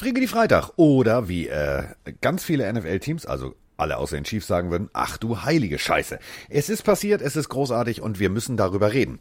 Frigedi Freitag oder wie äh, ganz viele NFL-Teams, also alle außer den Chiefs sagen würden, ach du heilige Scheiße. Es ist passiert, es ist großartig und wir müssen darüber reden.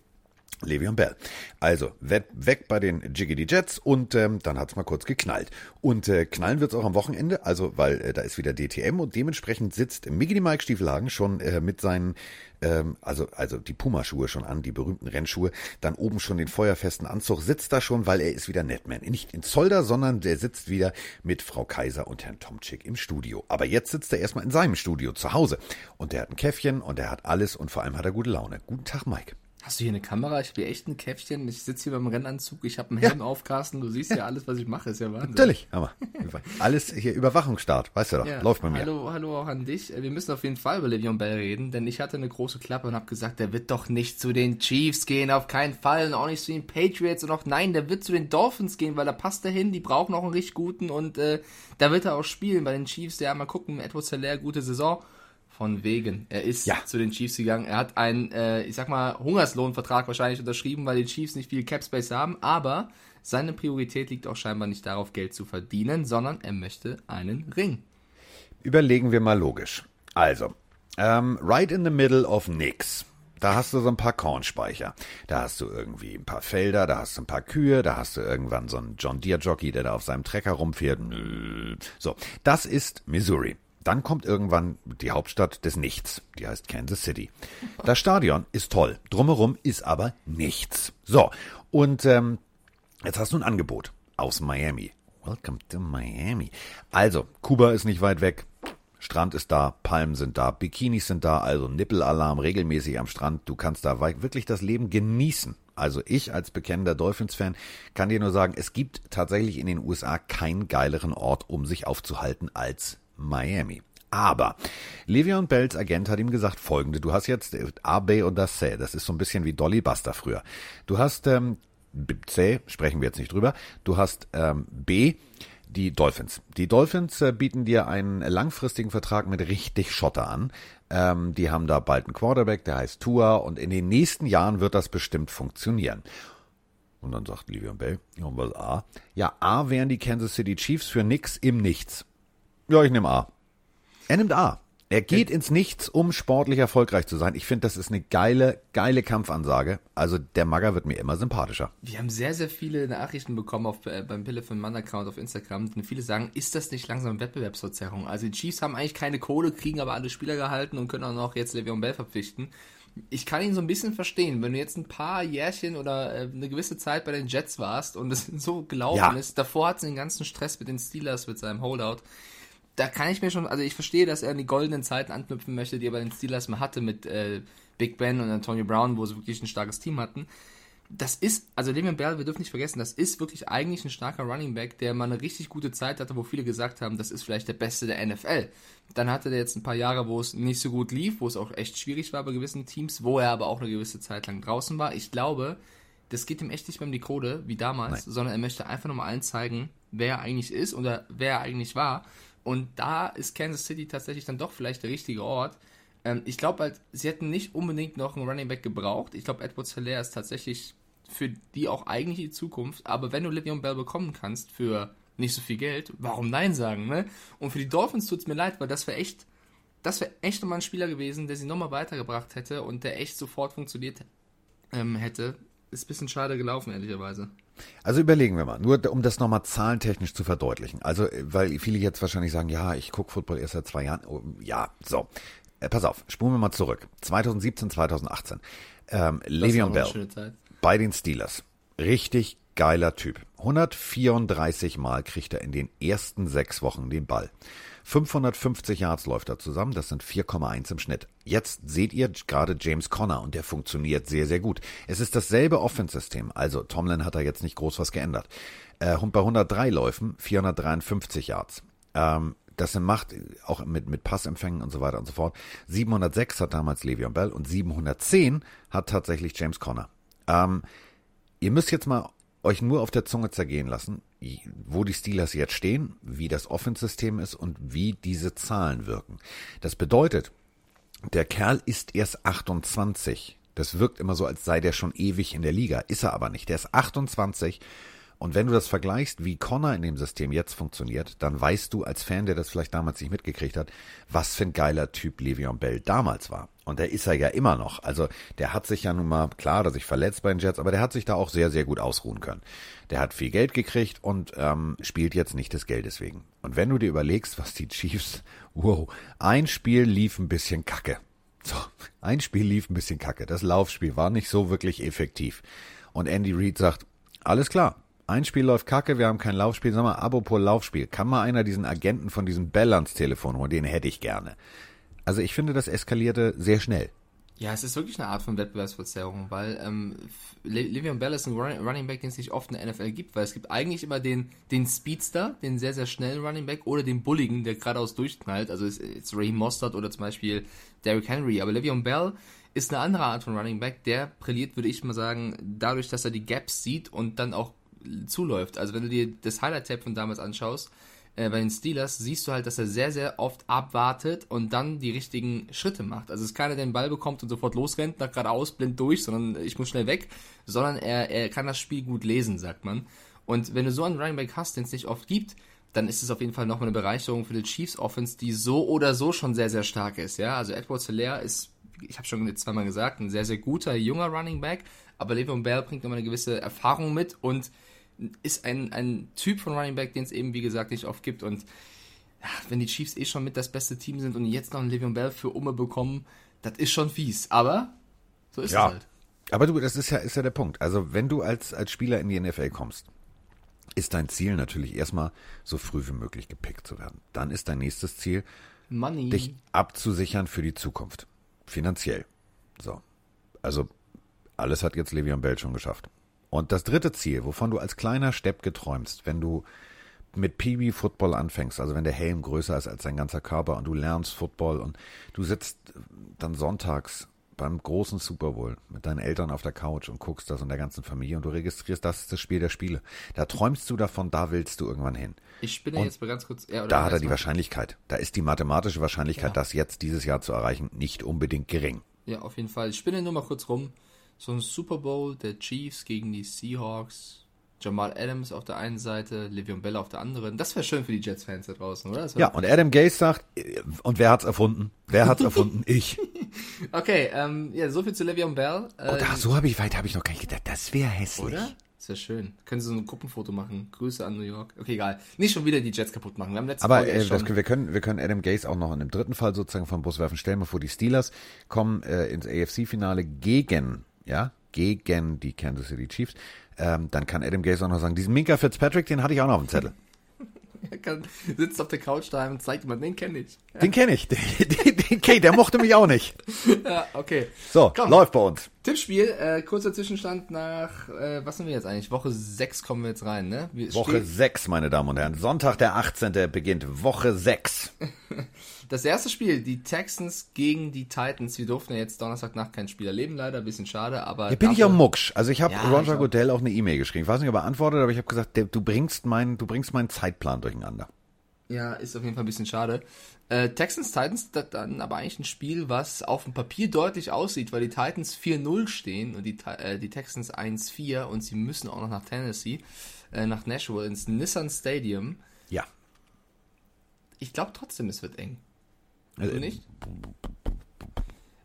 Le'Veon Bell. Also weg, bei den Jiggity Jets und ähm, dann hat's mal kurz geknallt. Und äh, knallen wird's auch am Wochenende, also weil äh, da ist wieder DTM und dementsprechend sitzt Miggity Mike Stiefelhagen schon äh, mit seinen, ähm, also, also die Pumaschuhe schon an, die berühmten Rennschuhe, dann oben schon den feuerfesten Anzug, sitzt da schon, weil er ist wieder Netman. Nicht in Zolder, sondern der sitzt wieder mit Frau Kaiser und Herrn Tomczyk im Studio. Aber jetzt sitzt er erstmal in seinem Studio zu Hause und der hat ein Käffchen und er hat alles und vor allem hat er gute Laune. Guten Tag, Mike. Hast du hier eine Kamera? Ich bin echt ein Käffchen. Ich sitze hier beim Rennanzug. Ich habe einen Helm ja. auf, Carsten. Du siehst ja alles, was ich mache. Ist ja Wahnsinn. Natürlich, aber alles hier Überwachungsstart. Weißt du doch. Ja. Läuft bei mir. Hallo, hallo auch an dich. Wir müssen auf jeden Fall über Le'Veon Bell reden, denn ich hatte eine große Klappe und habe gesagt, der wird doch nicht zu den Chiefs gehen. Auf keinen Fall. Und auch nicht zu den Patriots. Und auch nein, der wird zu den Dolphins gehen, weil da passt er hin. Die brauchen auch einen richtig guten. Und äh, da wird er auch spielen bei den Chiefs. Ja, mal gucken. Edward Zeller, gute Saison. Von wegen. Er ist ja. zu den Chiefs gegangen. Er hat einen, äh, ich sag mal, Hungerslohnvertrag wahrscheinlich unterschrieben, weil die Chiefs nicht viel Capspace haben. Aber seine Priorität liegt auch scheinbar nicht darauf, Geld zu verdienen, sondern er möchte einen Ring. Überlegen wir mal logisch. Also, ähm, right in the middle of nix. Da hast du so ein paar Kornspeicher. Da hast du irgendwie ein paar Felder, da hast du ein paar Kühe, da hast du irgendwann so einen John Deere Jockey, der da auf seinem Trecker rumfährt. So, das ist Missouri. Dann kommt irgendwann die Hauptstadt des Nichts, die heißt Kansas City. Das Stadion ist toll, drumherum ist aber nichts. So, und ähm, jetzt hast du ein Angebot aus Miami. Welcome to Miami. Also, Kuba ist nicht weit weg, Strand ist da, Palmen sind da, Bikinis sind da, also Nippelalarm regelmäßig am Strand. Du kannst da wirklich das Leben genießen. Also ich als bekennender Dolphins-Fan kann dir nur sagen, es gibt tatsächlich in den USA keinen geileren Ort, um sich aufzuhalten als Miami. Aber Le'Veon Bells Agent hat ihm gesagt folgende, du hast jetzt A, B und das C, das ist so ein bisschen wie Dolly Buster früher. Du hast ähm, C, sprechen wir jetzt nicht drüber, du hast ähm, B, die Dolphins. Die Dolphins äh, bieten dir einen langfristigen Vertrag mit richtig Schotter an. Ähm, die haben da bald einen Quarterback, der heißt Tua und in den nächsten Jahren wird das bestimmt funktionieren. Und dann sagt Livion Bell, ja, was A? Ja, A wären die Kansas City Chiefs für nix im Nichts. Ja, ich nehme A. Er nimmt A. Er geht ins Nichts, um sportlich erfolgreich zu sein. Ich finde, das ist eine geile, geile Kampfansage. Also der Magger wird mir immer sympathischer. Wir haben sehr, sehr viele Nachrichten bekommen auf, äh, beim Pille von Mann Account auf Instagram. Und viele sagen, ist das nicht langsam Wettbewerbsverzerrung? Also die Chiefs haben eigentlich keine Kohle, kriegen aber alle Spieler gehalten und können auch noch jetzt Le'Veon Bell verpflichten. Ich kann ihn so ein bisschen verstehen, wenn du jetzt ein paar Jährchen oder äh, eine gewisse Zeit bei den Jets warst und es so gelaufen ja. ist. Davor hat es den ganzen Stress mit den Steelers, mit seinem Holdout da kann ich mir schon, also ich verstehe, dass er an die goldenen Zeiten anknüpfen möchte, die er bei den Steelers mal hatte mit äh, Big Ben und Antonio Brown, wo sie wirklich ein starkes Team hatten. Das ist, also Le'Veon Bell, wir dürfen nicht vergessen, das ist wirklich eigentlich ein starker Running Back, der mal eine richtig gute Zeit hatte, wo viele gesagt haben, das ist vielleicht der Beste der NFL. Dann hatte er jetzt ein paar Jahre, wo es nicht so gut lief, wo es auch echt schwierig war bei gewissen Teams, wo er aber auch eine gewisse Zeit lang draußen war. Ich glaube, das geht ihm echt nicht mehr um die Kohle, wie damals, Nein. sondern er möchte einfach nochmal allen zeigen, wer er eigentlich ist oder wer er eigentlich war. Und da ist Kansas City tatsächlich dann doch vielleicht der richtige Ort. Ähm, ich glaube halt, sie hätten nicht unbedingt noch einen Running Back gebraucht. Ich glaube, Edward Hilaire ist tatsächlich für die auch eigentlich die Zukunft. Aber wenn du Livion Bell bekommen kannst für nicht so viel Geld, warum Nein sagen, ne? Und für die Dolphins tut es mir leid, weil das wäre echt, das wäre echt nochmal ein Spieler gewesen, der sie nochmal weitergebracht hätte und der echt sofort funktioniert ähm, hätte. Ist ein bisschen schade gelaufen, ehrlicherweise. Also überlegen wir mal, nur um das nochmal zahlentechnisch zu verdeutlichen. Also, weil viele jetzt wahrscheinlich sagen, ja, ich gucke Football erst seit zwei Jahren. Oh, ja, so. Äh, pass auf, spulen wir mal zurück. 2017, 2018. Ähm, Le'Veon Bell bei den Steelers. Richtig geiler Typ. 134 Mal kriegt er in den ersten sechs Wochen den Ball. 550 Yards läuft er zusammen, das sind 4,1 im Schnitt. Jetzt seht ihr gerade James Conner und der funktioniert sehr, sehr gut. Es ist dasselbe Offense-System, also Tomlin hat da jetzt nicht groß was geändert. Äh, und bei 103 Läufen 453 Yards. Ähm, das macht auch mit, mit Passempfängen und so weiter und so fort. 706 hat damals Le'Veon Bell und 710 hat tatsächlich James Conner. Ähm, ihr müsst jetzt mal euch nur auf der Zunge zergehen lassen, wo die Steelers jetzt stehen, wie das Offense-System ist und wie diese Zahlen wirken. Das bedeutet, der Kerl ist erst 28. Das wirkt immer so, als sei der schon ewig in der Liga. Ist er aber nicht. Der ist 28 Und wenn du das vergleichst, wie Connor in dem System jetzt funktioniert, dann weißt du als Fan, der das vielleicht damals nicht mitgekriegt hat, was für ein geiler Typ Le'Veon Bell damals war. Und der ist er ja immer noch. Also der hat sich ja nun mal, klar, dass sich verletzt bei den Jets, aber der hat sich da auch sehr, sehr gut ausruhen können. Der hat viel Geld gekriegt und ähm, spielt jetzt nicht des Geldes wegen. Und wenn du dir überlegst, was die Chiefs, wow, ein Spiel lief ein bisschen kacke. So, ein Spiel lief ein bisschen kacke. Das Laufspiel war nicht so wirklich effektiv. Und Andy Reid sagt, alles klar, ein Spiel läuft kacke, wir haben kein Laufspiel, sag mal, apropos Laufspiel, kann mal einer diesen Agenten von diesem Bell ans Telefon holen, den hätte ich gerne. Also ich finde, das eskalierte sehr schnell. Ja, es ist wirklich eine Art von Wettbewerbsverzerrung, weil ähm, Le'Veon Bell ist ein Running Back, den es nicht oft in der NFL gibt, weil es gibt eigentlich immer den, den Speedster, den sehr, sehr schnellen Running Back oder den Bulligen, der geradeaus durchknallt, also ist, ist Ray Mostert oder zum Beispiel Derrick Henry, aber Le'Veon Bell ist eine andere Art von Running Back, der brilliert, würde ich mal sagen, dadurch, dass er die Gaps sieht und dann auch zuläuft. Also wenn du dir das Highlight-Tab von damals anschaust, äh, bei den Steelers siehst du halt, dass er sehr, sehr oft abwartet und dann die richtigen Schritte macht. Also es ist keiner, der den Ball bekommt und sofort losrennt, nach geradeaus, blind durch, sondern ich muss schnell weg, sondern er, er kann das Spiel gut lesen, sagt man. Und wenn du so einen Running Back hast, den es nicht oft gibt, dann ist es auf jeden Fall nochmal eine Bereicherung für die Chiefs Offense, die so oder so schon sehr, sehr stark ist. Ja, also Edward Hilaire ist, ich habe schon jetzt zweimal gesagt, ein sehr, sehr guter junger Running Back, aber Le'Veon Bell bringt nochmal eine gewisse Erfahrung mit und ist ein, ein Typ von Running Back, den es eben, wie gesagt, nicht oft gibt. Und ja, wenn die Chiefs eh schon mit das beste Team sind und jetzt noch einen Le'Veon Bell für Umme bekommen, das ist schon fies. Aber so ist ja. es halt. Aber du, das ist ja, ist ja der Punkt. Also wenn du als, als Spieler in die NFL kommst, ist dein Ziel natürlich erstmal so früh wie möglich gepickt zu werden. Dann ist dein nächstes Ziel, Money. dich abzusichern für die Zukunft. Finanziell. So. Also alles hat jetzt Le'Veon Bell schon geschafft. Und das dritte Ziel, wovon du als kleiner Stepp geträumst, wenn du mit Peewee Football anfängst, also wenn der Helm größer ist als dein ganzer Körper und du lernst Football und du sitzt dann sonntags beim großen Super Bowl mit deinen Eltern auf der Couch und guckst das und der ganzen Familie und du registrierst, das ist das Spiel der Spiele. Da träumst du davon, da willst du irgendwann hin. Ich spinne Und jetzt mal ganz kurz. Ja, Da hat er die mal- Wahrscheinlichkeit. Da ist die mathematische Wahrscheinlichkeit, Ja. das jetzt dieses Jahr zu erreichen, nicht unbedingt gering. Ja, auf jeden Fall. Ich spinne nur mal kurz rum. So ein Super Bowl der Chiefs gegen die Seahawks. Jamal Adams auf der einen Seite, Le'Veon Bell auf der anderen. Das wäre schön für die Jets-Fans da draußen, oder? Ja, und Adam Gase sagt, äh, und wer hat's erfunden? Wer hat's erfunden? Ich. Okay, ähm, ja, so viel zu Le'Veon Bell. Äh, Oh, da, so habe ich weit habe ich noch gar nicht gedacht. Das wäre hässlich. Oder? Das wäre schön. Können Sie so ein Gruppenfoto machen? Grüße an New York. Okay, egal. Nicht schon wieder die Jets kaputt machen. Wir haben letzte Aber äh, das, wir können wir können Adam Gase auch noch in dem dritten Fall sozusagen vom Bus werfen. Stellen wir vor, die Steelers kommen äh, ins AFC-Finale gegen ja gegen die Kansas City Chiefs. Ähm, dann kann Adam Gase auch noch sagen, diesen Minka Fitzpatrick, den hatte ich auch noch auf dem Zettel. Er kann, sitzt auf der Couch daheim und zeigt jemand, den kenne ich. Den kenne ich. Den, den, den, okay, der mochte mich auch nicht. Ja, okay. So, Komm. läuft bei uns. Tippspiel, äh, kurzer Zwischenstand nach, äh, was sind wir jetzt eigentlich? Woche 6 kommen wir jetzt rein, ne? Wir Woche stehen- 6, meine Damen und Herren. Sonntag, der 18. beginnt Woche 6. Das erste Spiel, die Texans gegen die Titans. Wir durften ja jetzt Donnerstagnacht kein Spiel erleben, leider. Ein bisschen schade, aber. Hier bin ich auch mucksch. Also ich habe Ja, Roger. Goodell auch eine E-Mail geschrieben. Ich weiß nicht, ob er antwortet, aber ich habe gesagt, du bringst meinen, du bringst meinen Zeitplan durcheinander. Ja, ist auf jeden Fall ein bisschen schade. Äh, Texans Titans, das dann aber eigentlich ein Spiel, was auf dem Papier deutlich aussieht, weil die Titans 4-0 stehen und die, äh, die Texans 1-4 und sie müssen auch noch nach Tennessee, äh, nach Nashville, ins Nissan Stadium. Ja. Ich glaube trotzdem, es wird eng. Äh, Du nicht?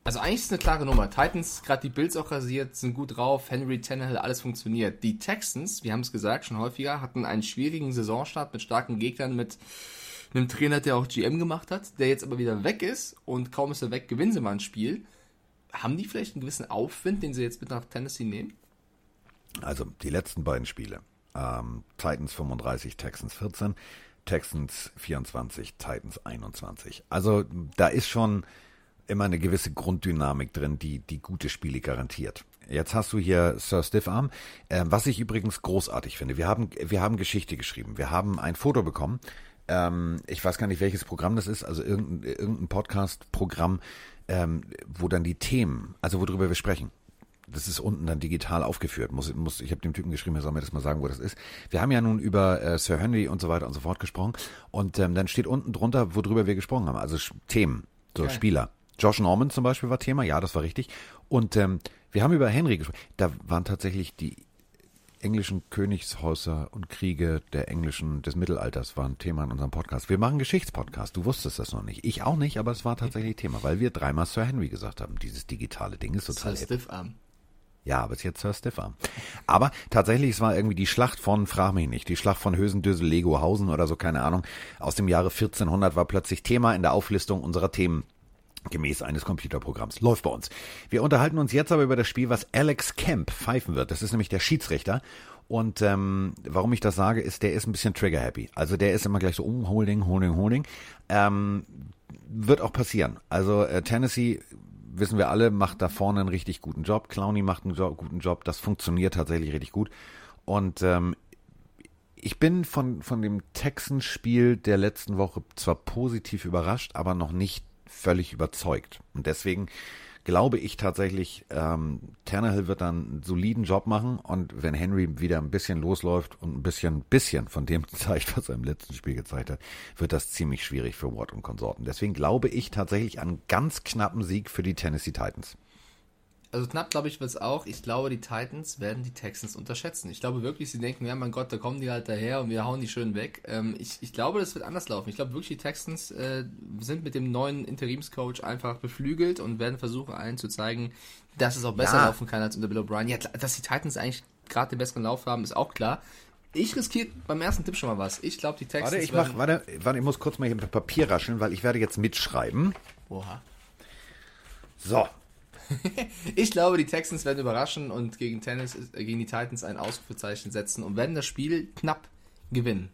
Also eigentlich ist es eine klare Nummer. Titans, gerade die Bills auch rasiert, sind gut drauf. Henry, Tannehill, alles funktioniert. Die Texans, wir haben es gesagt, schon häufiger, hatten einen schwierigen Saisonstart mit starken Gegnern, mit einem Trainer, der auch GM gemacht hat, der jetzt aber wieder weg ist und kaum ist er weg, gewinnen sie mal ein Spiel. Haben die vielleicht einen gewissen Aufwind, den sie jetzt mit nach Tennessee nehmen? Also die letzten beiden Spiele. Ähm, Titans 35, Texans 14, Texans 24, Titans 21. Also da ist schon immer eine gewisse Grunddynamik drin, die die gute Spiele garantiert. Jetzt hast du hier Sir Stiffarm, äh, was ich übrigens großartig finde. Wir haben, wir haben Geschichte geschrieben. Wir haben ein Foto bekommen. Ähm, ich weiß gar nicht, welches Programm das ist, also irgendein, irgendein Podcast-Programm, ähm, wo dann die Themen, also worüber wir sprechen, das ist unten dann digital aufgeführt. Muss, muss, ich habe dem Typen geschrieben, er soll mir das mal sagen, wo das ist. Wir haben ja nun über äh, Sir Henry und so weiter und so fort gesprochen. Und ähm, dann steht unten drunter, worüber wir gesprochen haben. Also Themen, so Geil. Spieler. Josh Norman zum Beispiel war Thema, ja, das war richtig. Und ähm, wir haben über Henry gesprochen. Da waren tatsächlich die englischen Königshäuser und Kriege der englischen des Mittelalters waren Thema in unserem Podcast. Wir machen Geschichtspodcast. Du wusstest das noch nicht. Ich auch nicht, aber es war tatsächlich Thema, weil wir dreimal Sir Henry gesagt haben. Dieses digitale Ding ist total. Sir Stiffarm. Ja, ist jetzt Sir Stiffarm. Aber tatsächlich, es war irgendwie die Schlacht von, frag mich nicht, die Schlacht von Hösendösel, Legohausen oder so, keine Ahnung, aus dem Jahre 1400 war plötzlich Thema in der Auflistung unserer Themen gemäß eines Computerprogramms. Läuft bei uns. Wir unterhalten uns jetzt aber über das Spiel, was Alex Camp pfeifen wird. Das ist nämlich der Schiedsrichter. Und ähm, warum ich das sage, ist, der ist ein bisschen trigger-happy. Also der ist immer gleich so, um, Holding, Holding, Holding. Ähm, wird auch passieren. Also äh, Tennessee wissen wir alle, macht da vorne einen richtig guten Job. Clowney macht einen Job, guten Job. Das funktioniert tatsächlich richtig gut. Und ähm, ich bin von, von dem Texans-Spiel der letzten Woche zwar positiv überrascht, aber noch nicht völlig überzeugt. Und deswegen glaube ich tatsächlich, ähm, Tannehill wird dann einen soliden Job machen und wenn Henry wieder ein bisschen losläuft und ein bisschen, bisschen von dem zeigt, was er im letzten Spiel gezeigt hat, wird das ziemlich schwierig für Watt und Konsorten. Deswegen glaube ich tatsächlich an einen ganz knappen Sieg für die Tennessee Titans. Also knapp glaube ich wird es auch. Ich glaube, die Titans werden die Texans unterschätzen. Ich glaube wirklich, sie denken, ja mein Gott, da kommen die halt daher und wir hauen die schön weg. Ähm, ich, ich glaube, das wird anders laufen. Ich glaube wirklich, die Texans äh, sind mit dem neuen Interimscoach einfach beflügelt und werden versuchen, allen zu zeigen, dass es auch besser ja. laufen kann als unter Bill O'Brien. Ja, dass die Titans eigentlich gerade den besseren Lauf haben, ist auch klar. Ich riskiere beim ersten Tipp schon mal was. Ich glaube, die Texans. Warte, ich mach, warte, warte, ich muss kurz mal hier mit Papier rascheln, weil ich werde jetzt mitschreiben. Oha. So, ich glaube, die Texans werden überraschen und gegen, Tennis, äh, gegen die Titans ein Ausrufezeichen setzen und werden das Spiel knapp gewinnen.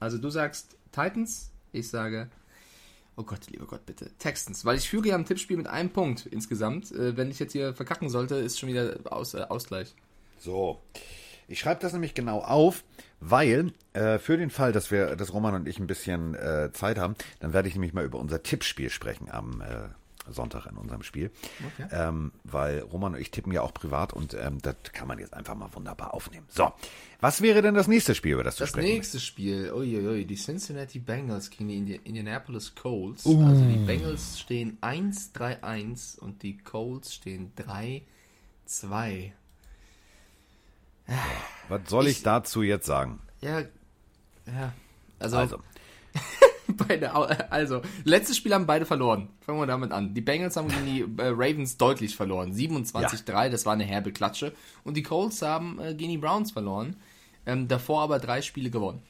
Also du sagst Titans, ich sage, oh Gott, lieber Gott, bitte, Texans. Weil ich führe ja im Tippspiel mit einem Punkt insgesamt. Äh, wenn ich jetzt hier verkacken sollte, ist schon wieder Aus, äh, Ausgleich. So. Ich schreibe das nämlich genau auf, weil äh, für den Fall, dass wir, dass Roman und ich ein bisschen äh, Zeit haben, dann werde ich nämlich mal über unser Tippspiel sprechen am äh, Sonntag in unserem Spiel. Okay. Ähm, weil Roman und ich tippen ja auch privat und ähm, das kann man jetzt einfach mal wunderbar aufnehmen. So, was wäre denn das nächste Spiel, über das du Das sprechen nächste Spiel, uiuiui, die Cincinnati Bengals gegen die Indianapolis Colts. Uh. Also die Bengals stehen 1-3-1 und die Colts stehen 3-2. Was soll ich, ich, dazu jetzt sagen? Ja, ja. Also, also. beide, also, letztes Spiel haben beide verloren. Fangen wir damit an. Die Bengals haben gegen die äh, Ravens deutlich verloren. 27-3, ja. das war eine herbe Klatsche. Und die Colts haben äh, gegen die Browns verloren. Ähm, davor aber drei Spiele gewonnen.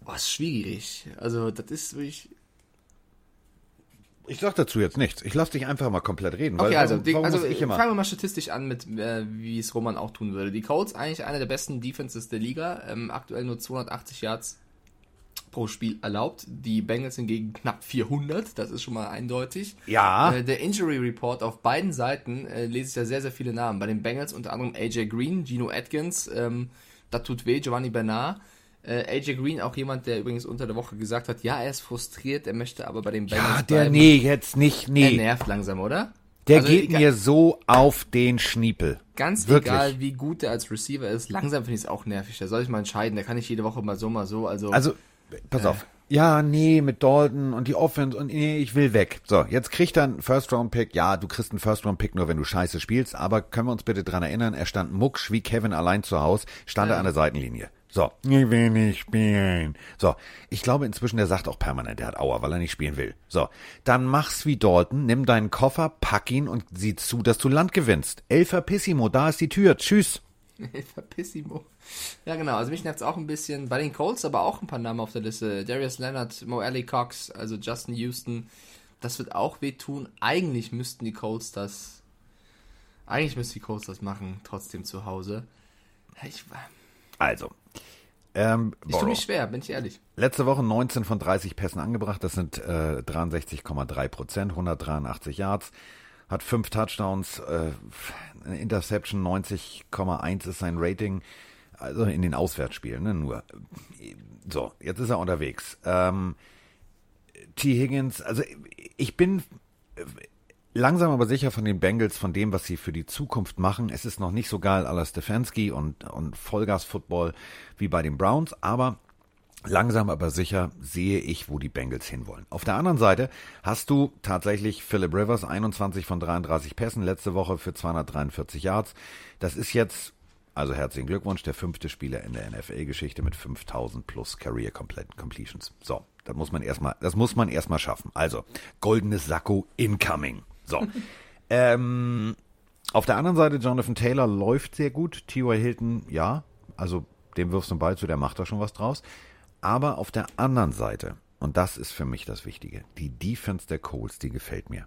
Was oh, schwierig. Also, das ist wirklich ich sag dazu jetzt nichts. Ich lass dich einfach mal komplett reden. Okay, also, warum also ich immer? fangen wir mal statistisch an mit, äh, wie es Roman auch tun würde. Die Colts eigentlich eine der besten Defenses der Liga. Ähm, aktuell nur 280 Yards pro Spiel erlaubt. Die Bengals hingegen knapp 400. Das ist schon mal eindeutig. Ja. Äh, der Injury Report auf beiden Seiten äh, lese ich ja sehr, sehr viele Namen. Bei den Bengals unter anderem AJ Green, Gino Atkins, ähm, das tut weh, Giovanni Bernard. Äh, AJ Green, auch jemand, der übrigens unter der Woche gesagt hat, ja, er ist frustriert, er möchte aber bei den Bengals Ja, der, bleiben. nee, jetzt nicht, nee. Er nervt langsam, oder? Der also, geht egal, mir so auf den Schniepel. Ganz Wirklich. egal, wie gut der als Receiver ist, langsam finde ich es auch nervig. Da soll ich mal entscheiden, da kann ich jede Woche mal so, mal so, also. Also, pass äh. auf. Ja, nee, mit Dalton und die Offense und nee, ich will weg. So, jetzt kriegt er einen First-Round-Pick. Ja, du kriegst einen First-Round-Pick nur, wenn du scheiße spielst, aber können wir uns bitte dran erinnern, er stand mucksch wie Kevin allein zu Hause, stand ja. er an der Seitenlinie. So, ich will nicht spielen. So, ich glaube inzwischen, der sagt auch permanent, der hat Aua, weil er nicht spielen will. So, dann mach's wie Dalton, nimm deinen Koffer, pack ihn und sieh zu, dass du Land gewinnst. Elfer Pissimo, da ist die Tür. Tschüss. Elfer Pissimo. Ja, genau. Also mich nervt's auch ein bisschen. Bei den Colts aber auch ein paar Namen auf der Liste. Darius Leonard, Mo Alley Cox, also Justin Houston. Das wird auch wehtun. Eigentlich müssten die Colts das. Eigentlich müssten die Colts das machen, trotzdem zu Hause. Ich, also, ähm, ich tue mich schwer, bin ich ehrlich. Letzte Woche 19 von 30 Pässen angebracht, das sind äh, 63,3 Prozent, 183 Yards, hat fünf Touchdowns, äh, Interception 90,1 ist sein Rating, also in den Auswärtsspielen, ne, nur. So, jetzt ist er unterwegs. Ähm, T. Higgins, also ich bin langsam aber sicher von den Bengals, von dem, was sie für die Zukunft machen. Es ist noch nicht so geil à la Stefanski und, und Vollgas-Football wie bei den Browns, aber Langsam aber sicher sehe ich, wo die Bengals hinwollen. Auf der anderen Seite hast du tatsächlich Philip Rivers, 21 von 33 Pässen, letzte Woche für 243 Yards. Das ist jetzt, also herzlichen Glückwunsch, der fünfte Spieler in der NFL-Geschichte mit 5000 plus Career Completions. So, das muss man erstmal, das muss man erstmal schaffen. Also, goldenes Sakko incoming. So. ähm, auf der anderen Seite, Jonathan Taylor läuft sehr gut. T.Y. Hilton, ja, also dem wirfst du einen Ball zu, der macht da schon was draus. Aber auf der anderen Seite, und das ist für mich das Wichtige, die Defense der Coles, die gefällt mir.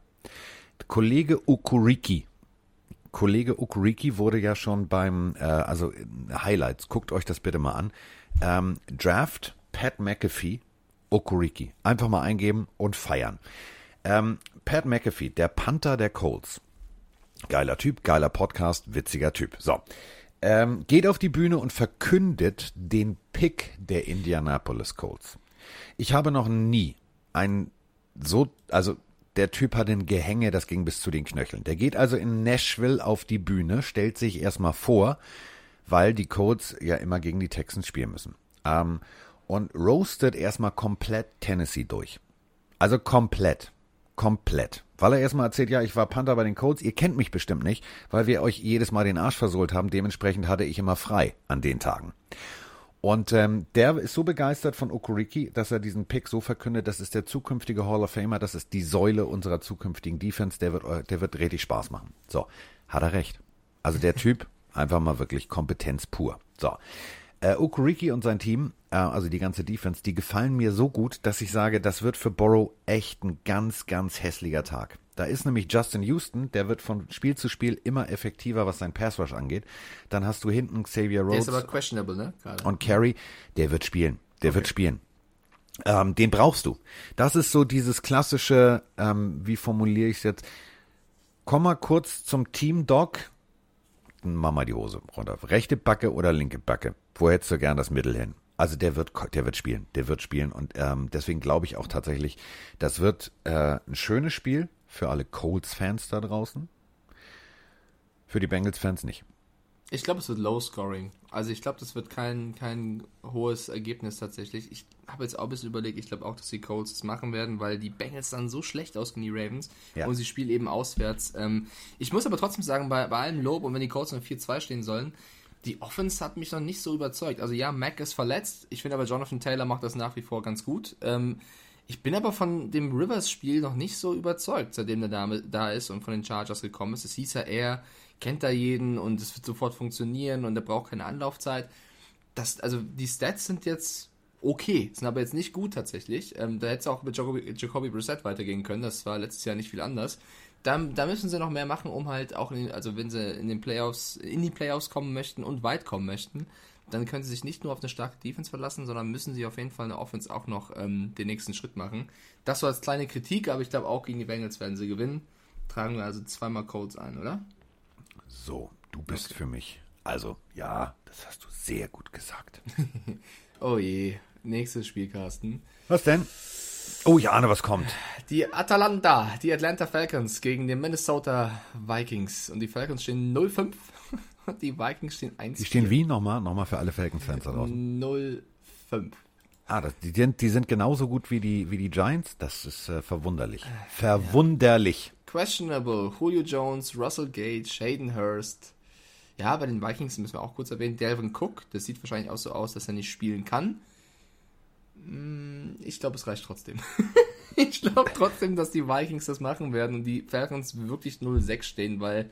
Kollege Ukuriki, Kollege Ukuriki wurde ja schon beim, äh, also Highlights, guckt euch das bitte mal an. Ähm, Draft Pat McAfee, Ukuriki. Einfach mal eingeben und feiern. Ähm, Pat McAfee, der Panther der Colts. Geiler Typ, geiler Podcast, witziger Typ. So ähm, geht auf die Bühne und verkündet den Pick der Indianapolis Colts. Ich habe noch nie einen so, also der Typ hat ein Gehänge, das ging bis zu den Knöcheln. Der geht also in Nashville auf die Bühne, stellt sich erstmal vor, weil die Colts ja immer gegen die Texans spielen müssen. Ähm, und roastet erstmal komplett Tennessee durch. Also komplett. Komplett. Weil er erstmal erzählt, ja, ich war Panther bei den Colts, ihr kennt mich bestimmt nicht, weil wir euch jedes Mal den Arsch versohlt haben, dementsprechend hatte ich immer frei an den Tagen. Und ähm, der ist so begeistert von Okuriki, dass er diesen Pick so verkündet, das ist der zukünftige Hall of Famer, das ist die Säule unserer zukünftigen Defense, der wird, der wird richtig Spaß machen. So, hat er recht. Also der Typ, einfach mal wirklich Kompetenz pur. So, äh, Okuriki und sein Team, äh, also die ganze Defense, die gefallen mir so gut, dass ich sage, das wird für Borrow echt ein ganz, ganz hässlicher Tag. Da ist nämlich Justin Houston, der wird von Spiel zu Spiel immer effektiver, was sein Pass Rush angeht. Dann hast du hinten Xavier Rhodes. Der ist aber questionable, ne? Gerade. Und Carey, der wird spielen. Der okay. wird spielen. Ähm, den brauchst du. Das ist so dieses klassische, ähm, wie formuliere ich es jetzt? Komm mal kurz zum Team Doc. Mach mal die Hose runter. Rechte Backe oder linke Backe. Wo hättest du gern das Mittel hin? Also der wird, der wird spielen, der wird spielen und ähm, deswegen glaube ich auch tatsächlich, das wird äh, ein schönes Spiel für alle Colts-Fans da draußen. Für die Bengals-Fans nicht. Ich glaube, es wird Low Scoring. Also ich glaube, das wird kein, kein hohes Ergebnis tatsächlich. Ich habe jetzt auch ein bisschen überlegt, ich glaube auch, dass die Colts es machen werden, weil die Bengals dann so schlecht ausgehen, die Ravens. Ja. Und sie spielen eben auswärts. Ähm, ich muss aber trotzdem sagen, bei, bei allem Lob und wenn die Colts noch 4-2 stehen sollen, die Offense hat mich noch nicht so überzeugt. Also ja, Mac ist verletzt. Ich finde aber Jonathan Taylor macht das nach wie vor ganz gut. Ähm, ich bin aber von dem Rivers-Spiel noch nicht so überzeugt, seitdem der Dame da ist und von den Chargers gekommen ist. Es hieß ja, er kennt da jeden und es wird sofort funktionieren und er braucht keine Anlaufzeit. Das, also die Stats sind jetzt okay, sind aber jetzt nicht gut tatsächlich. Ähm, da hätte es auch mit Jacoby, Jacoby Brissett weitergehen können. Das war letztes Jahr nicht viel anders da, da müssen sie noch mehr machen, um halt auch, in, also wenn sie in den Playoffs, in die Playoffs kommen möchten und weit kommen möchten, dann können sie sich nicht nur auf eine starke Defense verlassen, sondern müssen sie auf jeden Fall eine Offense auch noch ähm, den nächsten Schritt machen. Das war als kleine Kritik, aber ich glaube auch gegen die Bengals werden sie gewinnen. Tragen wir also zweimal Codes ein, oder? So, du bist okay. für mich. Also, ja, das hast du sehr gut gesagt. oh je, nächstes Spiel, Carsten. Was denn? Oh, ich ahne, was kommt. Die Atalanta, die Atlanta Falcons gegen die Minnesota Vikings. Und die Falcons stehen 0-5 und die Vikings stehen 1 Die stehen wie nochmal? Nochmal für alle Falcons-Fans da draußen. 0-5. Ah, das, die, sind, die sind genauso gut wie die, wie die Giants. Das ist äh, verwunderlich. Verwunderlich. Ja. Questionable. Julio Jones, Russell Gage, Hayden Hurst. Ja, bei den Vikings müssen wir auch kurz erwähnen. Delvin Cook. Das sieht wahrscheinlich auch so aus, dass er nicht spielen kann. Mm, ich glaube, es reicht trotzdem. ich glaube trotzdem, dass die Vikings das machen werden und die Falcons wirklich 0-6 stehen, weil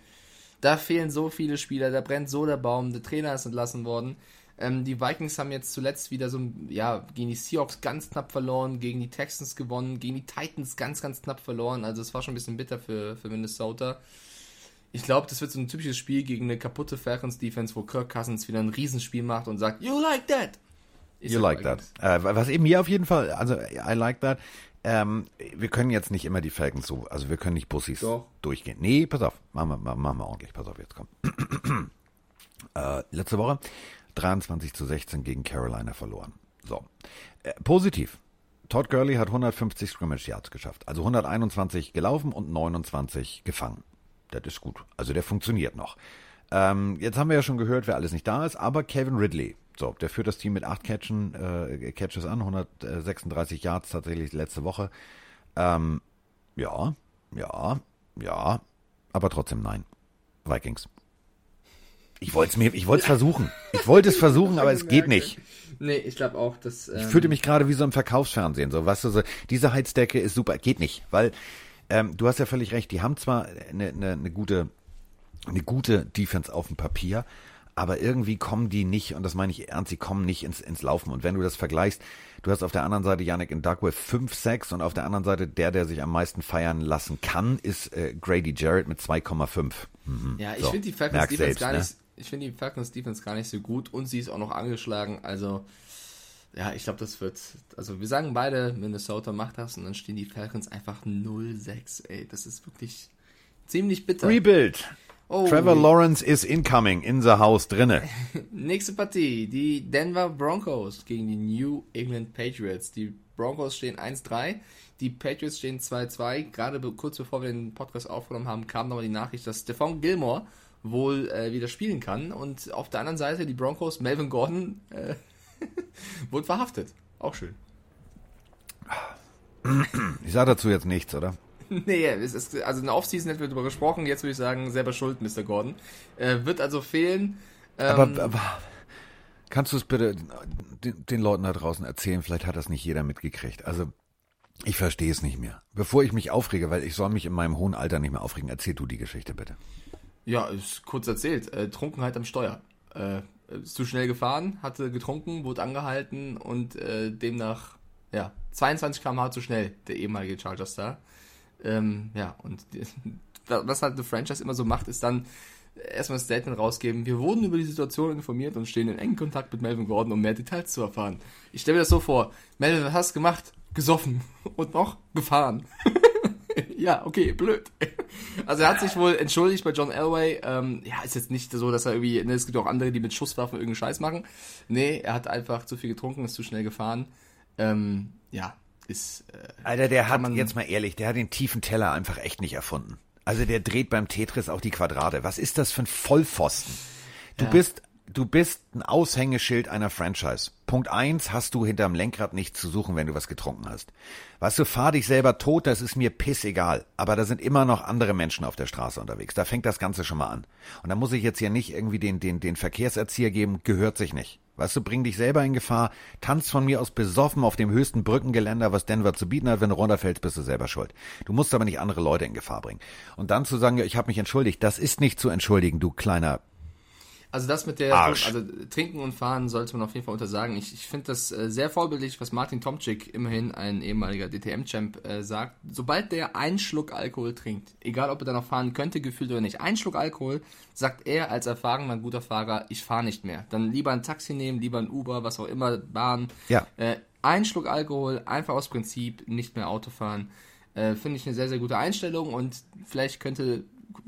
da fehlen so viele Spieler, da brennt so der Baum, der Trainer ist entlassen worden. Ähm, die Vikings haben jetzt zuletzt wieder so, ja, gegen die Seahawks ganz knapp verloren, gegen die Texans gewonnen, gegen die Titans ganz, ganz knapp verloren. Also es war schon ein bisschen bitter für, für Minnesota. Ich glaube, das wird so ein typisches Spiel gegen eine kaputte Falcons-Defense, wo Kirk Cousins wieder ein Riesenspiel macht und sagt, You like that! You like that. Äh, was eben hier auf jeden Fall, also I like that. Ähm, wir können jetzt nicht immer die Falcons so, also wir können nicht Bussis Doch. durchgehen. Nee, pass auf, machen wir, machen wir ordentlich. Pass auf, jetzt komm. äh, letzte Woche 23 zu 16 gegen Carolina verloren. So. Äh, positiv. Todd Gurley hat 150 Scrimmage Yards geschafft. Also 121 gelaufen und 29 gefangen. Das ist gut. Also der funktioniert noch. Ähm, jetzt haben wir ja schon gehört, wer alles nicht da ist, aber Kevin Ridley So, der führt das Team mit acht Catchen, äh, Catches an, 136 Yards tatsächlich letzte Woche. Ähm, ja, ja, ja, aber trotzdem nein. Vikings. Ich wollte es mir, ich wollte es versuchen. Ich wollte es versuchen, aber es geht nicht. Nee, ich glaube auch, dass. Ähm ich fühlte mich gerade wie so im Verkaufsfernsehen. So, weißt du, so, diese Heizdecke ist super, geht nicht, weil ähm, du hast ja völlig recht. Die haben zwar eine, eine, eine gute, eine gute Defense auf dem Papier, aber irgendwie kommen die nicht, und das meine ich ernst, sie kommen nicht ins, ins Laufen. Und wenn du das vergleichst, du hast auf der anderen Seite Yannick Ndakwe 5 6 und auf der anderen Seite der, der sich am meisten feiern lassen kann, ist äh, Grady Jarrett mit 2,5. Mhm. Ja, ich so, finde die Falcons Defense selbst, gar ne? nicht, ich finde die Falcons Defense gar nicht so gut und sie ist auch noch angeschlagen, also ja, ich glaube, das wird. Also, wir sagen beide, Minnesota macht das und dann stehen die Falcons einfach 0-6. Ey, das ist wirklich ziemlich bitter. Rebuild. Oh. Trevor Lawrence is incoming in the house drinne. Nächste Partie, die Denver Broncos gegen die New England Patriots. Die Broncos stehen 1-3, die Patriots stehen 2-2. Gerade kurz bevor wir den Podcast aufgenommen haben, kam nochmal die Nachricht, dass Stephon Gilmore wohl äh, wieder spielen kann. Und auf der anderen Seite die Broncos, Melvin Gordon, äh, wurde verhaftet. Auch schön. Ich sage dazu jetzt nichts, oder? nee, es ist, also in der Offseason hätten wir darüber gesprochen, jetzt würde ich sagen, selber schuld, Mr. Gordon. Äh, wird also fehlen. Ähm, aber, aber, kannst du es bitte den, den, Leuten da draußen erzählen? Vielleicht hat das nicht jeder mitgekriegt. Also, ich verstehe es nicht mehr. Bevor ich mich aufrege, weil ich soll mich in meinem hohen Alter nicht mehr aufregen, erzähl du die Geschichte bitte. Ja, ist kurz erzählt. Äh, Trunkenheit am Steuer. Äh, ist zu schnell gefahren, hatte getrunken, wurde angehalten und äh, demnach, ja, 22 km/h zu schnell, der ehemalige Charger-Star. Ähm, ja, und was halt The Franchise immer so macht, ist dann erstmal ein Statement rausgeben. Wir wurden über die Situation informiert und stehen in engem Kontakt mit Melvin Gordon, um mehr Details zu erfahren. Ich stelle mir das so vor. Melvin, was hast du gemacht? Gesoffen. Und noch gefahren. ja, okay, blöd. Also er hat sich wohl entschuldigt bei John Elway. Ähm, ja, ist jetzt nicht so, dass er irgendwie, ne, es gibt auch andere, die mit Schusswaffen irgendeinen Scheiß machen. Nee, er hat einfach zu viel getrunken, ist zu schnell gefahren. Ähm, ja, ist. Äh, Alter, der hat, jetzt mal ehrlich, der hat den tiefen Teller einfach echt nicht erfunden. Also der dreht beim Tetris auch die Quadrate. Was ist das für ein Vollpfosten? Du ja. bist, du bist ein Aushängeschild einer Franchise. Punkt eins hast du hinterm Lenkrad nichts zu suchen, wenn du was getrunken hast. Weißt du, fahr dich selber tot, das ist mir pissegal. Aber da sind immer noch andere Menschen auf der Straße unterwegs. Da fängt das Ganze schon mal an. Und da muss ich jetzt hier nicht irgendwie den, den, den Verkehrserzieher geben, gehört sich nicht. Weißt du, bring dich selber in Gefahr, tanz von mir aus besoffen auf dem höchsten Brückengeländer, was Denver zu bieten hat, wenn du runterfällst, bist du selber schuld. Du musst aber nicht andere Leute in Gefahr bringen. Und dann zu sagen, ich habe mich entschuldigt, das ist nicht zu entschuldigen, du kleiner also das mit der, Arsch. also Trinken und Fahren sollte man auf jeden Fall untersagen. Ich, ich finde das äh, sehr vorbildlich, was Martin Tomczyk, immerhin ein ehemaliger DTM-Champ, äh, sagt. Sobald der einen Schluck Alkohol trinkt, egal ob er dann noch fahren könnte, gefühlt oder nicht, ein Schluck Alkohol, sagt er als erfahrener guter Fahrer, ich fahre nicht mehr. Dann lieber ein Taxi nehmen, lieber ein Uber, was auch immer, Bahn. Ja. Äh, ein Schluck Alkohol, einfach aus Prinzip, nicht mehr Auto fahren. Äh, finde ich eine sehr, sehr gute Einstellung und vielleicht könnte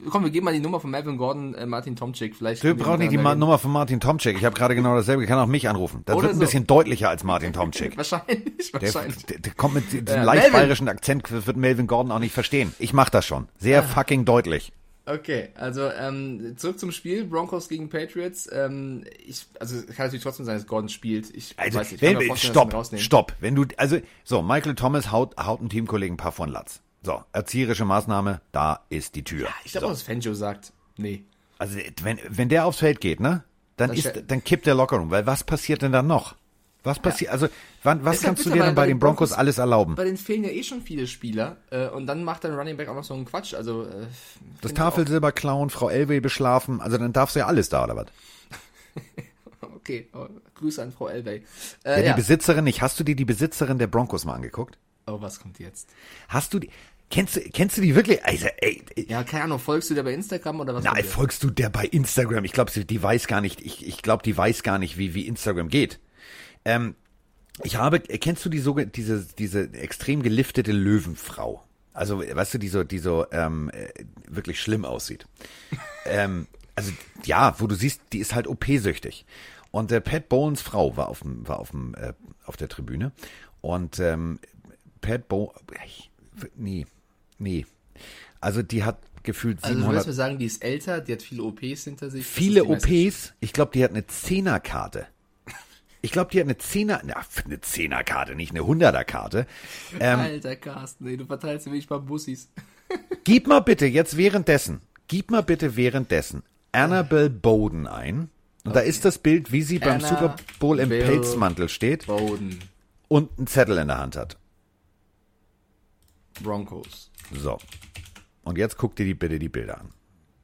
Komm, wir geben mal die Nummer von Melvin Gordon, äh, Martin Tomczyk. Vielleicht du brauchst nicht die Ma Nummer von Martin Tomczyk. Ich habe gerade genau dasselbe. Ich kann auch mich anrufen. Das Oder wird ein so. bisschen deutlicher als Martin Tomczyk. wahrscheinlich, wahrscheinlich. Der, der, kommt mit diesem ja, leicht Melvin. bayerischen Akzent, wird Melvin Gordon auch nicht verstehen. Ich mach das schon. Sehr ah. fucking deutlich. Okay, also ähm, zurück zum Spiel, Broncos gegen Patriots. Ähm, ich, also kann natürlich trotzdem sein, dass Gordon spielt. Ich also, weiß nicht, ich wenn, stopp, stopp. Wenn du, also so, Michael Thomas haut, haut einen Teamkollegen ein paar von Latz. So, erzieherische Maßnahme, da ist die Tür. Ja, ich glaube so. dass Fangio sagt, nee. Also, wenn, wenn der aufs Feld geht, ne, dann das ist, dann kippt der locker um, weil was passiert denn dann noch? Was passiert, ja. also, wann, was kannst du dir dann bei, den Broncos, Broncos, alles erlauben? Bei denen fehlen ja eh schon viele Spieler, äh, und dann macht dein Running Back auch noch so einen Quatsch, also, äh, Das Tafelsilber klauen, Frau Elway beschlafen, also dann darfst du ja alles da, oder was? okay, oh, Grüße an Frau Elway. Äh, ja, die ja. Besitzerin nicht, hast du dir die Besitzerin der Broncos mal angeguckt? Oh, was kommt jetzt? Hast du die, Kennst du, kennst du die wirklich? Also, ey, ja, keine Ahnung, folgst du der bei Instagram oder was? Nein, folgst du der bei Instagram? Ich glaube, die weiß gar nicht, ich, ich glaube, die weiß gar nicht, wie, wie Instagram geht. Ähm, ich habe, kennst du die so, diese, diese extrem geliftete Löwenfrau? Also, weißt du, die so, die so ähm, äh, wirklich schlimm aussieht. ähm, also, ja, wo du siehst, die ist halt OP-süchtig. Und äh, Pat Bowens Frau war auf dem, war auf dem, äh, auf der Tribüne. Und ähm, Pat Bowens, nee, Nee. Also die hat gefühlt 700... Also du sagen, die ist älter, die hat viele OPs hinter sich? Viele OPs? Ich glaube, die hat eine Zehnerkarte. Ich glaube, die hat eine Zehner, na, eine Zehnerkarte, nicht eine Hunderterkarte. Ähm, Alter Carsten, ey, du verteilst mich bei Bussis. gib mal bitte jetzt währenddessen, gib mal bitte währenddessen Annabelle Bowden ein. Und da ist das Bild, wie sie beim Anna Super Bowl im Bill Pelzmantel steht Bowden. und einen Zettel in der Hand hat. Broncos. So. Und jetzt guck dir die bitte die Bilder an.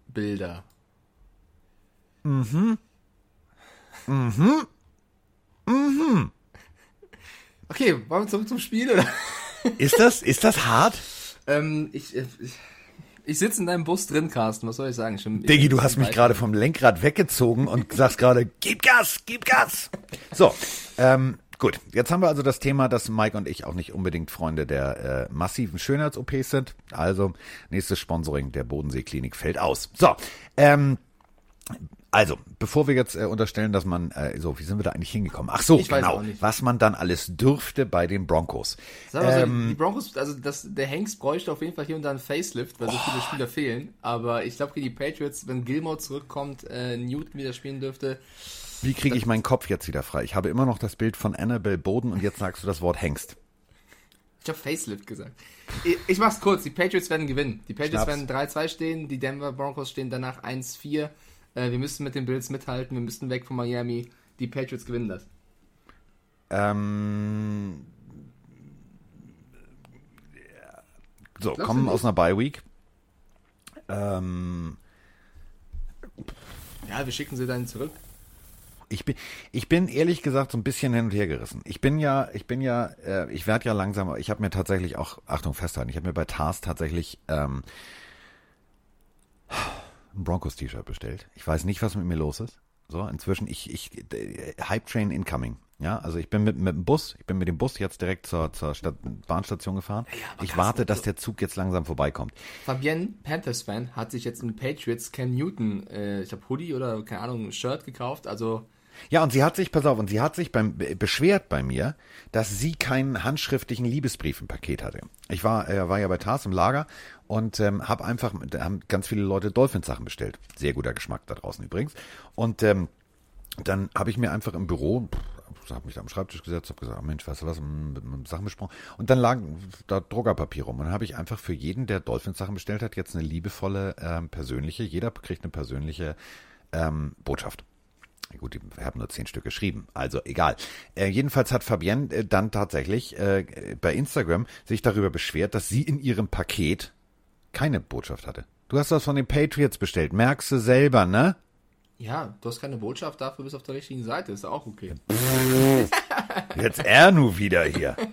Bilder. Mhm. Mhm. Mhm. Okay, wollen wir zurück zum Spiel, oder? Ist das, ist das hart? ähm, ich, äh, ich, ich sitze in deinem Bus drin, Carsten, was soll ich sagen? Ich ich Diggi, du hast mich gerade vom Lenkrad weggezogen und sagst gerade, gib Gas, gib Gas. So, ähm, gut. Jetzt haben wir also das Thema, dass Mike und ich auch nicht unbedingt Freunde der äh, massiven Schönheits-OPs sind. Also, nächstes Sponsoring der Bodensee-Klinik fällt aus. So, ähm, also, bevor wir jetzt äh, unterstellen, dass man, äh, so, wie sind wir da eigentlich hingekommen? Ach so, Ich genau, was man dann alles dürfte bei den Broncos. Sag mal so, Ähm, die Broncos, also das, der Hengst bräuchte auf jeden Fall hier und da einen Facelift, weil so viele Spieler fehlen. Aber ich glaube, gegen die Patriots, wenn Gilmore zurückkommt, äh, Newton wieder spielen dürfte. Wie kriege ich meinen Kopf jetzt wieder frei? Ich habe immer noch das Bild von Annabelle Boden und jetzt sagst du das Wort Hengst. Ich habe Facelift gesagt. Ich, ich mach's kurz, die Patriots werden gewinnen. Die Patriots Schnaps. werden 3-2 stehen, die Denver Broncos stehen danach 1-4. Äh, wir müssen mit den Bills mithalten, wir müssen weg von Miami. Die Patriots gewinnen das. Ähm, so, Glaubst kommen aus einer Bye Week. Ähm, Ja, wir schicken sie dann zurück. Ich bin, ich bin ehrlich gesagt so ein bisschen hin und her gerissen. Ich bin ja, ich bin ja, äh, ich werde ja langsam. Ich habe mir tatsächlich auch, Achtung festhalten, ich habe mir bei Tars tatsächlich ähm, ein Broncos T-Shirt bestellt. Ich weiß nicht, was mit mir los ist. So, inzwischen, ich, ich, äh, Hype Train incoming. Ja, also ich bin mit, mit dem Bus, ich bin mit dem Bus jetzt direkt zur, zur Stadt, Bahnstation gefahren. aber ich warte, dass der Zug jetzt langsam vorbeikommt. Fabienne, Panthers-Fan, hat sich jetzt in Patriots Ken Newton, äh, ich glaube Hoodie oder keine Ahnung, ein Shirt gekauft. Also Ja, und sie hat sich, pass auf, und sie hat sich beim, be- beschwert bei mir, dass sie keinen handschriftlichen Liebesbrief im Paket hatte. Ich war, äh, war ja bei Tars im Lager und ähm, habe einfach, da haben ganz viele Leute Dolphins-Sachen bestellt. Sehr guter Geschmack da draußen übrigens. Und ähm, dann habe ich mir einfach im Büro, habe mich da am Schreibtisch gesetzt, habe gesagt, ah, Mensch, weißt du was, m- mit, mit Sachen besprochen. Und dann lagen da Druckerpapier rum. Und dann habe ich einfach für jeden, der Dolphins-Sachen bestellt hat, jetzt eine liebevolle, ähm, persönliche, jeder kriegt eine persönliche ähm, Botschaft. Gut, ich habe nur zehn Stück geschrieben, also egal. Äh, jedenfalls hat Fabienne äh, dann tatsächlich äh, bei Instagram sich darüber beschwert, dass sie in ihrem Paket keine Botschaft hatte. Du hast das von den Patriots bestellt, merkst du selber, ne? ja, du hast keine Botschaft, dafür bist du auf der richtigen Seite, ist auch okay. Jetzt er nu wieder hier.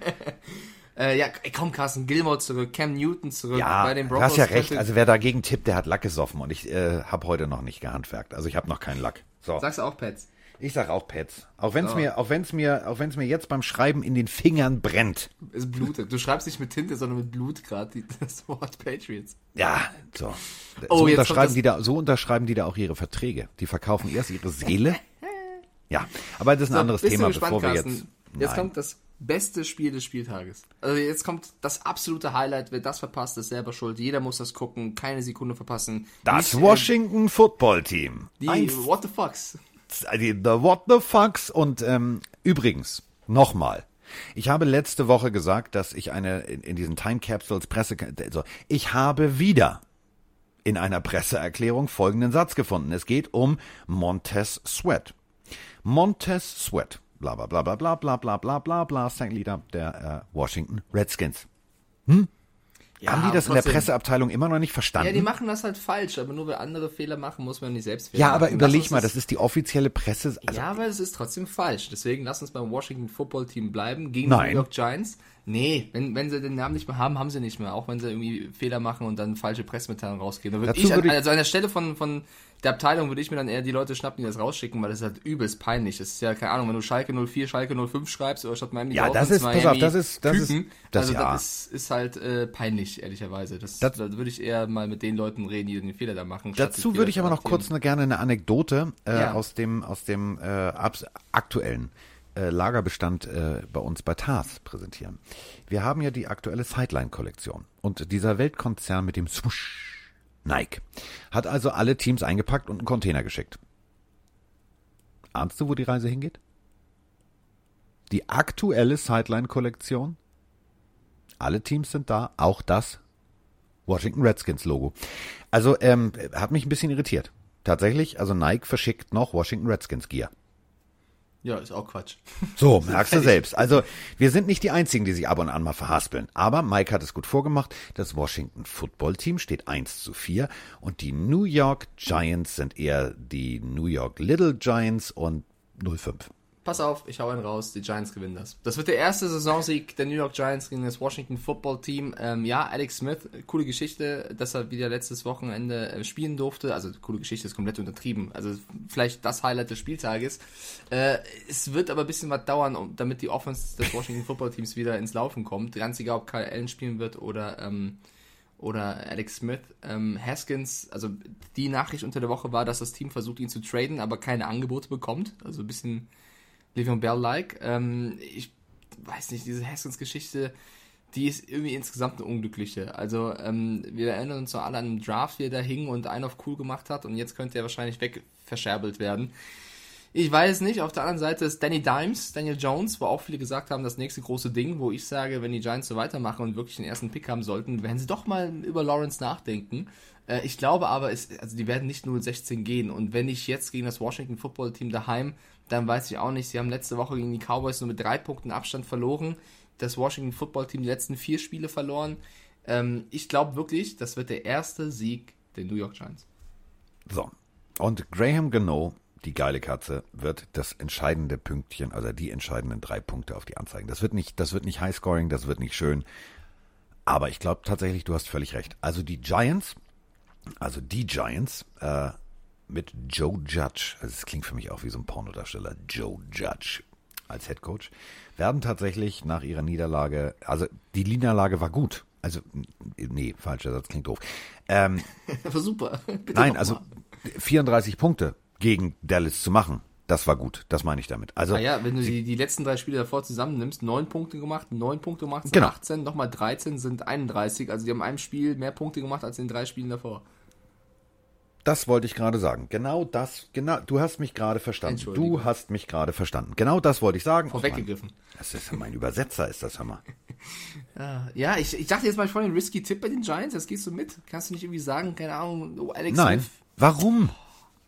Äh, ja, komm, Carsten Gilmore zurück, Cam Newton zurück Ja, bei den du Broncos. hast ja recht. Also wer dagegen tippt, der hat Lack gesoffen und ich äh, habe heute noch nicht gehandwerkt. Also ich habe noch keinen Lack. So, Sagst du auch Pets? ich sag auch Pets. Auch wenn es So. mir, auch wenn es mir, auch wenn es mir jetzt beim Schreiben in den Fingern brennt. Es blutet. Du schreibst nicht mit Tinte, sondern mit Blut gerade das Wort Patriots. Ja, so. Oh, so, jetzt unterschreiben die da, so unterschreiben die da auch ihre Verträge. Die verkaufen erst ihre Seele. Ja, aber das ist ein So, anderes Thema, gespannt, bevor wir Carsten? jetzt. Jetzt Nein. kommt das beste Spiel des Spieltages. Also jetzt kommt das absolute Highlight. Wer das verpasst, ist selber schuld. Jeder muss das gucken. Keine Sekunde verpassen. das Nicht, Washington Football Team. Äh, die Eins, What the Fucks. die, the What the Fucks und ähm, übrigens nochmal. Ich habe letzte Woche gesagt, dass ich eine in, in diesen Time Capsules Presse, also ich habe wieder in einer Presseerklärung folgenden Satz gefunden. Es geht um Montez Sweat. Montez Sweat, bla bla bla bla bla bla bla bla bla bla, Leader der äh, Washington Redskins. Ja, Haben die das in der. Presseabteilung immer noch nicht verstanden? Ja, die machen das halt falsch, aber nur weil andere Fehler machen, muss man nicht selbst Fehler Ja, machen. aber Lass überleg uns mal, das ist die offizielle Presse. Also, ja, aber es ist trotzdem falsch. Deswegen lass uns beim Washington Football Team bleiben gegen Nein. die New York Giants. Nee, wenn, wenn sie den Namen nicht mehr haben, haben sie nicht mehr. Auch wenn sie irgendwie Fehler machen und dann falsche Pressemitteilungen rausgeben. Da würde Dazu ich, an, würde ich- also an der Stelle von, von der Abteilung würde ich mir dann eher die Leute schnappen, die das rausschicken, weil das ist halt übelst peinlich. Das ist ja, keine Ahnung, wenn du Schalke 04, Schalke 05 schreibst oder statt Miami Ja, das ist- pass Miami auf, das ist- das ist- Küken. das- also ja. das ist, ist halt äh, peinlich, ehrlicherweise. Das, Das- da würde ich eher mal mit den Leuten reden, die den Fehler da machen. Dazu würde ich aber noch kurz eine, gerne eine Anekdote äh, Ja. aus dem, aus dem äh, aktuellen äh, Lagerbestand äh, bei uns bei TARS präsentieren. Wir haben ja die aktuelle Sideline-Kollektion. Und dieser Weltkonzern mit dem Swoosh Nike hat also alle Teams eingepackt und einen Container geschickt. Ahnst du, wo die Reise hingeht? die aktuelle Sideline-Kollektion. Alle Teams sind da, auch das Washington Redskins Logo. Also ähm, hat mich ein bisschen irritiert. Tatsächlich, also Nike verschickt noch Washington Redskins Gear. Ja, ist auch Quatsch. So, merkst du selbst. Also, wir sind nicht die Einzigen, die sich ab und an mal verhaspeln. Aber Mike hat es gut vorgemacht. Das Washington Football Team steht 1 zu 4 und die New York Giants sind eher die New York Little Giants und 05 pass auf, ich hau einen raus, die Giants gewinnen das. Das wird der erste Saisonsieg der New York Giants gegen das Washington Football Team. Ähm, ja, Alex Smith, coole Geschichte, dass er wieder letztes Wochenende äh, spielen durfte. Also, coole Geschichte ist komplett untertrieben. Also, vielleicht das Highlight des Spieltages. Äh, es wird aber ein bisschen was dauern, damit die Offense des Washington Football Teams wieder ins Laufen kommt. Ganz egal, ob Kyle Allen spielen wird oder, ähm, oder Alex Smith. Ähm, Haskins, also die Nachricht unter der Woche war, dass das Team versucht, ihn zu traden, aber keine Angebote bekommt. Also ein bisschen Le'Veon Bell-like. Ähm, ich weiß nicht, diese Haskins-Geschichte, die ist irgendwie insgesamt eine unglückliche. Also, ähm, wir erinnern uns noch alle an den Draft, wie er da hing und einen auf cool gemacht hat und jetzt könnte er wahrscheinlich weg verscherbelt werden. Ich weiß nicht. Auf der anderen Seite ist Danny Dimes, Daniel Jones, wo auch viele gesagt haben, das nächste große Ding, wo ich sage, wenn die Giants so weitermachen und wirklich den ersten Pick haben sollten, werden sie doch mal über Lawrence nachdenken. Äh, ich glaube aber, es, also die werden nicht 0-16 gehen. Und wenn ich jetzt gegen das Washington Football Team daheim dann weiß ich auch nicht. Sie haben letzte Woche gegen die Cowboys nur mit drei Punkten Abstand verloren. Das Washington Football Team die letzten vier Spiele verloren. Ähm, ich glaube wirklich, das wird der erste Sieg der New York Giants. So. Und Graham Gano, die geile Katze, wird das entscheidende Pünktchen, also die entscheidenden drei Punkte auf die anzeigen. Das wird nicht, das wird nicht Highscoring, das wird nicht schön. Aber ich glaube tatsächlich, du hast völlig recht. Also die Giants, also die Giants, äh, mit Joe Judge, also es klingt für mich auch wie so ein Pornodarsteller, Joe Judge als Head Coach, werden tatsächlich nach ihrer Niederlage, also die Niederlage war gut. Also, nee, falscher Satz, klingt doof. Ähm, war super. Bitte nein, also 34 Punkte gegen Dallas zu machen, das war gut, das meine ich damit. Also, ah ja, wenn du die, die letzten drei Spiele davor zusammennimmst, neun Punkte gemacht, neun Punkte gemacht, sind genau. 18, nochmal 13 sind 31. Also die haben in einem Spiel mehr Punkte gemacht als in den drei Spielen davor. Das wollte ich gerade sagen. Genau das, genau, du hast mich gerade verstanden. Du hast mich gerade verstanden. Genau das wollte ich sagen. Vorweggegriffen. Das ist mein Übersetzer, ist das Hammer. ja, ich, ich dachte jetzt mal vorhin, risky Tipp bei den Giants, das gehst du mit. Kannst du nicht irgendwie sagen, keine Ahnung, oh, Alex Nein. Smith. Warum?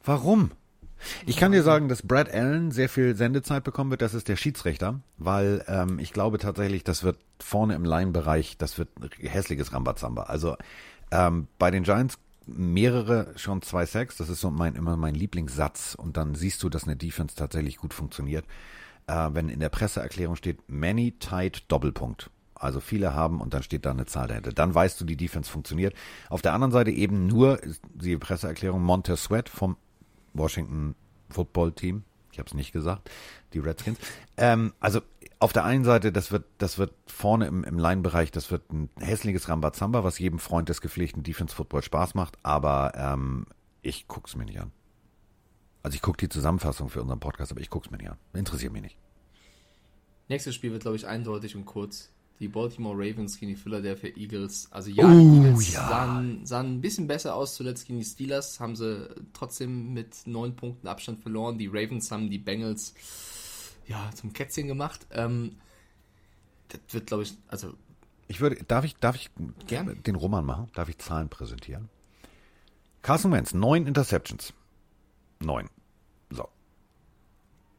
Warum? Ich kann dir sagen, dass Brad Allen sehr viel Sendezeit bekommen wird. Das ist der Schiedsrichter, weil ähm, ich glaube tatsächlich, das wird vorne im Line-Bereich, das wird ein hässliches Rambazamba. Also ähm, bei den Giants mehrere schon zwei Sacks. Das ist so mein, immer mein Lieblingssatz. Und dann siehst du, dass eine Defense tatsächlich gut funktioniert. Äh, wenn in der Presseerklärung steht, many tight Doppelpunkt. Also viele haben und dann steht da eine Zahl dahinter. Dann weißt du, die Defense funktioniert. Auf der anderen Seite eben nur die Presseerklärung Montez Sweat vom Washington Football Team. Ich habe es nicht gesagt, die Redskins. Ähm, also auf der einen Seite, das wird, das wird vorne im, im Line-Bereich, das wird ein hässliches Rambazamba, was jedem Freund des gepflegten Defense-Football Spaß macht, aber ähm, ich guck's mir nicht an. Also ich gucke die Zusammenfassung für unseren Podcast, aber ich guck's mir nicht an. Interessiert mich nicht. Nächstes Spiel wird, glaube ich, eindeutig und kurz. Die Baltimore Ravens gegen die Philadelphia Eagles. Also ja, uh, die Eagles ja. Sahen, sahen ein bisschen besser aus zuletzt gegen die Steelers. Haben sie trotzdem mit neun Punkten Abstand verloren. Die Ravens haben die Bengals ja, zum Kätzchen gemacht. Ähm, das wird, glaube ich, also. Ich würde, darf ich, darf ich Gerne. den Roman machen? Darf ich Zahlen präsentieren? Carson Wentz, neun Interceptions. Neun. So.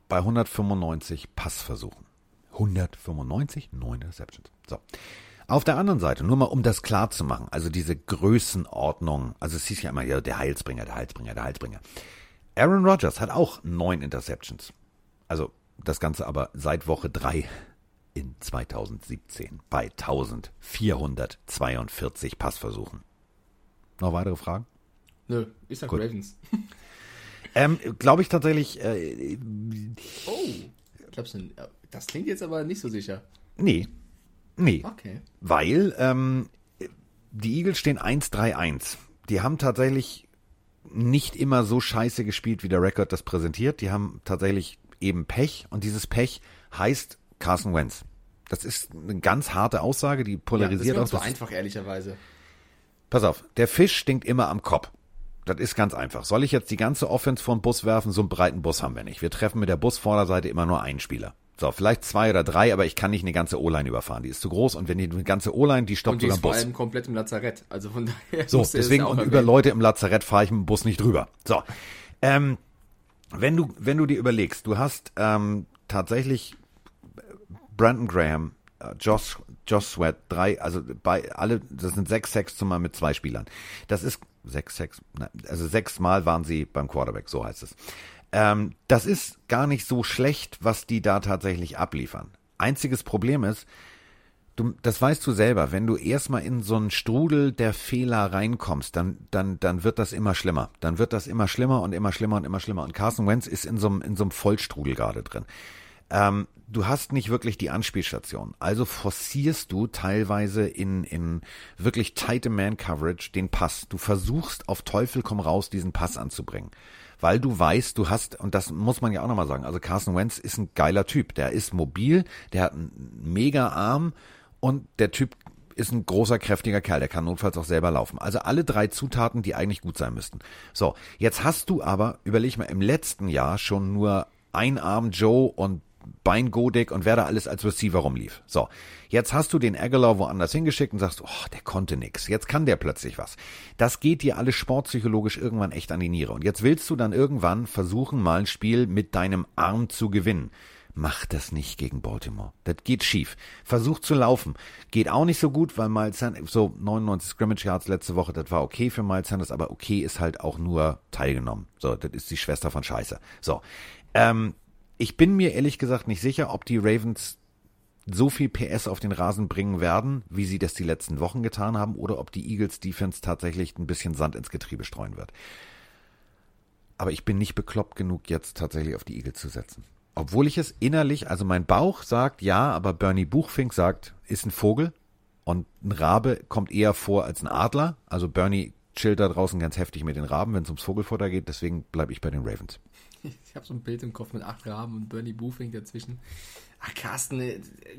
Bei 195 Passversuchen. 195, neun Interceptions. So. Auf der anderen Seite, nur mal um das klar zu machen, also diese Größenordnung, also es hieß ja immer, ja, der Heilsbringer, der Heilsbringer, der Heilsbringer. Aaron Rodgers hat auch neun Interceptions. Also das Ganze aber seit Woche 3 in 2017 bei 1442 Passversuchen. Noch weitere Fragen? Nö, ich sag Gut. Ravens. ähm, Glaube ich tatsächlich. Äh, oh, glaubst du, das klingt jetzt aber nicht so sicher. Nee. Nee. Okay. Weil ähm, die Eagles stehen 1-3-1. Die haben tatsächlich nicht immer so scheiße gespielt, wie der Rekord das präsentiert. Die haben tatsächlich eben Pech und dieses Pech heißt Carson Wentz. Das ist eine ganz harte Aussage, die polarisiert ja, das ist auch. so einfach, ehrlicherweise. Pass auf, der Fisch stinkt immer am Kopf. Das ist ganz einfach. Soll ich jetzt die ganze Offense vor den Bus werfen? So einen breiten Bus haben wir nicht. Wir treffen mit der Busvorderseite immer nur einen Spieler. So, vielleicht zwei oder drei, aber ich kann nicht eine ganze O-Line überfahren. Die ist zu groß und wenn die eine ganze O-Line, die stoppt Und die sogar ist vor Bus. allem komplett im Lazarett. Also von daher. So, deswegen und über Leute im Lazarett fahre ich mit dem Bus nicht drüber. So, ähm, wenn du wenn du dir überlegst, du hast ähm, tatsächlich Brandon Graham, äh, Josh Josh Sweat, drei, also bei alle, das sind sechs Sacks zumal mit zwei Spielern. Das ist sechs Sacks, nein, also sechs Mal waren sie beim Quarterback, so heißt es. Ähm, das ist gar nicht so schlecht, was die da tatsächlich abliefern. Einziges Problem ist, du, das weißt du selber, wenn du erstmal in so einen Strudel der Fehler reinkommst, dann, dann, dann wird das immer schlimmer. Dann wird das immer schlimmer und immer schlimmer und immer schlimmer. Und Carson Wentz ist in so einem, in so einem Vollstrudel gerade drin. Ähm, du hast nicht wirklich die Anspielstation. Also forcierst du teilweise in, in wirklich tighte Man-Coverage den Pass. Du versuchst auf Teufel komm raus, diesen Pass anzubringen. Weil du weißt, du hast, und das muss man ja auch nochmal sagen, also Carson Wentz ist ein geiler Typ. Der ist mobil, der hat einen mega Arm und der Typ ist ein großer, kräftiger Kerl, der kann notfalls auch selber laufen. Also alle drei Zutaten, die eigentlich gut sein müssten. So, jetzt hast du aber, überleg mal, im letzten Jahr schon nur ein Arm Joe und Bein Godek und wer da alles als Receiver rumlief. So, jetzt hast du den Aguilar woanders hingeschickt und sagst, oh, der konnte nix. Jetzt kann der plötzlich was. Das geht dir alles sportpsychologisch irgendwann echt an die Niere. Und jetzt willst du dann irgendwann versuchen, mal ein Spiel mit deinem Arm zu gewinnen. Mach das nicht gegen Baltimore. Das geht schief. Versuch zu laufen. Geht auch nicht so gut, weil Miles Sanders, so 99 Scrimmage Yards letzte Woche, das war okay für Miles Sanders, aber okay ist halt auch nur teilgenommen. So, das ist die Schwester von Scheiße. So, ähm, ich bin mir ehrlich gesagt nicht sicher, ob die Ravens so viel PS auf den Rasen bringen werden, wie sie das die letzten Wochen getan haben, oder ob die Eagles Defense tatsächlich ein bisschen Sand ins Getriebe streuen wird. Aber ich bin nicht bekloppt genug, jetzt tatsächlich auf die Eagles zu setzen. Obwohl ich es innerlich, also mein Bauch sagt ja, aber Bernie Buchfink sagt, ist ein Vogel und ein Rabe kommt eher vor als ein Adler. Also Bernie chillt da draußen ganz heftig mit den Raben, wenn es ums Vogelfutter geht, deswegen bleibe ich bei den Ravens. Ich habe so ein Bild im Kopf mit acht Raben und Bernie Boofing dazwischen. Ach, Carsten,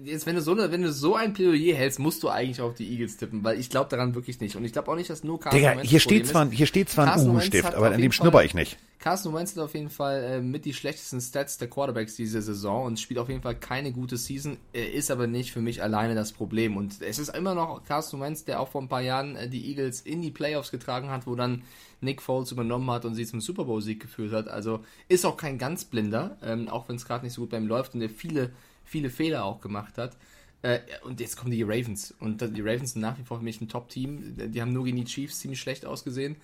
jetzt, wenn du so, wenn du so ein Plädoyer hältst, musst du eigentlich auf die Eagles tippen, weil ich glaube daran wirklich nicht. Und ich glaube auch nicht, dass nur Carsten Digga, hier steht zwar, hier steht zwar ein hat aber an dem schnupper ich nicht. Carsten Wentz hat auf jeden Fall äh, mit die schlechtesten Stats der Quarterbacks diese Saison und spielt auf jeden Fall keine gute Season. Er ist aber nicht für mich alleine das Problem. Und es ist immer noch Carsten Wentz, der auch vor ein paar Jahren äh, die Eagles in die Playoffs getragen hat, wo dann Nick Foles übernommen hat und sie zum Super Bowl-Sieg geführt hat. Also ist auch kein ganz blinder, ähm, auch wenn es gerade nicht so gut bei ihm läuft und er viele, viele Fehler auch gemacht hat. Äh, und jetzt kommen die Ravens. Und die Ravens sind nach wie vor für mich ein Top-Team. Die haben nur gegen die Chiefs ziemlich schlecht ausgesehen.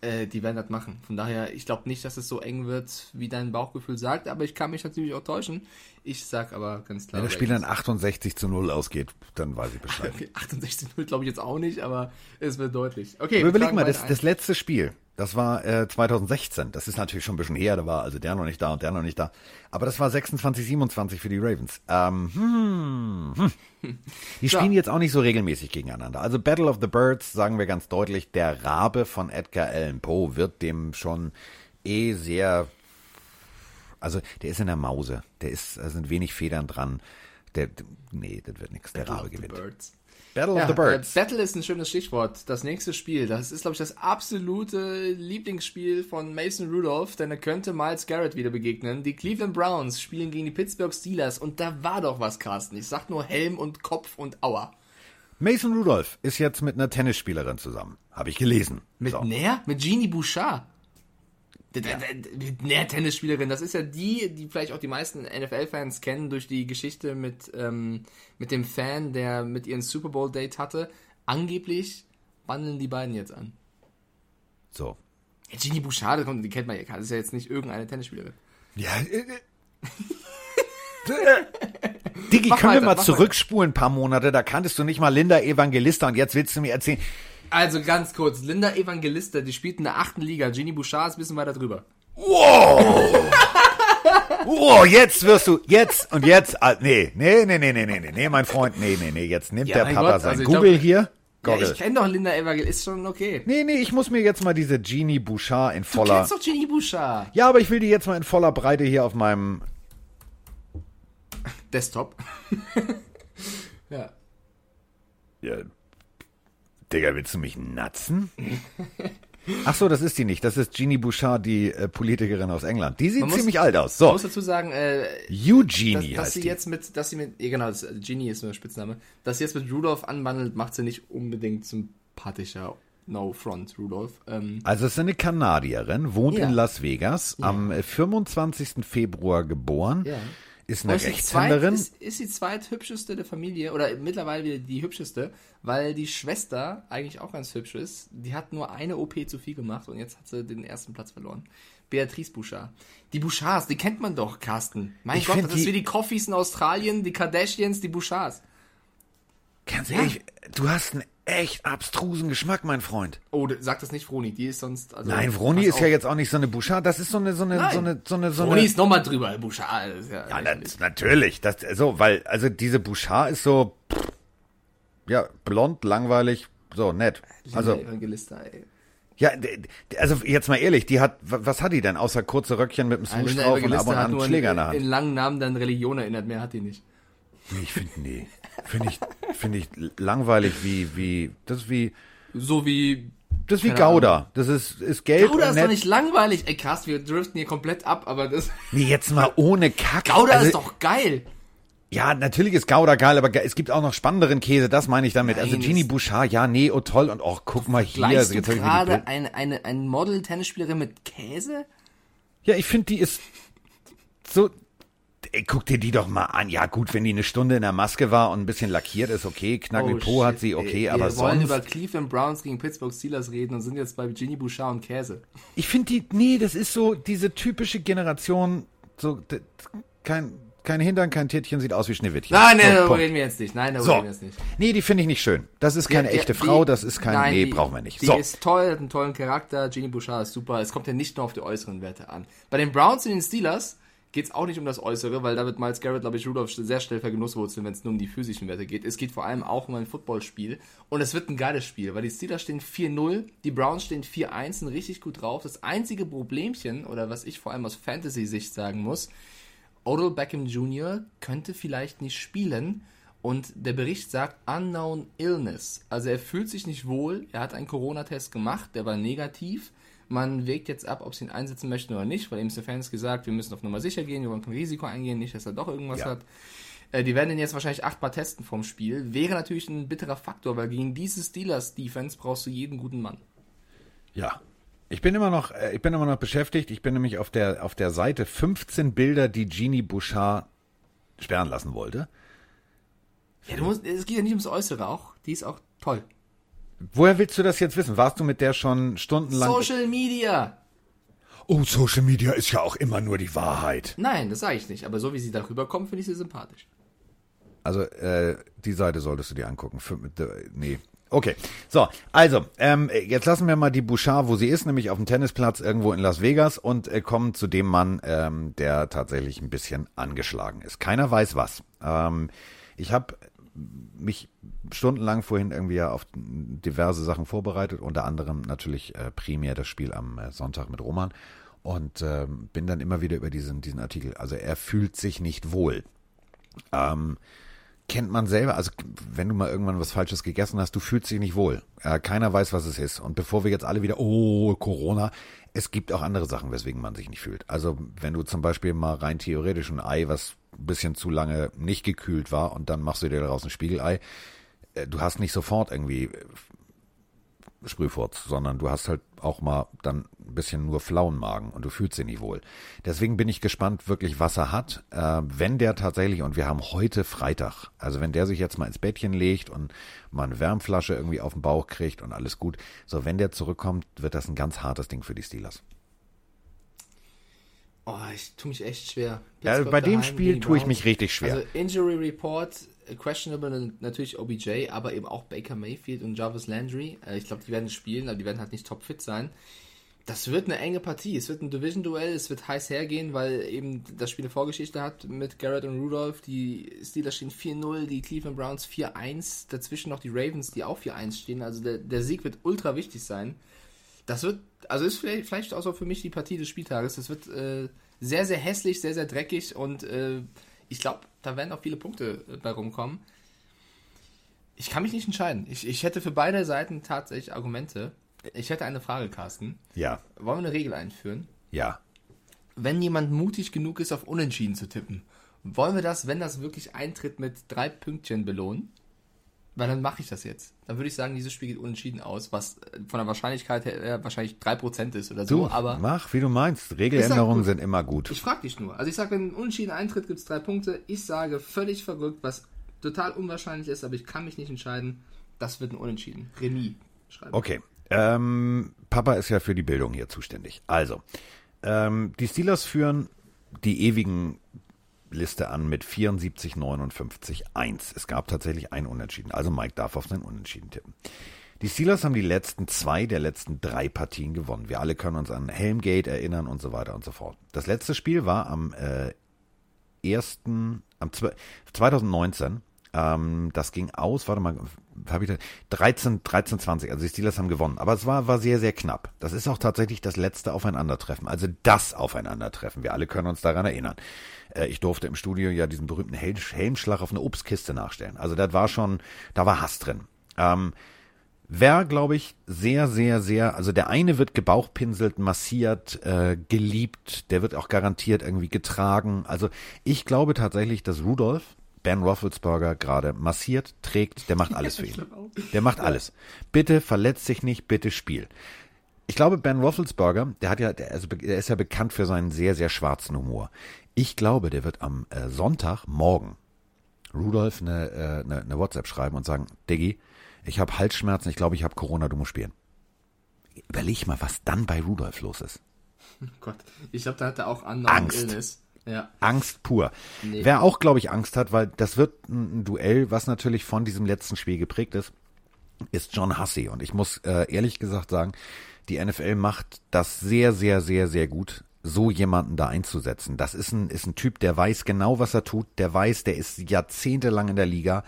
Äh, die werden das machen. Von daher, ich glaube nicht, dass es so eng wird, wie dein Bauchgefühl sagt, aber ich kann mich natürlich auch täuschen. Ich sag aber ganz klar. Wenn das Spiel dann Ravens. 68 zu 0 ausgeht, dann weiß ich Bescheid. Okay, 68-0 glaube ich jetzt auch nicht, aber es wird deutlich. Okay, Aber überleg mal, das, das letzte Spiel, das war äh, 2016. Das ist natürlich schon ein bisschen her, da war also der noch nicht da und der noch nicht da. Aber das war 26, 27 für die Ravens. Ähm, hm, hm. Die spielen jetzt auch nicht so regelmäßig gegeneinander. Also Battle of the Birds, sagen wir ganz deutlich, der Rabe von Edgar Allan Poe wird dem schon eh sehr, also der ist in der Mause. Der ist, da sind wenig Federn dran. Der, nee, das wird nichts. Der Battle Rabe gewinnt. Birds. Battle Ja, of the Birds. Äh, Battle ist ein schönes Stichwort. Das nächste Spiel, das ist, glaube ich, das absolute Lieblingsspiel von Mason Rudolph, denn er könnte Miles Garrett wieder begegnen. Die Cleveland Browns spielen gegen die Pittsburgh Steelers und da war doch was, Carsten. Ich sag nur Helm und Kopf und Aua. Mason Rudolph ist jetzt mit einer Tennisspielerin zusammen. Habe ich gelesen. Mit So. Nair? Mit Jeannie Bouchard. Mit Nair Tennisspielerin. Das ist ja die, die vielleicht auch die meisten NFL-Fans kennen durch die Geschichte mit, ähm, mit dem Fan, der mit ihren Super Bowl-Date hatte. Angeblich wandeln die beiden jetzt an. So. Ja, Jeannie Bouchard, das kommt- die kennt man ja. Das ist ja jetzt nicht irgendeine Tennisspielerin. Ja. Äh, äh. Diggi, können wir mal zurückspulen ein paar Monate? Da kanntest du nicht mal Linda Evangelista und jetzt willst du mir erzählen. Also ganz kurz, Linda Evangelista, die spielt in der achten Liga. Ginny Bouchard ist ein bisschen weiter drüber. Wow! wow, jetzt wirst du, jetzt und jetzt, ah, nee, nee, nee, nee, nee, nee, nee, mein Freund, nee, nee, nee, jetzt nimmt ja, der Papa Gott, sein also Google glaub, hier. Ja, ich kenne doch Linda Evergill, ist schon okay. Nee, nee, ich muss mir jetzt mal diese Genie Bouchard in voller... Du kennst doch Genie Bouchard. Ja, aber ich will die jetzt mal in voller Breite hier auf meinem... Desktop. ja. Ja, Digga, willst du mich natzen? Ach so, das ist die nicht. Das ist Jeannie Bouchard, die äh, Politikerin aus England. Die sieht Man muss- ziemlich alt aus. Ich So, muss dazu sagen, äh, Eugenie dass, dass heißt sie die. jetzt mit, dass sie mit, ja genau, das, Genie ist nur Spitzname, dass sie jetzt mit Rudolph anbandelt, macht sie nicht unbedingt sympathischer. No front, Rudolph. Ähm, Also es ist eine Kanadierin, wohnt Ja. in Las Vegas, am äh, 25. Februar geboren, ja. Ist eine Und ist die zweit- Rechtshänderin. Ist, ist die zweithübscheste der Familie oder mittlerweile wieder die hübscheste, weil die Schwester eigentlich auch ganz hübsch ist. Die hat nur eine OP zu viel gemacht und jetzt hat sie den ersten Platz verloren. Beatrice Bouchard. Die Bouchards, die kennt man doch, Carsten. Mein Ich Gott, das ist die- wie die Coffees in Australien, die Kardashians, die Bouchards. Ganz ehrlich, du hast einen echt abstrusen Geschmack, mein Freund. Oh, sag das nicht Froni, die ist sonst. Also, Nein, Vroni pass ist ja auf. jetzt auch nicht so eine Bouchard, das ist so eine, so eine, Nein. so eine, so eine, so Froni eine. ist nochmal drüber, Bouchard. Ja, Ja, das, natürlich. Das, so, weil, also diese Bouchard ist so, pff, ja, blond, langweilig, so, nett. Lina Also, Evangelista, ey. ja, also jetzt mal ehrlich, die hat, wa- was hat die denn, außer kurze Röckchen mit einem Swoosh Lina drauf und ab und an einen Schläger in der Hand? in langen Namen dann Religion erinnert, mehr hat die nicht. Nee, ich finde, nee. Finde ich, finde ich langweilig wie, wie, das ist wie, So wie. das ist wie Gouda. Das ist, ist gelb Gouda ist doch nicht langweilig. Ey, Carsten, wir driften hier komplett ab, aber das. Nee, jetzt mal ohne Kack. Gouda also, ist doch geil. Ja, natürlich ist Gouda geil, aber es gibt auch noch spannenderen Käse, das meine ich damit. also Nein, Genie es- Bouchard, ja, nee, oh toll und auch guck mal hier. Du jetzt die gerade eine, eine, ein Model-Tennisspielerin mit Käse? Ja, ich finde, die ist so. Ey, guck dir die doch mal an. Ja, gut, wenn die eine Stunde in der Maske war und ein bisschen lackiert ist, okay. Knack mit Po hat sie, okay, Oh, Ey, aber Wir wollen sonst. über Cleveland Browns gegen Pittsburgh Steelers reden und sind jetzt bei Ginny Bouchard und Käse. Ich finde die, nee, das ist so diese typische Generation, so, kein, kein Hintern, kein Tierchen, sieht aus wie Schneewittchen. Nein, nein, so, darüber reden wir jetzt nicht. Nein, darüber So. reden wir jetzt nicht. Nee, die finde ich nicht schön. Das ist keine Die- echte die- Frau, das ist kein, nein, nee, die- brauchen wir nicht. Die So. ist toll, hat einen tollen Charakter. Ginny Bouchard ist super. Es kommt ja nicht nur auf die äußeren Werte an. Bei den Browns und den Steelers geht es auch nicht um das Äußere, weil da wird Miles Garrett, glaube ich, Rudolph sehr schnell vergenusswurzeln, wenn es nur um die physischen Werte geht. Es geht vor allem auch um ein Footballspiel. Und es wird ein geiles Spiel, weil die Steelers stehen 4-0, die Browns stehen 4-1, sind richtig gut drauf. Das einzige Problemchen, oder was ich vor allem aus Fantasy-Sicht sagen muss, Odell Beckham Jr. könnte vielleicht nicht spielen und der Bericht sagt Unknown Illness. Also er fühlt sich nicht wohl, er hat einen Corona-Test gemacht, der war negativ. Man wägt jetzt ab, ob sie ihn einsetzen möchten oder nicht, weil ihm Fans gesagt, wir müssen auf Nummer sicher gehen, wir wollen kein Risiko eingehen, nicht, dass er doch irgendwas Ja. hat. Äh, Die werden ihn jetzt wahrscheinlich achtmal testen vom Spiel. Wäre natürlich ein bitterer Faktor, weil gegen diese Steelers-Defense brauchst du jeden guten Mann. Ja. Ich bin immer noch, äh, ich bin immer noch beschäftigt. Ich bin nämlich auf der, auf der Seite 15 Bilder, die Genie Bouchard sperren lassen wollte. Ja, du musst, es geht ja nicht ums Äußere auch. Die ist auch toll. Woher willst du das jetzt wissen? Warst du mit der schon stundenlang? Social Media! oh, Social Media ist ja auch immer nur die Wahrheit. Nein, das sage ich nicht. Aber so wie sie darüber kommt, finde ich sie sympathisch. Also, äh, die Seite solltest du dir angucken. Für, äh, nee. Okay. So, also, ähm, jetzt lassen wir mal die Bouchard, wo sie ist, nämlich auf dem Tennisplatz irgendwo in Las Vegas und äh, kommen zu dem Mann, ähm, der tatsächlich ein bisschen angeschlagen ist. Keiner weiß was. Ähm, ich habe mich stundenlang vorhin irgendwie ja auf diverse Sachen vorbereitet, unter anderem natürlich äh, primär das Spiel am äh, Sonntag mit Roman und ähm, bin dann immer wieder über diesen, diesen Artikel. Also er fühlt sich nicht wohl. Ähm, kennt man selber, also wenn du mal irgendwann was Falsches gegessen hast, du fühlst dich nicht wohl. Äh, keiner weiß, was es ist. Und bevor wir jetzt alle wieder, oh, Corona, es gibt auch andere Sachen, weswegen man sich nicht fühlt. Also wenn du zum Beispiel mal rein theoretisch ein Ei, was ein bisschen zu lange nicht gekühlt war und dann machst du dir daraus ein Spiegelei, äh, du hast nicht sofort irgendwie äh, Sprühfurz, sondern du hast halt auch mal dann ein bisschen nur flauen Magen und du fühlst dich nicht wohl. Deswegen bin ich gespannt, wirklich, was er hat. Äh, wenn der tatsächlich, und wir haben heute Freitag, also wenn der sich jetzt mal ins Bettchen legt und mal eine Wärmflasche irgendwie auf den Bauch kriegt und alles gut, so wenn der zurückkommt, wird das ein ganz hartes Ding für die Steelers. Oh, ich tue mich echt schwer. Ja, Pittsburgh bei dem Spiel tue ich mich richtig schwer. Also Injury Report, äh, questionable natürlich OBJ, aber eben auch Baker Mayfield und Jarvis Landry. Äh, Ich glaube, die werden spielen, aber die werden halt nicht topfit sein. Das wird eine enge Partie. Es wird ein Division-Duell, es wird heiß hergehen, weil eben das Spiel eine Vorgeschichte hat mit Garrett und Rudolph. Die Steelers stehen 4-0, die Cleveland Browns 4-1, dazwischen noch die Ravens, die auch 4-1 stehen. Also der, der Sieg wird ultra wichtig sein. Das wird, also ist vielleicht, vielleicht auch so für mich die Partie des Spieltages. Das wird äh, sehr, sehr hässlich, sehr, sehr dreckig und äh, ich glaube, da werden auch viele Punkte äh, bei rumkommen. Ich kann mich nicht entscheiden. Ich, ich hätte für beide Seiten tatsächlich Argumente. Ich hätte eine Frage, Carsten. Ja. Wollen wir eine Regel einführen? Ja. Wenn jemand mutig genug ist, auf Unentschieden zu tippen, wollen wir das, wenn das wirklich eintritt, mit drei Pünktchen belohnen? Weil dann mache ich das jetzt. Dann würde ich sagen, dieses Spiel geht unentschieden aus, was äh, von der Wahrscheinlichkeit her wahrscheinlich 3% ist oder so. Du, aber mach, wie du meinst. Regeländerungen sind immer gut. Ich frage dich nur. Also ich sage, wenn ein Unentschieden eintritt, gibt es drei Punkte. Ich sage, völlig verrückt, was total unwahrscheinlich ist, aber ich kann mich nicht entscheiden. Das wird ein Unentschieden. Remis schreiben. Okay. Ähm, Papa ist ja für die Bildung hier zuständig. Also, ähm, die Steelers führen die ewigen Liste an mit 74, 59, 1. Es gab tatsächlich ein Unentschieden. Also Mike darf auf sein Unentschieden tippen. Die Steelers haben die letzten zwei der letzten drei Partien gewonnen. Wir alle können uns an Helmgate erinnern und so weiter und so fort. Das letzte Spiel war am äh, 1. am 2019 ähm, das ging aus, warte mal, habe ich da, 13, 13, 20, also die Steelers haben gewonnen. Aber es war, war sehr, sehr knapp. Das ist auch tatsächlich das letzte Aufeinandertreffen, also das Aufeinandertreffen. Wir alle können uns daran erinnern. Äh, ich durfte im Studio ja diesen berühmten Hel Helmschlag auf eine Obstkiste nachstellen. Also das war schon, da war Hass drin. Ähm, Wer, glaube ich, sehr, sehr, sehr, also der eine wird gebauchpinselt, massiert, äh, geliebt, der wird auch garantiert irgendwie getragen. Also ich glaube tatsächlich, dass Rudolph Ben Roethlisberger gerade massiert, trägt, der macht alles für ihn. Der macht alles. Bitte verletzt sich nicht, bitte spiel. Ich glaube, Ben Roethlisberger, der hat ja, der, also, der ist ja bekannt für seinen sehr, sehr schwarzen Humor. Ich glaube, der wird am äh, Sonntag, morgen, Rudolf eine, äh, eine, eine WhatsApp schreiben und sagen, Diggi, ich habe Halsschmerzen, ich glaube, ich habe Corona, du musst spielen. Überleg mal, was dann bei Rudolf los ist. Oh Gott, ich glaube, da hat er auch andere Angst. Illness. Ja. Angst pur. Nee. Wer auch, glaube ich, Angst hat, weil das wird ein Duell, was natürlich von diesem letzten Spiel geprägt ist, ist John Hussey. Und ich muss äh, ehrlich gesagt sagen, die NFL macht das sehr, sehr, sehr, sehr gut, so jemanden da einzusetzen. Das ist ein, ist ein Typ, der weiß genau, was er tut, der weiß, der ist jahrzehntelang in der Liga.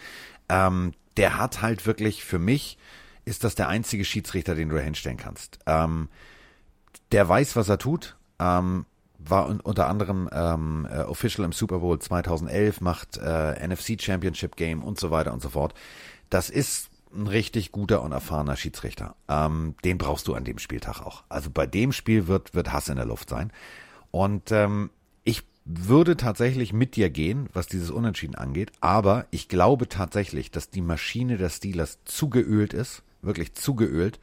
Ähm, der hat halt wirklich, für mich, ist das der einzige Schiedsrichter, den du hinstellen kannst. Ähm, der weiß, was er tut. Ähm, war unter anderem ähm, äh, Official im Super Bowl 2011, macht äh, NFC Championship Game und so weiter und so fort. Das ist ein richtig guter und erfahrener Schiedsrichter. Ähm, den brauchst du an dem Spieltag auch. Also bei dem Spiel wird, wird Hass in der Luft sein. Und ähm, ich würde tatsächlich mit dir gehen, was dieses Unentschieden angeht, aber ich glaube tatsächlich, dass die Maschine der Steelers zugeölt ist, wirklich zugeölt,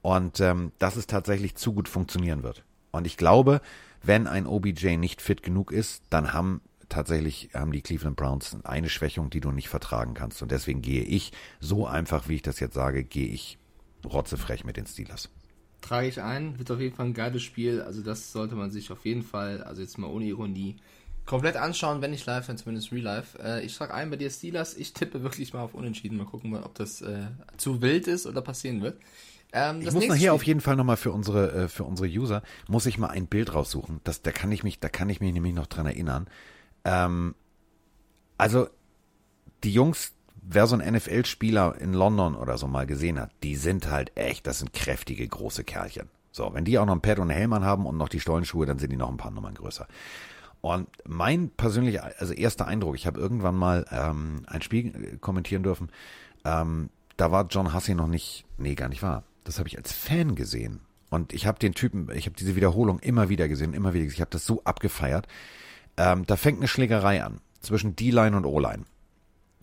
und ähm, dass es tatsächlich zu gut funktionieren wird. Und ich glaube, wenn ein OBJ nicht fit genug ist, dann haben tatsächlich haben die Cleveland Browns eine Schwächung, die du nicht vertragen kannst. Und deswegen gehe ich, so einfach wie ich das jetzt sage, gehe ich rotzefrech mit den Steelers. Trage ich ein, wird auf jeden Fall ein geiles Spiel. Also das sollte man sich auf jeden Fall, also jetzt mal ohne Ironie, komplett anschauen, wenn nicht live, dann zumindest real life. Äh, ich trage ein bei dir Steelers. Ich tippe wirklich mal auf Unentschieden. Mal gucken, ob das äh, zu wild ist oder passieren wird. Ähm, ich muss nachher auf jeden Fall nochmal für unsere, äh, für unsere User, muss ich mal ein Bild raussuchen. Das, da kann ich mich, da kann ich mich nämlich noch dran erinnern. Ähm, also, die Jungs, wer so einen NFL-Spieler in London oder so mal gesehen hat, die sind halt echt, das sind kräftige, große Kerlchen. So, wenn die auch noch ein Pad und einen Helm haben und noch die Stollenschuhe, dann sind die noch ein paar Nummern größer. Und mein persönlicher, also erster Eindruck, ich habe irgendwann mal ähm, ein Spiel kommentieren dürfen, ähm, da war John Hussey noch nicht, nee, gar nicht wahr das habe ich als Fan gesehen. Und ich habe den Typen, ich habe diese Wiederholung immer wieder gesehen, immer wieder gesehen. Ich habe das so abgefeiert. Ähm, da fängt eine Schlägerei an zwischen D-Line und O-Line.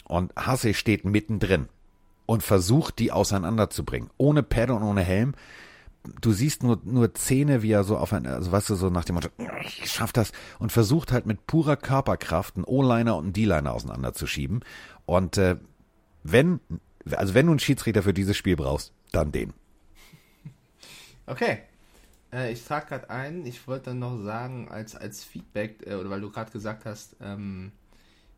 Und Hasse steht mittendrin und versucht, die auseinanderzubringen. Ohne Pad und ohne Helm. Du siehst nur, nur Zähne, wie er so auf ein, also weißt du, so nach dem Motto, ich schaff das. Und versucht halt mit purer Körperkraft einen O-Liner und einen D-Liner auseinanderzuschieben. Und äh, wenn, also wenn du einen Schiedsrichter für dieses Spiel brauchst, dann den. Okay. Äh, ich trage gerade ein, ich wollte dann noch sagen, als, als Feedback, äh, oder weil du gerade gesagt hast, ähm,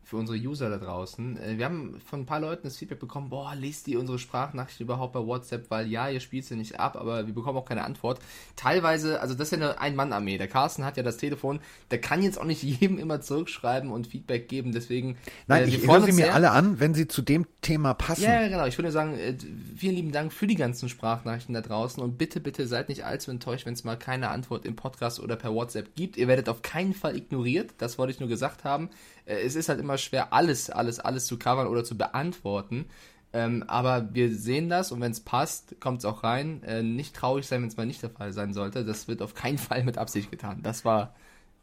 für unsere User da draußen. Äh, wir haben von ein paar Leuten das Feedback bekommen, boah, lest die unsere Sprachnachricht überhaupt bei WhatsApp, weil ja, ihr spielt sie nicht ab, aber wir bekommen auch keine Antwort. Teilweise, also das ist ja eine Ein-Mann-Armee. Der Carsten hat ja das Telefon, der kann jetzt auch nicht jedem immer zurückschreiben und Feedback geben, deswegen... Nein, äh, ich höre sie mir alle an, wenn sie zu dem Thema passen. Ja, genau. Ich würde sagen, äh, vielen lieben Dank für die ganzen Sprachnachrichten da draußen und bitte, bitte seid nicht allzu enttäuscht, wenn es mal keine Antwort im Podcast oder per WhatsApp gibt. Ihr werdet auf keinen Fall ignoriert, das wollte ich nur gesagt haben. Äh, es ist halt immer schwer, alles, alles, alles zu covern oder zu beantworten. Ähm, aber wir sehen das und wenn es passt, kommt es auch rein. Äh, nicht traurig sein, wenn es mal nicht der Fall sein sollte. Das wird auf keinen Fall mit Absicht getan. Das war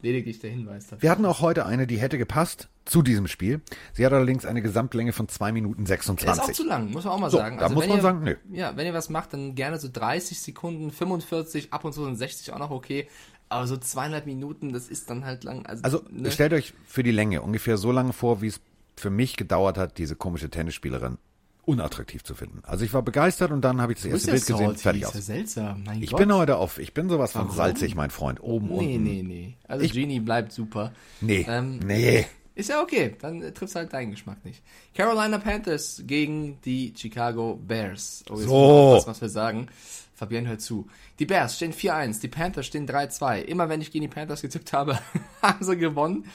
lediglich der Hinweis dafür. Wir hatten auch heute eine, die hätte gepasst zu diesem Spiel. Sie hat allerdings eine Gesamtlänge von 2 Minuten 26. Das ist auch zu lang, muss man auch mal so, sagen. Da also muss man ihr, sagen, nö. Ja, wenn ihr was macht, dann gerne so 30 Sekunden, 45, ab und zu sind 60 auch noch okay. Aber so zweieinhalb Minuten, das ist dann halt lang. Also, also ne? stellt euch für die Länge ungefähr so lange vor, wie es für mich gedauert hat, diese komische Tennisspielerin unattraktiv zu finden. Also ich war begeistert und dann habe ich das erste Bild gesehen, fertig aus. Seltsam, mein ich Gott. bin heute auf, ich bin sowas von Warum? salzig, mein Freund, oben nee, unten. Nee, nee, nee. Also ich, Genie bleibt super. Nee, ähm, nee. Ist ja okay, dann äh, triffst halt deinen Geschmack nicht. Carolina Panthers gegen die Chicago Bears. Oh, so. Was, was wir sagen. Fabian, hört zu. Die Bears stehen 4-1, die Panthers stehen 3-2. Immer wenn ich gegen die Panthers getippt habe, haben sie gewonnen.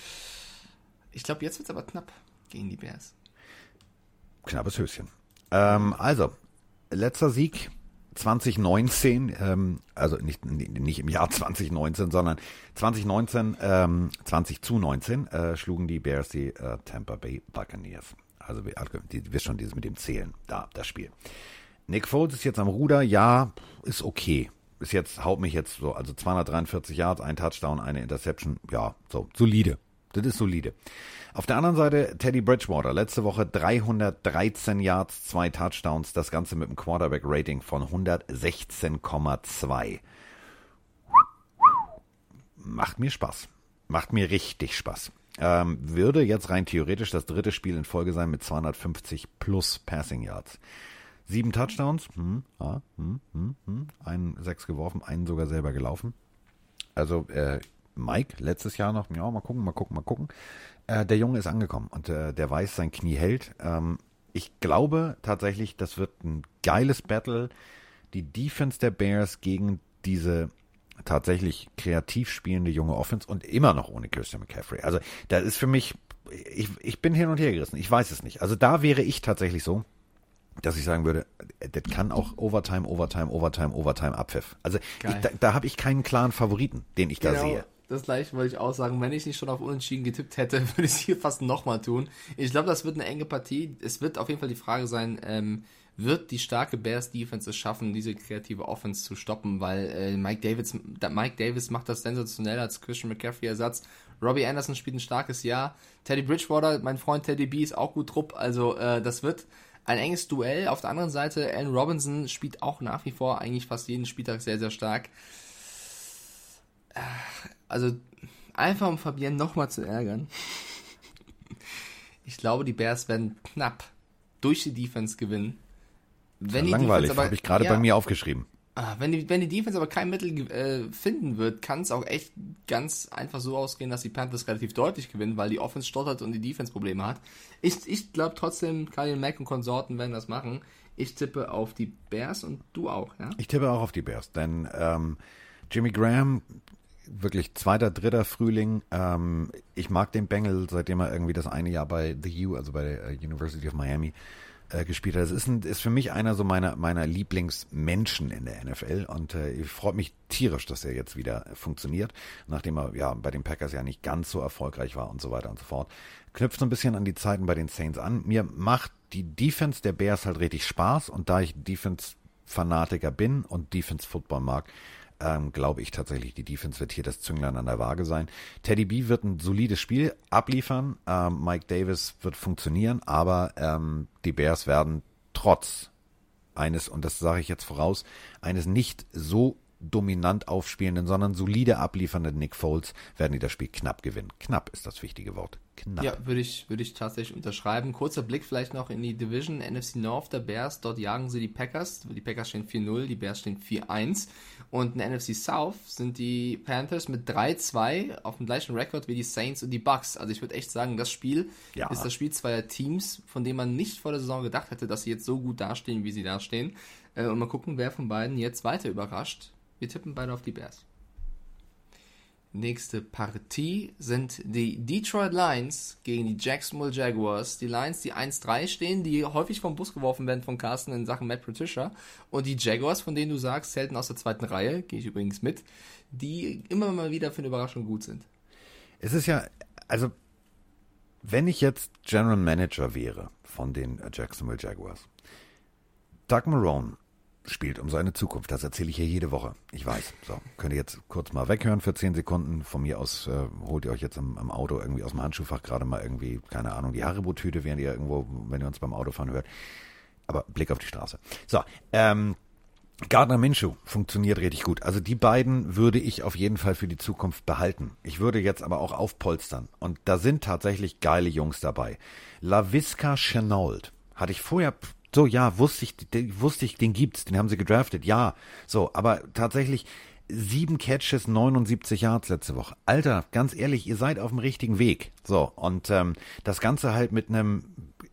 Ich glaube, jetzt wird es aber knapp gegen die Bears. Knappes Höschen. Ähm, also, letzter Sieg 2019, ähm, also nicht, nicht im Jahr 2019, sondern 2019, ähm, 20 zu 19, äh, schlugen die Bears die äh, Tampa Bay Buccaneers. Also, also die, wirst schon dieses mit dem Zählen, da, das Spiel. Nick Foles ist jetzt am Ruder, ja, ist okay. Ist jetzt, haut mich jetzt so, also 243 Yards, ein Touchdown, eine Interception, ja, so, solide. Das ist solide. Auf der anderen Seite Teddy Bridgewater. Letzte Woche 313 Yards, zwei Touchdowns. Das Ganze mit einem Quarterback-Rating von 116,2. Macht mir Spaß. Macht mir richtig Spaß. Ähm, würde jetzt rein theoretisch das dritte Spiel in Folge sein mit 250 plus Passing Yards. Sieben Touchdowns, hm, ah, hm, hm, hm, einen sechs geworfen, einen sogar selber gelaufen. Also äh, Mike letztes Jahr noch, ja, mal gucken, mal gucken, mal gucken. Äh, der Junge ist angekommen und äh, der weiß, sein Knie hält. Ähm, ich glaube tatsächlich, das wird ein geiles Battle. Die Defense der Bears gegen diese tatsächlich kreativ spielende junge Offense und immer noch ohne Christian McCaffrey. Also, da ist für mich, ich, ich bin hin und her gerissen. Ich weiß es nicht. Also, da wäre ich tatsächlich so, dass ich sagen würde, das kann auch Overtime, Overtime, Overtime, Overtime Abpfiff. Also, ich, da, da habe ich keinen klaren Favoriten, den ich da genau. sehe das gleiche wollte ich auch sagen. Wenn ich nicht schon auf Unentschieden getippt hätte, würde ich es hier fast nochmal tun. Ich glaube, das wird eine enge Partie. Es wird auf jeden Fall die Frage sein, ähm, wird die starke Bears Defense es schaffen, diese kreative Offense zu stoppen, weil äh, Mike, Davis, Mike Davis macht das sensationell als Christian McCaffrey Ersatz. Robbie Anderson spielt ein starkes Jahr. Teddy Bridgewater, mein Freund Teddy B ist auch gut Trupp. Also äh, das wird ein enges Duell. Auf der anderen Seite, Allen Robinson spielt auch nach wie vor eigentlich fast jeden Spieltag sehr, sehr stark also einfach um Fabienne nochmal zu ärgern. Ich glaube, die Bears werden knapp durch die Defense gewinnen. Wenn langweilig, habe ich gerade ja, bei mir aufgeschrieben. Ah, wenn die, wenn die Defense aber kein Mittel äh, finden wird, kann es auch echt ganz einfach so ausgehen, dass die Panthers relativ deutlich gewinnen, weil die Offense stottert und die Defense Probleme hat. Ich, ich glaube trotzdem, Kyle Mack und Konsorten werden das machen. Ich tippe auf die Bears und du auch, ja? Ich tippe auch auf die Bears, denn ähm, Jimmy Graham wirklich zweiter, dritter Frühling. Ähm, ich mag den Bengel, seitdem er irgendwie das eine Jahr bei The U, also bei der äh, University of Miami, äh, gespielt hat. Es ist, ein, ist für mich einer so meiner, meiner Lieblingsmenschen in der NFL und äh, ich freue mich tierisch, dass er jetzt wieder funktioniert, nachdem er ja bei den Packers ja nicht ganz so erfolgreich war und so weiter und so fort. Knüpft so ein bisschen an die Zeiten bei den Saints an. Mir macht die Defense der Bears halt richtig Spaß und da ich Defense-Fanatiker bin und Defense-Football mag, ähm, glaube ich tatsächlich, die Defense wird hier das Zünglein an der Waage sein. Teddy B wird ein solides Spiel abliefern. Ähm, Mike Davis wird funktionieren, aber ähm, die Bears werden trotz eines, und das sage ich jetzt voraus, eines nicht so dominant aufspielenden, sondern solide abliefernden Nick Foles werden die das Spiel knapp gewinnen. Knapp ist das wichtige Wort. Knapp. Ja, würde ich, würde ich tatsächlich unterschreiben. Kurzer Blick vielleicht noch in die Division NFC North der Bears. Dort jagen sie die Packers. Die Packers stehen 4-0, die Bears stehen 4-1. Und in der NFC South sind die Panthers mit 3-2 auf dem gleichen Rekord wie die Saints und die Bucks. Also ich würde echt sagen, das Spiel ja. ist das Spiel zweier Teams, von denen man nicht vor der Saison gedacht hätte, dass sie jetzt so gut dastehen, wie sie dastehen. Äh, und mal gucken, wer von beiden jetzt weiter überrascht. Wir tippen beide auf die Bears. Nächste Partie sind die Detroit Lions gegen die Jacksonville Jaguars. Die Lions, die 1-3 stehen, die häufig vom Bus geworfen werden von Carsten in Sachen Matt Patricia. Und die Jaguars, von denen du sagst, selten aus der zweiten Reihe, gehe ich übrigens mit, die immer mal wieder für eine Überraschung gut sind. Es ist ja, also wenn ich jetzt General Manager wäre von den Jacksonville Jaguars, Doug Marone spielt um seine Zukunft. Das erzähle ich hier jede Woche. Ich weiß. So, könnt ihr jetzt kurz mal weghören für zehn Sekunden. Von mir aus äh, holt ihr euch jetzt am, am Auto irgendwie aus dem Handschuhfach gerade mal irgendwie, keine Ahnung, die Haribo-Tüte, während ihr irgendwo, wenn ihr uns beim Autofahren hört. Aber Blick auf die Straße. So, ähm, Gardner Minshew funktioniert richtig gut. Also die beiden würde ich auf jeden Fall für die Zukunft behalten. Ich würde jetzt aber auch aufpolstern. Und da sind tatsächlich geile Jungs dabei. LaVisca Chenault hatte ich vorher so, ja, wusste ich, den, wusste ich, den gibt's, den haben sie gedraftet, ja. So, aber tatsächlich sieben Catches, 79 Yards letzte Woche. Alter, ganz ehrlich, ihr seid auf dem richtigen Weg. So, und ähm, das Ganze halt mit einem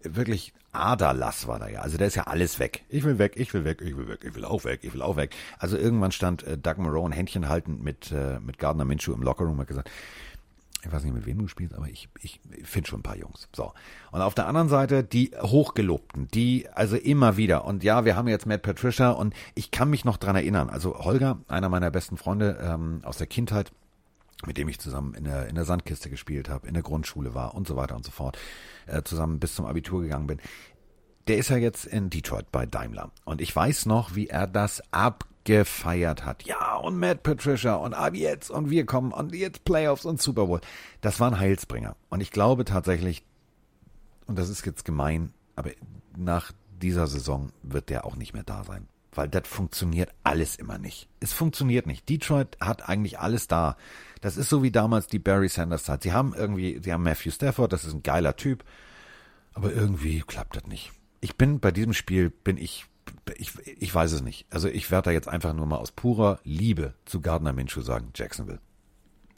wirklich Aderlass war da ja. Also da ist ja alles weg. Ich will weg, ich will weg, ich will weg, ich will auch weg, ich will auch weg. Also irgendwann stand äh, Doug Marone Händchen haltend mit, äh, mit Gardner Minshew im Lockerroom und hat gesagt, ich weiß nicht, mit wem du spielst, aber ich, ich finde schon ein paar Jungs. So. Und auf der anderen Seite die Hochgelobten, die also immer wieder, und ja, wir haben jetzt Matt Patricia und ich kann mich noch dran erinnern. Also Holger, einer meiner besten Freunde ähm, aus der Kindheit, mit dem ich zusammen in der, in der Sandkiste gespielt habe, in der Grundschule war und so weiter und so fort, äh, zusammen bis zum Abitur gegangen bin. Der ist ja jetzt in Detroit bei Daimler. Und ich weiß noch, wie er das ab gefeiert hat. Ja, und Matt Patricia und ab jetzt und wir kommen und jetzt Playoffs und Super Bowl. Das war ein Heilsbringer. Und ich glaube tatsächlich, und das ist jetzt gemein, aber nach dieser Saison wird der auch nicht mehr da sein. Weil das funktioniert alles immer nicht. Es funktioniert nicht. Detroit hat eigentlich alles da. Das ist so wie damals die Barry Sanders Zeit. Sie haben irgendwie, sie haben Matthew Stafford, das ist ein geiler Typ. Aber irgendwie klappt das nicht. Ich bin bei diesem Spiel, bin ich ich, ich weiß es nicht. Also ich werde da jetzt einfach nur mal aus purer Liebe zu Gardner Minshew sagen, Jacksonville.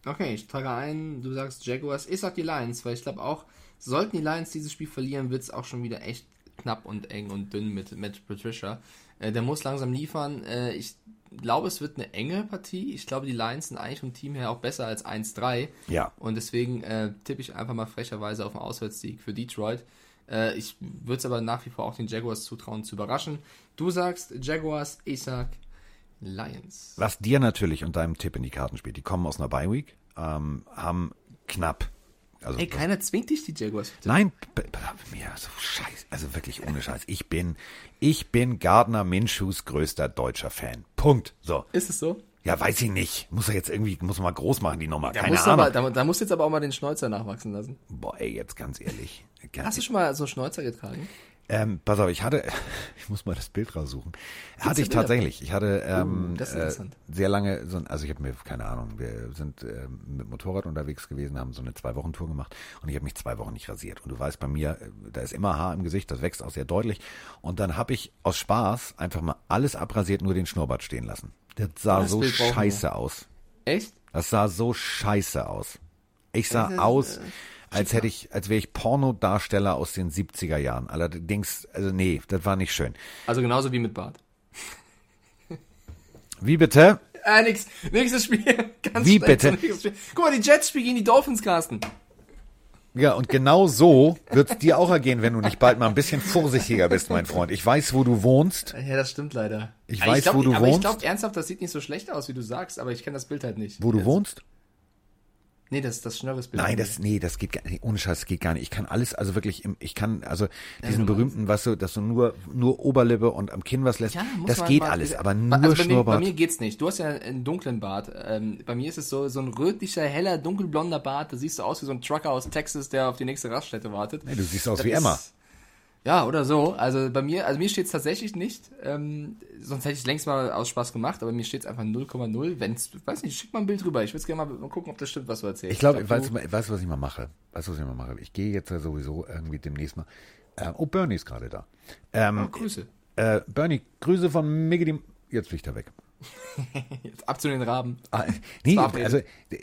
Okay, ich trage ein, du sagst Jaguars, ich sag die Lions, weil ich glaube auch, sollten die Lions dieses Spiel verlieren, wird es auch schon wieder echt knapp und eng und dünn mit Matt Patricia. Äh, der muss langsam liefern. Äh, ich glaube, es wird eine enge Partie. Ich glaube, die Lions sind eigentlich vom Team her auch besser als 1-3. Ja. Und deswegen äh, tippe ich einfach mal frecherweise auf einen Auswärtssieg für Detroit. Äh, ich würde es aber nach wie vor auch den Jaguars zutrauen zu überraschen. Du sagst Jaguars, ich sag Lions. Was dir natürlich und deinem Tipp in die Karten spielt, die kommen aus einer Bye Week, ähm, haben knapp. Also Ey, keiner zwingt dich, die Jaguars. Nein, mir so scheiße, also wirklich ohne Scheiß. Ich bin, ich bin Gardner Minshews größter deutscher Fan. Punkt. So. Ist es so? Ja, weiß ich nicht. Muss er jetzt irgendwie, muss man mal groß machen, die Nummer. Keine Ahnung. Aber, da, da musst du jetzt aber auch mal den Schnäuzer nachwachsen lassen. Boah, ey, jetzt ganz ehrlich. Hast du schon mal so Schnäuzer getragen? Ähm, pass auf, ich hatte, ich muss mal das Bild raussuchen. Gibt's hatte ich tatsächlich. Ich hatte oh, ähm, uh, äh, sehr lange, so, also ich habe mir keine Ahnung. Wir sind äh, mit Motorrad unterwegs gewesen, haben so eine zwei Wochen Tour gemacht und ich habe mich zwei Wochen nicht rasiert. Und du weißt, bei mir, äh, da ist immer Haar im Gesicht, das wächst auch sehr deutlich. Und dann habe ich aus Spaß einfach mal alles abrasiert, nur den Schnurrbart stehen lassen. Das sah das so scheiße aus. Echt? Das sah so scheiße aus. Ich sah aus. Als hätte ich, als wäre ich Pornodarsteller aus den 70er Jahren. Allerdings, also nee, das war nicht schön. Also genauso wie mit Bart. Wie bitte? Äh, nix. Nächstes Spiel. Ganz wie bitte? Guck mal, die Jets spielen gegen die Dolphins, Carsten. Ja, und genau so wird es dir auch ergehen, wenn du nicht bald mal ein bisschen vorsichtiger bist, mein Freund. Ich weiß, wo du wohnst. Ja, das stimmt leider. Ich aber weiß, ich glaub, wo du aber wohnst. Aber ich glaube ernsthaft, das sieht nicht so schlecht aus, wie du sagst, aber ich kenne das Bild halt nicht. Wo du Jetzt. wohnst? Nee, das ist das Schnörresbild. Nein, das, nee, das geht gar nicht. Ohne Scheiß, das geht gar nicht. Ich kann alles, also wirklich, ich kann, also diesen ja, berühmten, was du, dass du nur, nur Oberlippe und am Kinn was lässt, ja, das geht alles, aber nur also bei Schnurrbart. Mir, bei mir geht's nicht. Du hast ja einen dunklen Bart. Ähm, bei mir ist es so, so ein rötlicher, heller, dunkelblonder Bart. Da siehst du aus wie so ein Trucker aus Texas, der auf die nächste Raststätte wartet. Nee, du siehst aus das wie Emma. Ja, oder so. Also bei mir, also mir steht es tatsächlich nicht. Ähm, sonst hätte ich es längst mal aus Spaß gemacht, aber mir steht es einfach 0,0. Wenn es, weiß nicht, schick mal ein Bild rüber. Ich würde gerne mal gucken, ob das stimmt, was du erzählst. Ich glaube, weißt du, weißt, was ich mal mache? Weißt du, was ich mal mache? Ich gehe jetzt ja sowieso irgendwie demnächst mal. Äh, oh, Bernie ist gerade da. Ähm, oh, Grüße. Äh, Bernie, Grüße von Miggy. Jetzt fliegt er weg. Jetzt ab zu den Raben. Ah, nee, also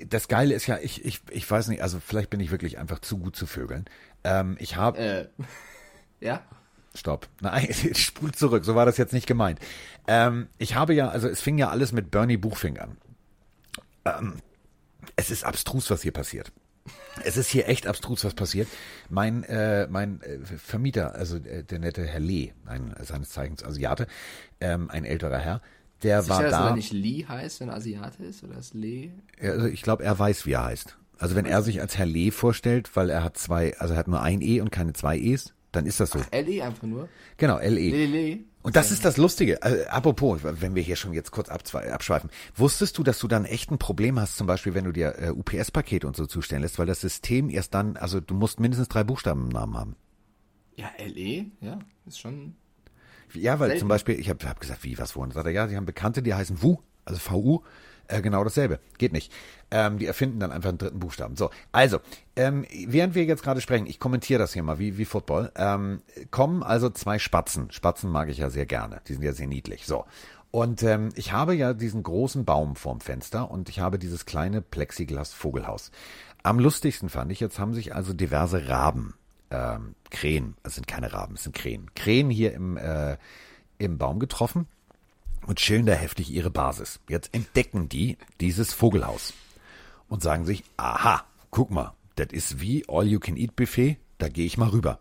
das Geile ist ja, ich, ich, ich weiß nicht, also vielleicht bin ich wirklich einfach zu gut zu Vögeln. Ähm, ich habe. Äh. Ja? Stopp. Nein, spult zurück. So war das jetzt nicht gemeint. Ähm, ich habe ja, also es fing ja alles mit Bernie Buchfink an. Ähm, es ist abstrus, was hier passiert. Es ist hier echt abstrus, was passiert. Mein, äh, mein äh, Vermieter, also äh, der nette Herr Lee, ein seines Zeichens Asiate, ähm, ein älterer Herr, der Sicher, war da. Dass er nicht Lee heißt, wenn Asiate ist, oder ist Lee? Also ich glaube, er weiß, wie er heißt. Also wenn er sich als Herr Lee vorstellt, weil er hat zwei, also er hat nur ein E und keine zwei E's, dann ist das so. LE einfach nur. Genau, LE. Lele. Und das ist das Lustige. Also, apropos, wenn wir hier schon jetzt kurz abschweifen. Wusstest du, dass du dann echt ein Problem hast, zum Beispiel, wenn du dir äh, UPS-Pakete und so zustellen lässt, weil das System erst dann, also du musst mindestens drei Buchstaben im Namen haben. Ja, LE, ja, ist schon. Ja, weil Selten. zum Beispiel, ich habe hab gesagt, wie, was, wo? Und dann sagt er, ja, sie haben Bekannte, die heißen WU, also VU, äh, genau dasselbe. Geht nicht. Ähm, die erfinden dann einfach einen dritten Buchstaben. So, also, ähm, während wir jetzt gerade sprechen, ich kommentiere das hier mal, wie, wie Football, ähm, kommen also zwei Spatzen. Spatzen mag ich ja sehr gerne. Die sind ja sehr niedlich. So. Und ähm, ich habe ja diesen großen Baum vorm Fenster und ich habe dieses kleine Plexiglas-Vogelhaus. Am lustigsten fand ich, jetzt haben sich also diverse Raben, ähm, Krähen, es sind keine Raben, es sind Krähen, Krähen hier im, äh, im Baum getroffen und chillen da heftig ihre Basis. Jetzt entdecken die dieses Vogelhaus und sagen sich, aha, guck mal, das ist wie All-You-Can-Eat-Buffet, da gehe ich mal rüber.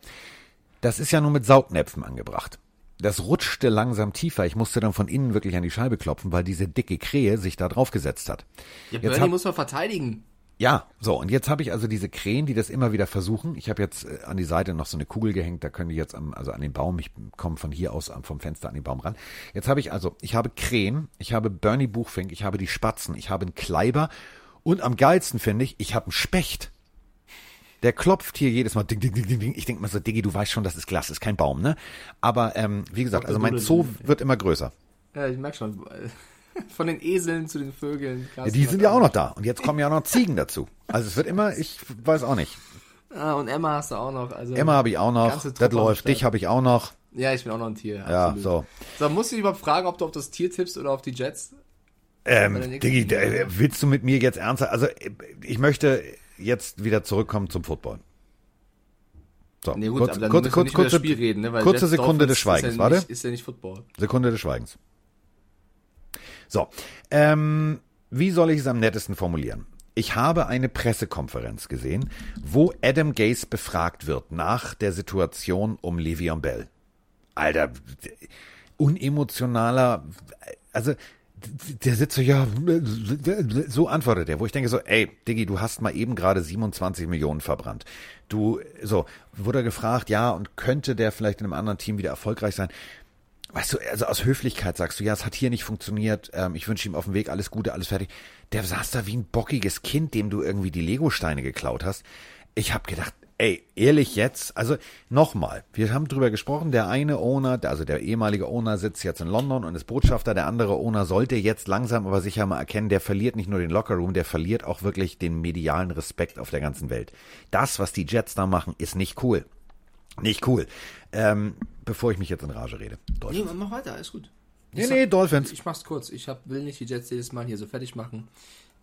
Das ist ja nur mit Saugnäpfen angebracht. Das rutschte langsam tiefer. Ich musste dann von innen wirklich an die Scheibe klopfen, weil diese dicke Krähe sich da draufgesetzt hat. Ja, Jetzt Bernie hab- muss man verteidigen. Ja, so, und jetzt habe ich also diese Krähen, die das immer wieder versuchen. Ich habe jetzt äh, an die Seite noch so eine Kugel gehängt, da können die jetzt am, also an den Baum, ich komme von hier aus am- vom Fenster an den Baum ran. Jetzt habe ich also, ich habe Krähen, ich habe Bernie Buchfink, ich habe die Spatzen, ich habe einen Kleiber und am geilsten finde ich, ich habe einen Specht. Der klopft hier jedes Mal, ding, ding, ding, ding, ding. Ich denke mal so, Diggi, du weißt schon, das ist Glas, ist kein Baum, ne? Aber ähm, wie gesagt, also mein Zoo wird immer größer. Ja, ich merk schon. Von den Eseln zu den Vögeln. Ja, die sind ja auch noch da. Und jetzt kommen ja auch noch Ziegen dazu. Also es wird immer, ich weiß auch nicht. Ah, und Emma hast du auch noch. Also Emma habe ich auch noch, das läuft, dich habe ich auch noch. Ja, ich bin auch noch ein Tier. Ja, absolut. so. So, musst du dich überhaupt fragen, ob du auf das Tier tippst oder auf die Jets? Ähm, Diggi, willst du mit mir jetzt ernsthaft? Also ich möchte jetzt wieder zurückkommen zum Football. So, Nee, gut, kurz, kurz, kurz, kurze, Spiel reden, ne? Kurze Sekunde des Schweigens, ist ja warte. Nicht, ist ja nicht Football. Sekunde des Schweigens. So, ähm, wie soll ich es am nettesten formulieren? Ich habe eine Pressekonferenz gesehen, wo Adam Gase befragt wird nach der Situation um Le'Veon Bell. Alter, unemotionaler, also der sitzt so, ja, so antwortet er, wo ich denke so, ey, Diggi, du hast mal eben gerade 27 Millionen verbrannt. Du, so, wurde er gefragt, ja, und könnte der vielleicht in einem anderen Team wieder erfolgreich sein? Weißt du, also aus Höflichkeit sagst du, ja, es hat hier nicht funktioniert, ähm, ich wünsche ihm auf dem Weg alles Gute, alles fertig. Der saß da wie ein bockiges Kind, dem du irgendwie die Legosteine geklaut hast. Ich hab gedacht, ey, ehrlich jetzt, also nochmal, wir haben drüber gesprochen, der eine Owner, also der ehemalige Owner sitzt jetzt in London und ist Botschafter, der andere Owner sollte jetzt langsam aber sicher mal erkennen, der verliert nicht nur den Lockerroom, der verliert auch wirklich den medialen Respekt auf der ganzen Welt. Das, was die Jets da machen, ist nicht cool. Nicht cool. Ähm, bevor ich mich jetzt in Rage rede. Nee, Dolphins. mach weiter, alles gut. Nee, Ich nee, sag- Dolphins. Ich mach's kurz. Ich hab, will nicht die Jets jedes Mal hier so fertig machen.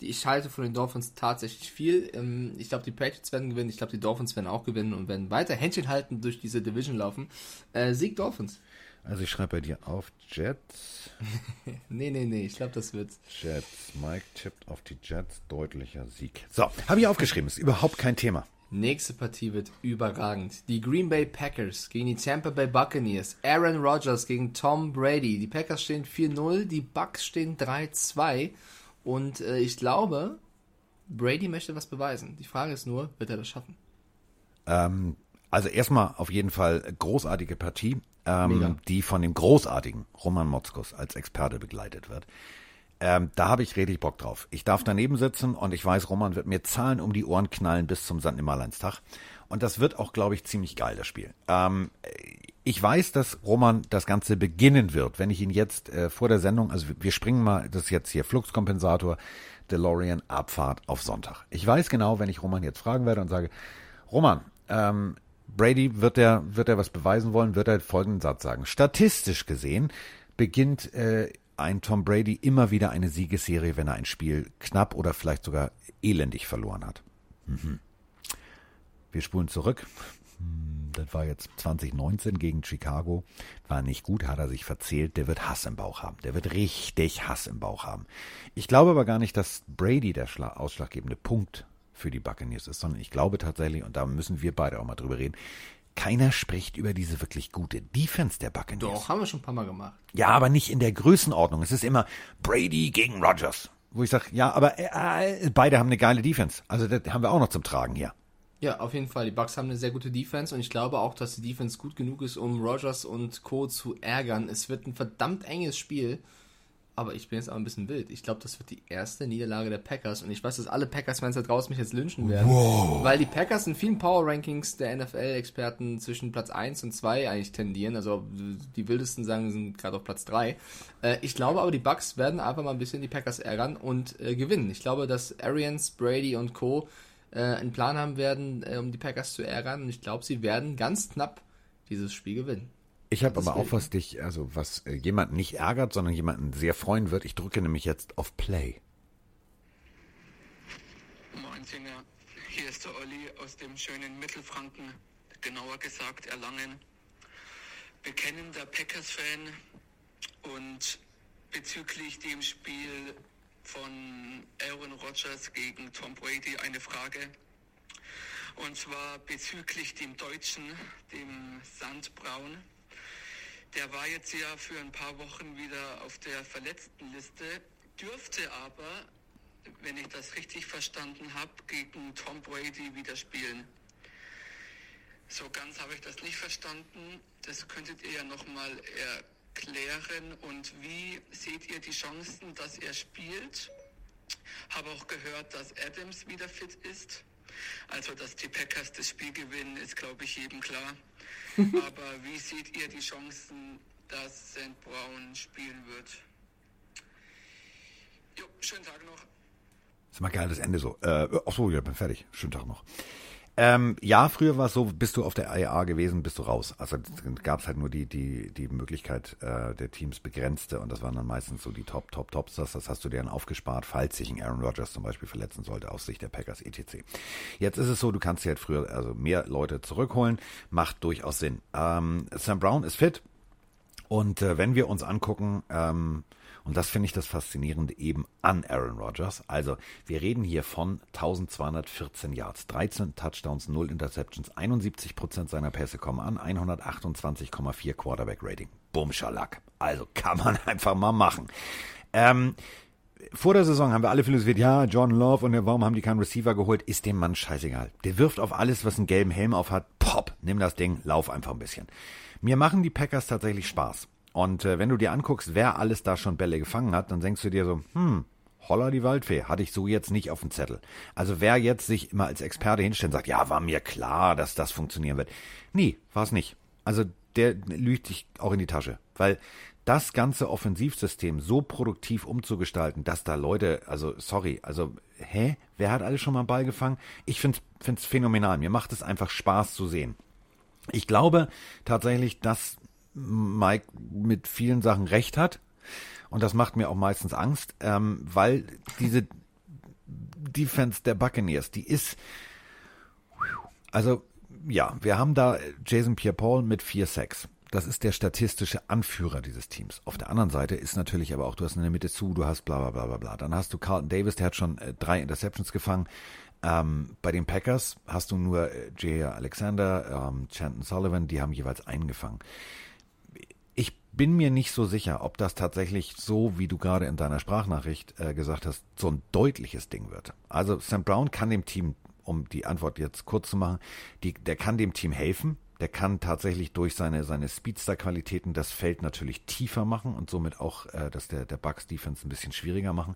Die, ich halte von den Dolphins tatsächlich viel. Ähm, Ich glaube, die Patriots werden gewinnen. Ich glaube, die Dolphins werden auch gewinnen und werden weiter Händchen halten durch diese Division laufen. Äh, Sieg Dolphins. Also ich schreibe bei dir auf Jets. Nee, nee, nee. Ich glaube, das wird. Jets. Mike tippt auf die Jets. Deutlicher Sieg. So, habe ich aufgeschrieben. Ist überhaupt kein Thema. Nächste Partie wird überragend. Die Green Bay Packers gegen die Tampa Bay Buccaneers. Aaron Rodgers gegen Tom Brady. Die Packers stehen 4-0, die Bucks stehen 3-2. Und äh, ich glaube, Brady möchte was beweisen. Die Frage ist nur, wird er das schaffen? Ähm, also erstmal auf jeden Fall großartige Partie, ähm, die von dem großartigen Roman Motzkus als Experte begleitet wird. Ähm, da habe ich richtig Bock drauf. Ich darf daneben sitzen und ich weiß, Roman wird mir Zahlen um die Ohren knallen bis zum St. Nimmerleinstag. Und das wird auch, glaube ich, ziemlich geil, das Spiel. Ähm, ich weiß, dass Roman das Ganze beginnen wird, wenn ich ihn jetzt äh, vor der Sendung, also wir springen mal, das ist jetzt hier Fluxkompensator, DeLorean Abfahrt auf Sonntag. Ich weiß genau, wenn ich Roman jetzt fragen werde und sage, Roman, ähm, Brady wird er wird er was beweisen wollen, wird er folgenden Satz sagen. Statistisch gesehen beginnt äh, ein Tom Brady immer wieder eine Siegesserie, wenn er ein Spiel knapp oder vielleicht sogar elendig verloren hat. Mhm. Wir spulen zurück. Hm, Das war jetzt 2019 gegen Chicago. War nicht gut, hat er sich verzählt. Der wird Hass im Bauch haben. Der wird richtig Hass im Bauch haben. Ich glaube aber gar nicht, dass Brady der Schla ausschlaggebende Punkt für die Buccaneers ist, sondern ich glaube tatsächlich, und da müssen wir beide auch mal drüber reden, keiner spricht über diese wirklich gute Defense der Buccaneers. Doch, haben wir schon ein paar Mal gemacht. Ja, aber nicht in der Größenordnung. Es ist immer Brady gegen Rodgers. wo ich sage, ja, aber äh, beide haben eine geile Defense. Also das haben wir auch noch zum Tragen hier. Ja, auf jeden Fall. Die Bucks haben eine sehr gute Defense und ich glaube auch, dass die Defense gut genug ist, um Rogers und Co. zu ärgern. Es wird ein verdammt enges Spiel. Aber ich bin jetzt auch ein bisschen wild. Ich glaube, das wird die erste Niederlage der Packers. Und ich weiß, dass alle Packers-Fans da draußen mich jetzt lynchen werden. Wow. Weil die Packers in vielen Power-Rankings der NFL-Experten zwischen Platz 1 und 2 eigentlich tendieren. Also die wildesten sagen, sind gerade auf Platz 3. Äh, ich glaube aber, die Bucks werden einfach mal ein bisschen die Packers ärgern und äh, gewinnen. Ich glaube, dass Arians, Brady und Co. Äh, einen Plan haben werden, um die Packers zu ärgern. Und ich glaube, sie werden ganz knapp dieses Spiel gewinnen. Ich habe aber auch was dich, also was äh, jemanden nicht ärgert, sondern jemanden sehr freuen wird. Ich drücke nämlich jetzt auf Play. Moin Singer, hier ist der Olli aus dem schönen Mittelfranken, genauer gesagt Erlangen. Bekennender Packers-Fan und bezüglich dem Spiel von Aaron Rodgers gegen Tom Brady eine Frage. Und zwar bezüglich dem Deutschen, dem Sandbraun. Der war jetzt ja für ein paar Wochen wieder auf der Verletztenliste, dürfte aber, wenn ich das richtig verstanden habe, gegen Tom Brady wieder spielen. So ganz habe ich das nicht verstanden. Das könntet ihr ja nochmal erklären. Und wie seht ihr die Chancen, dass er spielt? Habe auch gehört, dass Adams wieder fit ist. Also, dass die Packers das Spiel gewinnen, ist, glaube ich, jedem klar. Aber wie seht ihr die Chancen, dass St. Brown spielen wird? Jo, schönen Tag noch. Das ist mal geil, das Ende so. Äh, ach so, ja, bin fertig. Schönen Tag noch. Ähm, ja, früher war es so, bist du auf der IAA gewesen, bist du raus. Also gab es halt nur die, die, die Möglichkeit äh, der Teams begrenzte und das waren dann meistens so die Top, Top, Tops. Das, das hast du dir dann aufgespart, falls sich ein Aaron Rodgers zum Beispiel verletzen sollte, aus Sicht der Packers etc. Jetzt ist es so, du kannst dir halt früher also mehr Leute zurückholen, macht durchaus Sinn. Ähm, Sam Brown ist fit und äh, wenn wir uns angucken, ähm, und das finde ich das Faszinierende eben an Aaron Rodgers. Also wir reden hier von 1214 Yards, 13 Touchdowns, 0 Interceptions, 71 Prozent seiner Pässe kommen an, 128,4 Quarterback Rating. Bumschalak. Also kann man einfach mal machen. Ähm, vor der Saison haben wir alle philosophiert, ja, John Love und warum haben die keinen Receiver geholt? Ist dem Mann scheißegal. Der wirft auf alles, was einen gelben Helm auf hat. Pop, nimm das Ding, lauf einfach ein bisschen. Mir machen die Packers tatsächlich Spaß. Und äh, wenn du dir anguckst, wer alles da schon Bälle gefangen hat, dann denkst du dir so, hm, holla die Waldfee, hatte ich so jetzt nicht auf dem Zettel. Also wer jetzt sich immer als Experte hinstellt und sagt, ja, war mir klar, dass das funktionieren wird. Nee, war es nicht. Also der lügt dich auch in die Tasche. Weil das ganze Offensivsystem so produktiv umzugestalten, dass da Leute, also sorry, also hä, wer hat alles schon mal einen Ball gefangen? Ich finde es phänomenal. Mir macht es einfach Spaß zu sehen. Ich glaube tatsächlich, dass Mike mit vielen Sachen recht hat. Und das macht mir auch meistens Angst, ähm, weil diese Defense der Buccaneers, die ist, also ja, wir haben da Jason Pierre-Paul mit 4-6. Das ist der statistische Anführer dieses Teams. Auf der anderen Seite ist natürlich aber auch, du hast in der Mitte zu, du hast bla bla bla bla bla. Dann hast du Carlton Davis, der hat schon äh, drei Interceptions gefangen. Ähm, bei den Packers hast du nur äh, Jay Alexander, ähm, Chanton Sullivan, die haben jeweils einen gefangen bin mir nicht so sicher, ob das tatsächlich so, wie du gerade in deiner Sprachnachricht äh, gesagt hast, so ein deutliches Ding wird. Also Sam Brown kann dem Team, um die Antwort jetzt kurz zu machen, die, der kann dem Team helfen. Der kann tatsächlich durch seine, seine Speedster-Qualitäten das Feld natürlich tiefer machen und somit auch äh, das der, der Bucks Defense ein bisschen schwieriger machen.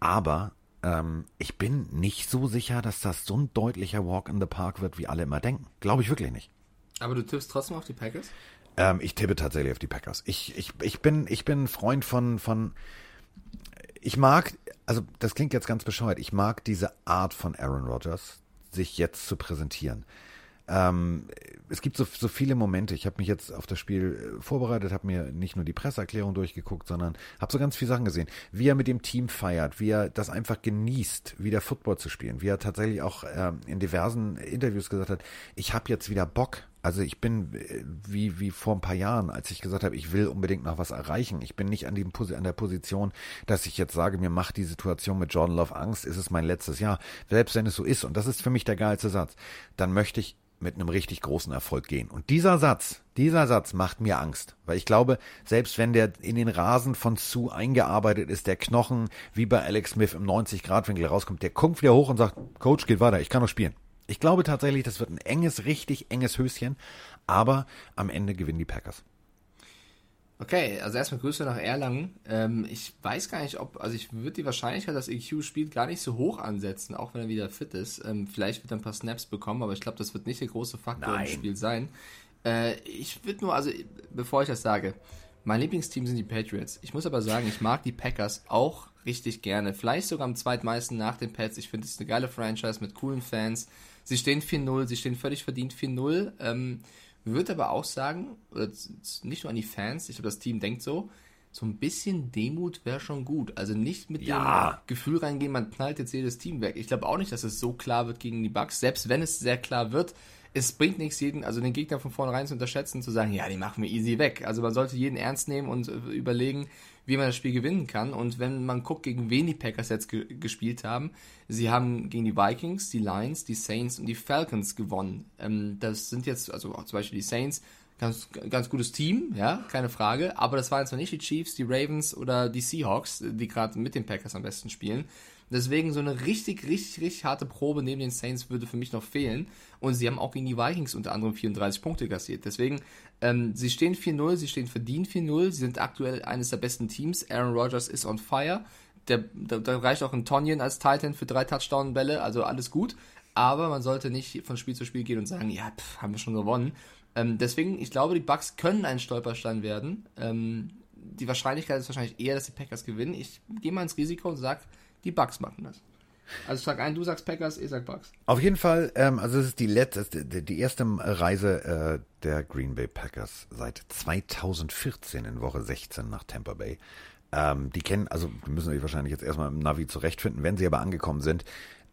Aber ähm, ich bin nicht so sicher, dass das so ein deutlicher Walk in the Park wird, wie alle immer denken. Glaube ich wirklich nicht. Aber du tippst trotzdem auf die Packers? Ähm, ich tippe tatsächlich auf die Packers. Ich, ich, ich, bin, ich bin Freund von, von. Ich mag, also das klingt jetzt ganz bescheuert, ich mag diese Art von Aaron Rodgers, sich jetzt zu präsentieren. Ähm, es gibt so, so viele Momente. Ich habe mich jetzt auf das Spiel äh, vorbereitet, habe mir nicht nur die Presseerklärung durchgeguckt, sondern habe so ganz viele Sachen gesehen. Wie er mit dem Team feiert, wie er das einfach genießt, wieder Football zu spielen, wie er tatsächlich auch ähm, in diversen Interviews gesagt hat, ich habe jetzt wieder Bock. Also ich bin äh, wie, wie vor ein paar Jahren, als ich gesagt habe, ich will unbedingt noch was erreichen. Ich bin nicht an, dem, an der Position, dass ich jetzt sage, mir macht die Situation mit Jordan Love Angst, ist es mein letztes Jahr. Selbst wenn es so ist, und das ist für mich der geilste Satz, dann möchte ich mit einem richtig großen Erfolg gehen. Und dieser Satz, dieser Satz macht mir Angst, weil ich glaube, selbst wenn der in den Rasen von Sue eingearbeitet ist, der Knochen wie bei Alex Smith im 90-Grad-Winkel rauskommt, der kommt wieder hoch und sagt, Coach, geht weiter, ich kann noch spielen. Ich glaube tatsächlich, das wird ein enges, richtig enges Höschen, aber am Ende gewinnen die Packers. Okay, also erstmal Grüße nach Erlangen. Ähm, ich weiß gar nicht, ob, also ich würde die Wahrscheinlichkeit, dass EQ spielt, gar nicht so hoch ansetzen, auch wenn er wieder fit ist. Ähm, vielleicht wird er ein paar Snaps bekommen, aber ich glaube, das wird nicht der große Faktor Nein. im Spiel sein. Äh, ich würde nur, also bevor ich das sage, mein Lieblingsteam sind die Patriots. Ich muss aber sagen, ich mag die Packers auch richtig gerne. Vielleicht sogar am zweitmeisten nach den Pets. Ich finde es eine geile Franchise mit coolen Fans. Sie stehen 4-0, sie stehen völlig verdient 4-0. Ähm, würde aber auch sagen, nicht nur an die Fans, ich glaube, das Team denkt so, so ein bisschen Demut wäre schon gut. Also nicht mit ja. dem Gefühl reingehen, man knallt jetzt jedes Team weg. Ich glaube auch nicht, dass es so klar wird gegen die Bucks. Selbst wenn es sehr klar wird, es bringt nichts, jeden, also den Gegner von vornherein zu unterschätzen, zu sagen, ja, die machen wir easy weg. Also man sollte jeden ernst nehmen und äh, überlegen, wie man das Spiel gewinnen kann. Und wenn man guckt, gegen wen die Packers jetzt ge gespielt haben, sie haben gegen die Vikings, die Lions, die Saints und die Falcons gewonnen. Ähm, das sind jetzt, also auch zum Beispiel die Saints, ganz, ganz gutes Team, ja, keine Frage. Aber das waren zwar nicht die Chiefs, die Ravens oder die Seahawks, die gerade mit den Packers am besten spielen. Deswegen so eine richtig, richtig, richtig harte Probe neben den Saints würde für mich noch fehlen. Und sie haben auch gegen die Vikings unter anderem 34 Punkte kassiert. Deswegen, ähm, sie stehen 4-0, sie stehen verdient 4-0, sie sind aktuell eines der besten Teams. Aaron Rodgers ist on fire. Der, da, da reicht auch ein Tonyan als Titan für drei Touchdown-Bälle, also alles gut. Aber man sollte nicht von Spiel zu Spiel gehen und sagen, ja, pff, haben wir schon gewonnen. Ähm, deswegen, ich glaube, die Bucks können ein Stolperstein werden. Ähm, die Wahrscheinlichkeit ist wahrscheinlich eher, dass die Packers gewinnen. Ich gehe mal ins Risiko und sage, die Bugs machen das. Also ich sag ein, du sagst Packers, ich sag Bugs. Auf jeden Fall, ähm, also es ist die letzte, die, die erste Reise äh, der Green Bay Packers seit 2014 in Woche 16 nach Tampa Bay. Ähm, die kennen, also müssen sich wahrscheinlich jetzt erstmal im Navi zurechtfinden. Wenn sie aber angekommen sind,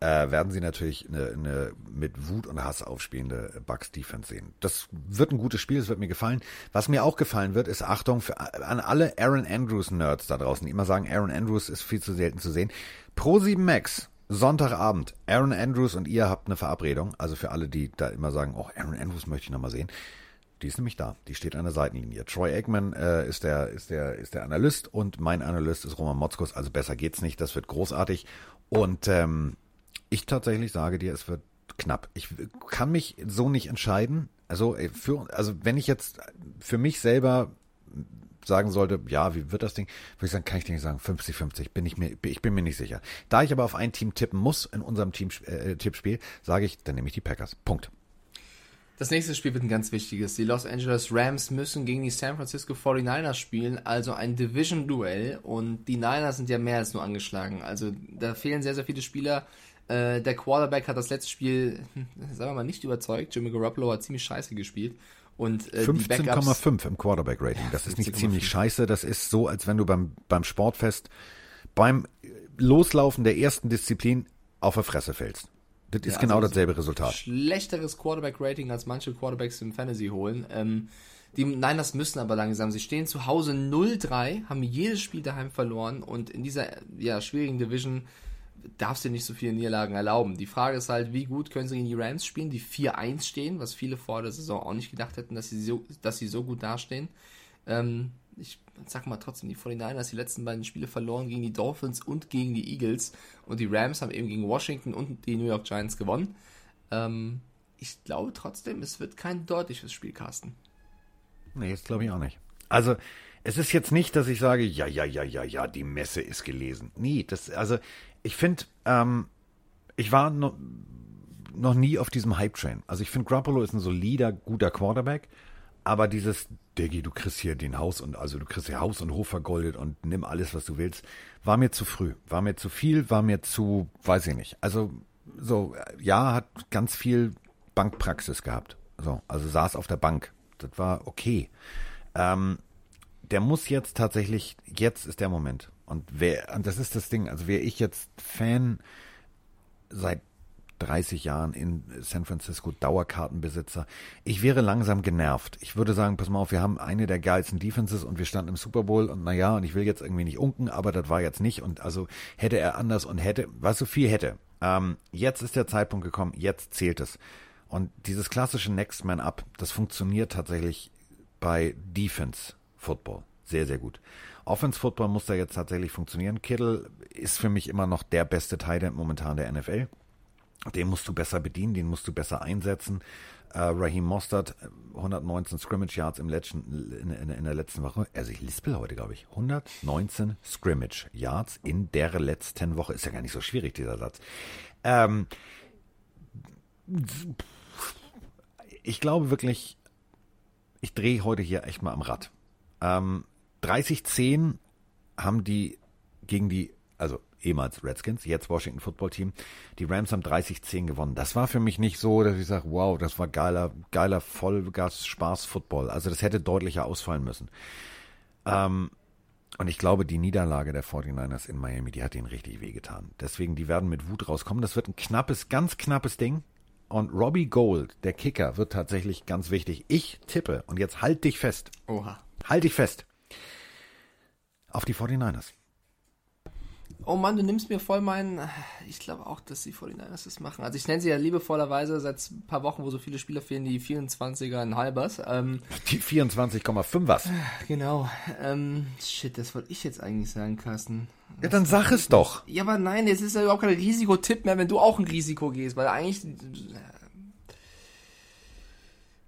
äh, werden sie natürlich eine, eine mit Wut und Hass aufspielende Bucks Defense sehen. Das wird ein gutes Spiel, das wird mir gefallen. Was mir auch gefallen wird, ist Achtung für, an alle Aaron Andrews Nerds da draußen, die immer sagen, Aaron Andrews ist viel zu selten zu sehen. Pro 7 Max Sonntagabend. Aaron Andrews und ihr habt eine Verabredung. Also für alle, die da immer sagen, oh, Aaron Andrews möchte ich nochmal sehen. Die ist nämlich da. Die steht an der Seitenlinie. Troy Aikman äh, ist, der, ist, der, ist der Analyst und mein Analyst ist Roman Motzkos. Also besser geht's nicht. Das wird großartig. Und ähm, ich tatsächlich sage dir, es wird knapp. Ich kann mich so nicht entscheiden. Also, äh, für, also wenn ich jetzt für mich selber sagen sollte, ja, wie wird das Ding, würde ich sagen, kann ich dir nicht sagen, 50-50, bin ich mir, ich bin mir nicht sicher. Da ich aber auf ein Team tippen muss in unserem Team, äh, Tippspiel, sage ich, dann nehme ich die Packers. Punkt. Das nächste Spiel wird ein ganz wichtiges. Die Los Angeles Rams müssen gegen die San Francisco 49ers spielen, also ein Division-Duell. Und die Niners sind ja mehr als nur angeschlagen. Also da fehlen sehr, sehr viele Spieler. Äh, der Quarterback hat das letzte Spiel, sagen wir mal, nicht überzeugt. Jimmy Garoppolo hat ziemlich scheiße gespielt. Und äh, 15,5 im Quarterback-Rating. das ist nicht ziemlich scheiße. Das ist so, als wenn du beim, beim Sportfest beim Loslaufen der ersten Disziplin auf der Fresse fällst. Das ist ja, genau also dasselbe Resultat. Schlechteres Quarterback-Rating, als manche Quarterbacks im Fantasy holen. Ähm, die Niners müssen aber langsam. Sie stehen zu Hause 0-3, haben jedes Spiel daheim verloren und in dieser ja, schwierigen Division darfst du nicht so viele Niederlagen erlauben. Die Frage ist halt, wie gut können sie gegen die Rams spielen, die 4-1 stehen, was viele vor der Saison auch nicht gedacht hätten, dass sie so, dass sie so gut dastehen. Ähm, ich sag mal trotzdem, die 49ers die letzten beiden Spiele verloren gegen die Dolphins und gegen die Eagles und die Rams haben eben gegen Washington und die New York Giants gewonnen. Ähm, ich glaube trotzdem, es wird kein deutliches Spiel, Carsten. Nee, jetzt glaube ich auch nicht. Also, es ist jetzt nicht, dass ich sage, ja, ja, ja, ja, ja, die Messe ist gelesen. Nee, das, also, ich finde, ähm, ich war no, noch nie auf diesem Hype-Train. Also ich finde, Grappolo ist ein solider, guter Quarterback, aber dieses, Diggi, du kriegst hier den Haus und, also du kriegst hier Haus und Hof vergoldet und nimm alles, was du willst, war mir zu früh, war mir zu viel, war mir zu, weiß ich nicht. Also, so, ja, hat ganz viel Bankpraxis gehabt. So, also saß auf der Bank. Das war okay. Ähm, der muss jetzt tatsächlich, jetzt ist der Moment. Und wer, und das ist das Ding, also wäre ich jetzt Fan seit 30 Jahren in San Francisco, Dauerkartenbesitzer. Ich wäre langsam genervt. Ich würde sagen, pass mal auf, wir haben eine der geilsten Defenses und wir standen im Super Bowl und naja, und ich will jetzt irgendwie nicht unken, aber das war jetzt nicht und also hätte er anders und hätte, was so viel hätte. Ähm, jetzt ist der Zeitpunkt gekommen, jetzt zählt es. Und dieses klassische Next Man Up, das funktioniert tatsächlich bei Defense Football sehr, sehr gut. Offense Football muss da jetzt tatsächlich funktionieren. Kittle ist für mich immer noch der beste Tight momentan der NFL. Den musst du besser bedienen, den musst du besser einsetzen. Uh, Raheem Mostert, 119 Scrimmage Yards im letzten, in, in, in der letzten Woche. Also ich lispel heute, glaube ich. 119 Scrimmage Yards in der letzten Woche. Ist ja gar nicht so schwierig, dieser Satz. Ähm, ich glaube wirklich, ich drehe heute hier echt mal am Rad. Ähm, 30-10 haben die gegen die, also ehemals Redskins, jetzt Washington Football Team. Die Rams haben 30-10 gewonnen. Das war für mich nicht so, dass ich sage, wow, das war geiler, geiler Vollgas Spaß Football. Also das hätte deutlicher ausfallen müssen. Ähm, und ich glaube, die Niederlage der 49ers in Miami, die hat ihnen richtig wehgetan. Deswegen, die werden mit Wut rauskommen. Das wird ein knappes, ganz knappes Ding. Und Robbie Gold, der Kicker, wird tatsächlich ganz wichtig. Ich tippe, und jetzt halt dich fest. Oha. Halt dich fest. Auf die 49ers. Oh Mann, du nimmst mir voll meinen. Ich glaube auch, dass die 49ers das machen. Also ich nenne sie ja liebevollerweise seit ein paar Wochen, wo so viele Spieler fehlen, die 24er in Halbers. Ähm, die 24,5 was? Genau. Ähm, shit, das wollte ich jetzt eigentlich sagen, Carsten. Ja, dann sag es doch. Ja, aber nein, jetzt ist ja überhaupt kein Risikotipp mehr, wenn du auch ein Risiko gehst, weil eigentlich.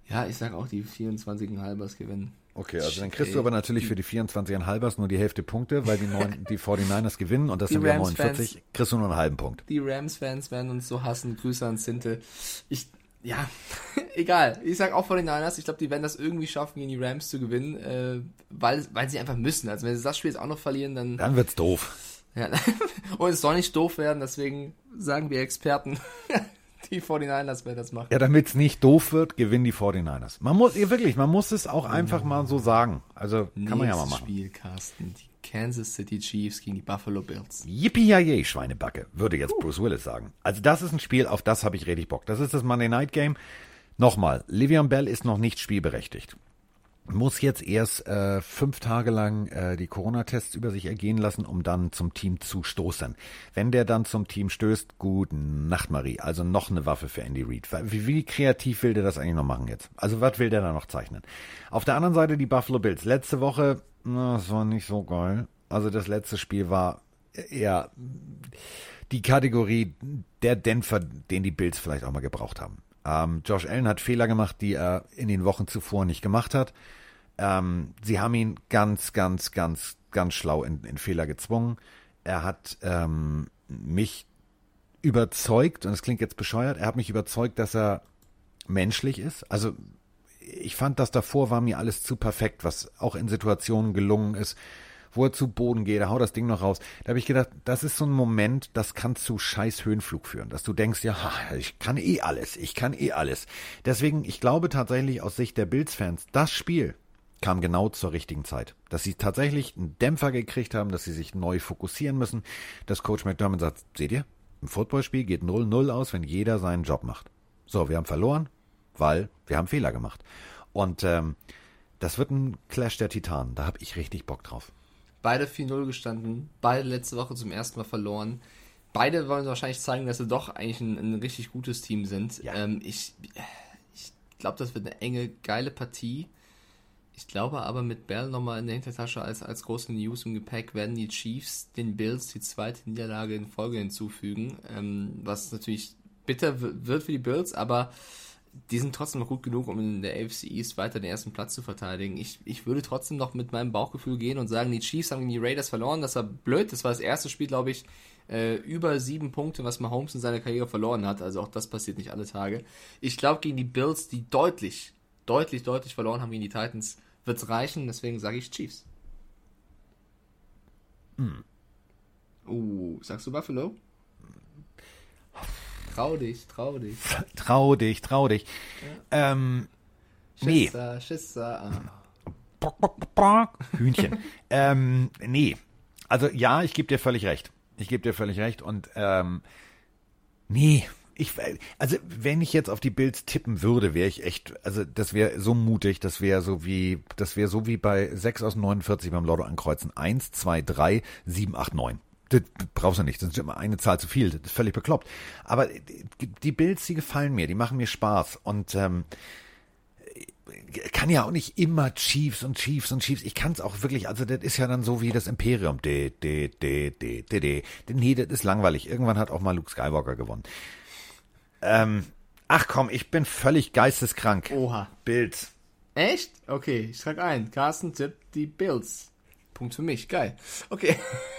Ja, ich sag auch, die 24 in Halbers gewinnen. Okay, also dann kriegst du aber natürlich für die 24,5ers nur die Hälfte Punkte, weil die, neun, die 49ers gewinnen und das die sind ja 49, kriegst du nur einen halben Punkt. Die Rams-Fans werden uns so hassen. Grüße an Sinte. Ich, ja, egal. Ich sag auch 49ers, ich glaube, die werden das irgendwie schaffen, gegen die Rams zu gewinnen, äh, weil, weil sie einfach müssen. Also wenn sie das Spiel jetzt auch noch verlieren, dann... Dann wird's doof. Ja, und es soll nicht doof werden, deswegen sagen wir Experten, die 49ers werden das machen. Ja, damit es nicht doof wird, gewinnen die 49ers. Man muss, wirklich, man muss es auch einfach oh. mal so sagen. Also, kann Nächstes man ja mal machen. Spiel, Carsten, die Kansas City Chiefs gegen die Buffalo Bills. Yippie Schweinebacke, würde jetzt uh. Bruce Willis sagen. Also, das ist ein Spiel, auf das habe ich richtig Bock. Das ist das Monday Night Game. Nochmal, Livian Bell ist noch nicht spielberechtigt muss jetzt erst äh, fünf Tage lang äh, die Corona-Tests über sich ergehen lassen, um dann zum Team zu stoßen. Wenn der dann zum Team stößt, gute Nacht, Marie. Also noch eine Waffe für Andy Reid. Wie, wie kreativ will der das eigentlich noch machen jetzt? Also was will der da noch zeichnen? Auf der anderen Seite die Buffalo Bills. Letzte Woche, na, das war nicht so geil. Also das letzte Spiel war eher die Kategorie der Dämpfer, den die Bills vielleicht auch mal gebraucht haben. Ähm, Josh Allen hat Fehler gemacht, die er in den Wochen zuvor nicht gemacht hat. Ähm, sie haben ihn ganz, ganz, ganz, ganz schlau in, in Fehler gezwungen. Er hat ähm, mich überzeugt, und es klingt jetzt bescheuert, er hat mich überzeugt, dass er menschlich ist. Also ich fand, das davor war mir alles zu perfekt, was auch in Situationen gelungen ist, wo er zu Boden geht, er haut das Ding noch raus. Da habe ich gedacht, das ist so ein Moment, das kann zu scheiß Höhenflug führen, dass du denkst, ja, ich kann eh alles, ich kann eh alles. Deswegen, ich glaube tatsächlich aus Sicht der Bills-Fans, das Spiel kam genau zur richtigen Zeit. Dass sie tatsächlich einen Dämpfer gekriegt haben, dass sie sich neu fokussieren müssen, dass Coach McDermott sagt, seht ihr, im Footballspiel geht 0-0 aus, wenn jeder seinen Job macht. So, wir haben verloren, weil wir haben Fehler gemacht. Und ähm, das wird ein Clash der Titanen. Da habe ich richtig Bock drauf. Beide 4-0 gestanden, beide letzte Woche zum ersten Mal verloren. Beide wollen wahrscheinlich zeigen, dass sie doch eigentlich ein, ein richtig gutes Team sind. Ja. Ähm, ich ich glaube, das wird eine enge, geile Partie. Ich glaube aber mit Bell nochmal in der Hintertasche als, als große News im Gepäck werden die Chiefs den Bills die zweite Niederlage in Folge hinzufügen, ähm, was natürlich bitter wird für die Bills, aber die sind trotzdem noch gut genug, um in der AFC East weiter den ersten Platz zu verteidigen. Ich, ich würde trotzdem noch mit meinem Bauchgefühl gehen und sagen, die Chiefs haben gegen die Raiders verloren. Das war blöd. Das war das erste Spiel, glaube ich, äh, über sieben Punkte, was Mahomes in seiner Karriere verloren hat. Also auch das passiert nicht alle Tage. Ich glaube, gegen die Bills, die deutlich, deutlich, deutlich verloren haben gegen die Titans, wird es reichen. Deswegen sage ich Chiefs. Hm. Uh, sagst du Buffalo? Trau dich, trau dich. Trau dich, trau dich. Ja. Ähm, Schisser, nee. Schisser. Ah. Hühnchen. ähm, nee. Also ja, ich gebe dir völlig recht. Ich gebe dir völlig recht. Und ähm, nee, ich, also wenn ich jetzt auf die Bills tippen würde, wäre ich echt, also das wäre so mutig, das wäre so wie, das wäre so wie bei 6 aus 49 beim Lotto ankreuzen. 1, 2, 3, 7, 8, 9. Das brauchst du nicht, das ist immer eine Zahl zu viel, das ist völlig bekloppt. Aber die Bills, die gefallen mir, die machen mir Spaß. Und ähm, kann ja auch nicht immer Chiefs und Chiefs und Chiefs. Ich kann es auch wirklich, also das ist ja dann so wie das Imperium. De, de, de, de, de, de. Nee, das ist langweilig. Irgendwann hat auch mal Luke Skywalker gewonnen. Ähm, ach komm, ich bin völlig geisteskrank. Oha. Bills. Echt? Okay, ich trage ein. Carsten tippt die Bills. Punkt für mich, geil. Okay.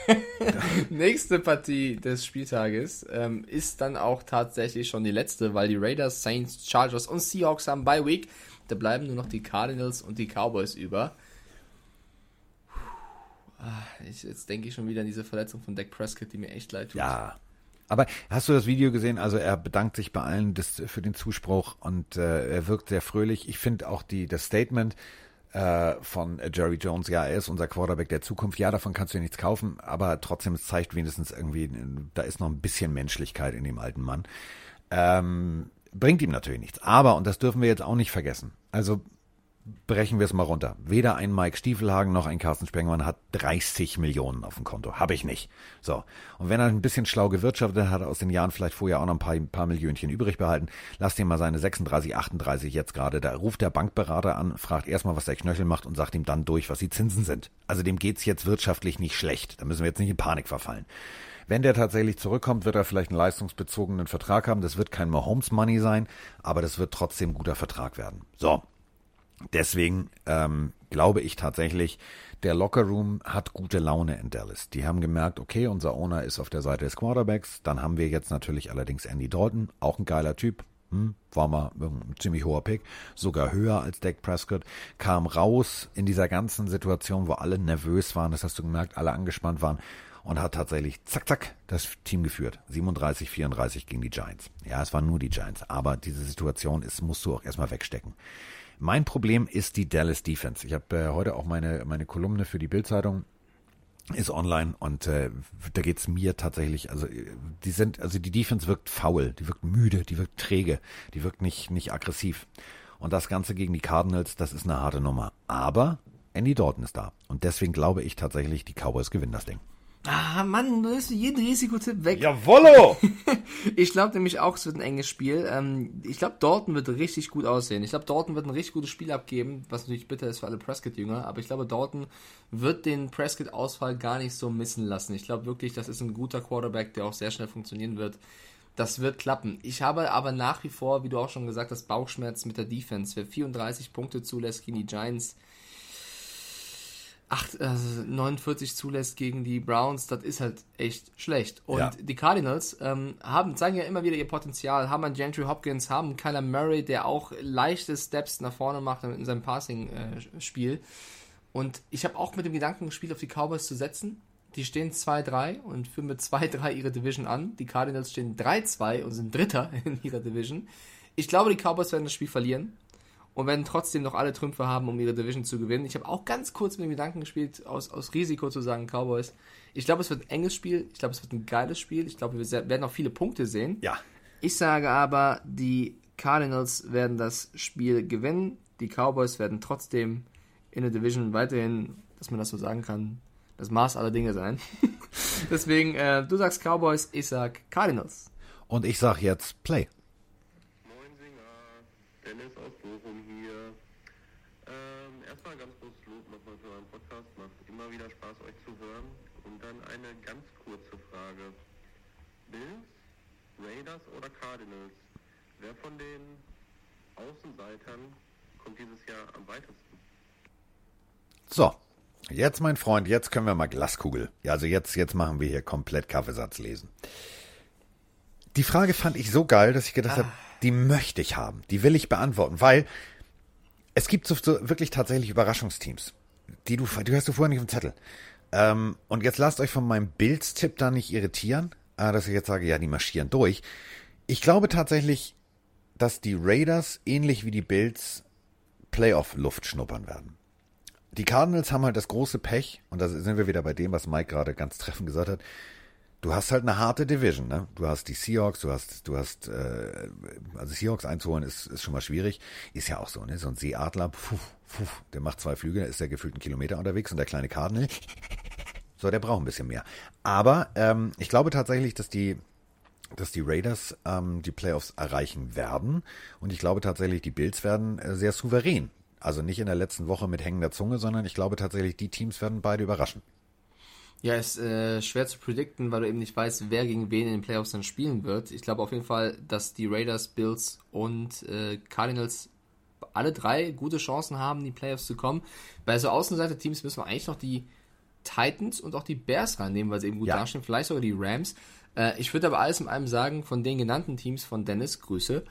Nächste Partie des Spieltages ähm, ist dann auch tatsächlich schon die letzte, weil die Raiders, Saints, Chargers und Seahawks haben Bye Week. Da bleiben nur noch die Cardinals und die Cowboys über. Ah, ich, jetzt denke ich schon wieder an diese Verletzung von Dak Prescott, die mir echt leid tut. Ja. Aber hast du das Video gesehen? Also er bedankt sich bei allen das, für den Zuspruch und äh, er wirkt sehr fröhlich. Ich finde auch die, das Statement, äh, von Jerry Jones, ja, er ist unser Quarterback der Zukunft. Ja, davon kannst du nichts kaufen, aber trotzdem, es zeigt wenigstens irgendwie, da ist noch ein bisschen Menschlichkeit in dem alten Mann. Ähm, bringt ihm natürlich nichts. Aber, und das dürfen wir jetzt auch nicht vergessen, also brechen wir es mal runter. Weder ein Mike Stiefelhagen noch ein Carsten Spengmann hat 30 Millionen auf dem Konto. Habe ich nicht. So. Und wenn er ein bisschen schlau gewirtschaftet hat, aus den Jahren vielleicht vorher auch noch ein paar, ein paar Millionchen übrig behalten, lasst ihn mal seine 36, 38 jetzt gerade. Da ruft der Bankberater an, fragt erstmal, was der Knöchel macht und sagt ihm dann durch, was die Zinsen sind. Also dem geht's jetzt wirtschaftlich nicht schlecht. Da müssen wir jetzt nicht in Panik verfallen. Wenn der tatsächlich zurückkommt, wird er vielleicht einen leistungsbezogenen Vertrag haben. Das wird kein Mahomes Money sein, aber das wird trotzdem ein guter Vertrag werden. So, Deswegen ähm, glaube ich tatsächlich, der Lockerroom hat gute Laune in Dallas. Die haben gemerkt, okay, unser Owner ist auf der Seite des Quarterbacks. Dann haben wir jetzt natürlich allerdings Andy Dalton, auch ein geiler Typ. Hm, war mal ein ziemlich hoher Pick, sogar höher als Dak Prescott, kam raus in dieser ganzen Situation, wo alle nervös waren, das hast du gemerkt, alle angespannt waren und hat tatsächlich zack, zack das Team geführt. 37, 34 gegen die Giants. Ja, es waren nur die Giants, aber diese Situation ist, musst du auch erstmal wegstecken. Mein Problem ist die Dallas Defense. Ich habe äh, heute auch meine, meine Kolumne für die Bildzeitung ist online und äh, da geht's mir tatsächlich, also die sind, also die Defense wirkt faul, die wirkt müde, die wirkt träge, die wirkt nicht, nicht aggressiv. Und das Ganze gegen die Cardinals, das ist eine harte Nummer. Aber Andy Dalton ist da. Und deswegen glaube ich tatsächlich, die Cowboys gewinnen das Ding. Ah, Mann, du hast jeden Risikotipp weg. Jawollo! ich glaube nämlich auch, es wird ein enges Spiel. Ähm, ich glaube, Dorton wird richtig gut aussehen. Ich glaube, Dorton wird ein richtig gutes Spiel abgeben, was natürlich bitter ist für alle Prescott-Jünger. Aber ich glaube, Dorton wird den Prescott-Ausfall gar nicht so missen lassen. Ich glaube wirklich, das ist ein guter Quarterback, der auch sehr schnell funktionieren wird. Das wird klappen. Ich habe aber nach wie vor, wie du auch schon gesagt hast, Bauchschmerz mit der Defense. Wer 34 Punkte zulässt gegen die Giants, 8, also 49 zulässt gegen die Browns, das ist halt echt schlecht. Und ja. die Cardinals ähm, haben, zeigen ja immer wieder ihr Potenzial, haben einen Gentry Hopkins, haben einen Kyler Murray, der auch leichte Steps nach vorne macht in seinem Passing-Spiel. Äh, und ich habe auch mit dem Gedanken gespielt, auf die Cowboys zu setzen. Die stehen 2-3 und führen mit 2-3 ihre Division an. Die Cardinals stehen 3-2 und sind Dritter in ihrer Division. Ich glaube, die Cowboys werden das Spiel verlieren und werden trotzdem noch alle Trümpfe haben, um ihre Division zu gewinnen. Ich habe auch ganz kurz mit dem Gedanken gespielt, aus, aus Risiko zu sagen, Cowboys. Ich glaube, es wird ein enges Spiel. Ich glaube, es wird ein geiles Spiel. Ich glaube, wir werden auch viele Punkte sehen. Ja. Ich sage aber, die Cardinals werden das Spiel gewinnen. Die Cowboys werden trotzdem in der Division weiterhin, dass man das so sagen kann, das Maß aller Dinge sein. Deswegen, äh, du sagst Cowboys, ich sag Cardinals. Und ich sag jetzt Play. Immer wieder Spaß, euch zu hören. Und dann eine ganz kurze Frage. Bills, Raiders oder Cardinals? Wer von den Außenseitern kommt dieses Jahr am weitesten? So, jetzt mein Freund, jetzt können wir mal Glaskugel. Also jetzt, jetzt machen wir hier komplett Kaffeesatz lesen. Die Frage fand ich so geil, dass ich gedacht ah. habe, die möchte ich haben. Die will ich beantworten, weil es gibt so, so wirklich tatsächlich Überraschungsteams die du, die hast du vorher nicht auf dem Zettel. Ähm, und jetzt lasst euch von meinem Bildstipp da nicht irritieren, äh, dass ich jetzt sage, ja, die marschieren durch. Ich glaube tatsächlich, dass die Raiders ähnlich wie die Bills Playoff-Luft schnuppern werden. Die Cardinals haben halt das große Pech, und da sind wir wieder bei dem, was Mike gerade ganz treffend gesagt hat du hast halt eine harte Division, ne? Du hast die Seahawks, du hast, du hast, äh, also Seahawks einzuholen ist, ist schon mal schwierig. Ist ja auch so, ne? So ein Seeadler, puh, puh, der macht zwei Flüge, ist der gefühlt einen Kilometer unterwegs und der kleine Cardinal. So, der braucht ein bisschen mehr. Aber ähm, ich glaube tatsächlich, dass die, dass die Raiders ähm, die Playoffs erreichen werden. Und ich glaube tatsächlich, die Bills werden äh, sehr souverän. Also nicht in der letzten Woche mit hängender Zunge, sondern ich glaube tatsächlich, die Teams werden beide überraschen. Ja, ist äh, schwer zu predikten, weil du eben nicht weißt, wer gegen wen in den Playoffs dann spielen wird. Ich glaube auf jeden Fall, dass die Raiders, Bills und äh, Cardinals alle drei gute Chancen haben, in die Playoffs zu kommen. Bei so Außenseiter-Teams müssen wir eigentlich noch die Titans und auch die Bears reinnehmen, weil sie eben gut Ja. dastehen. Vielleicht sogar die Rams. Äh, ich würde aber alles in einem sagen, von den genannten Teams von Dennis, Grüße,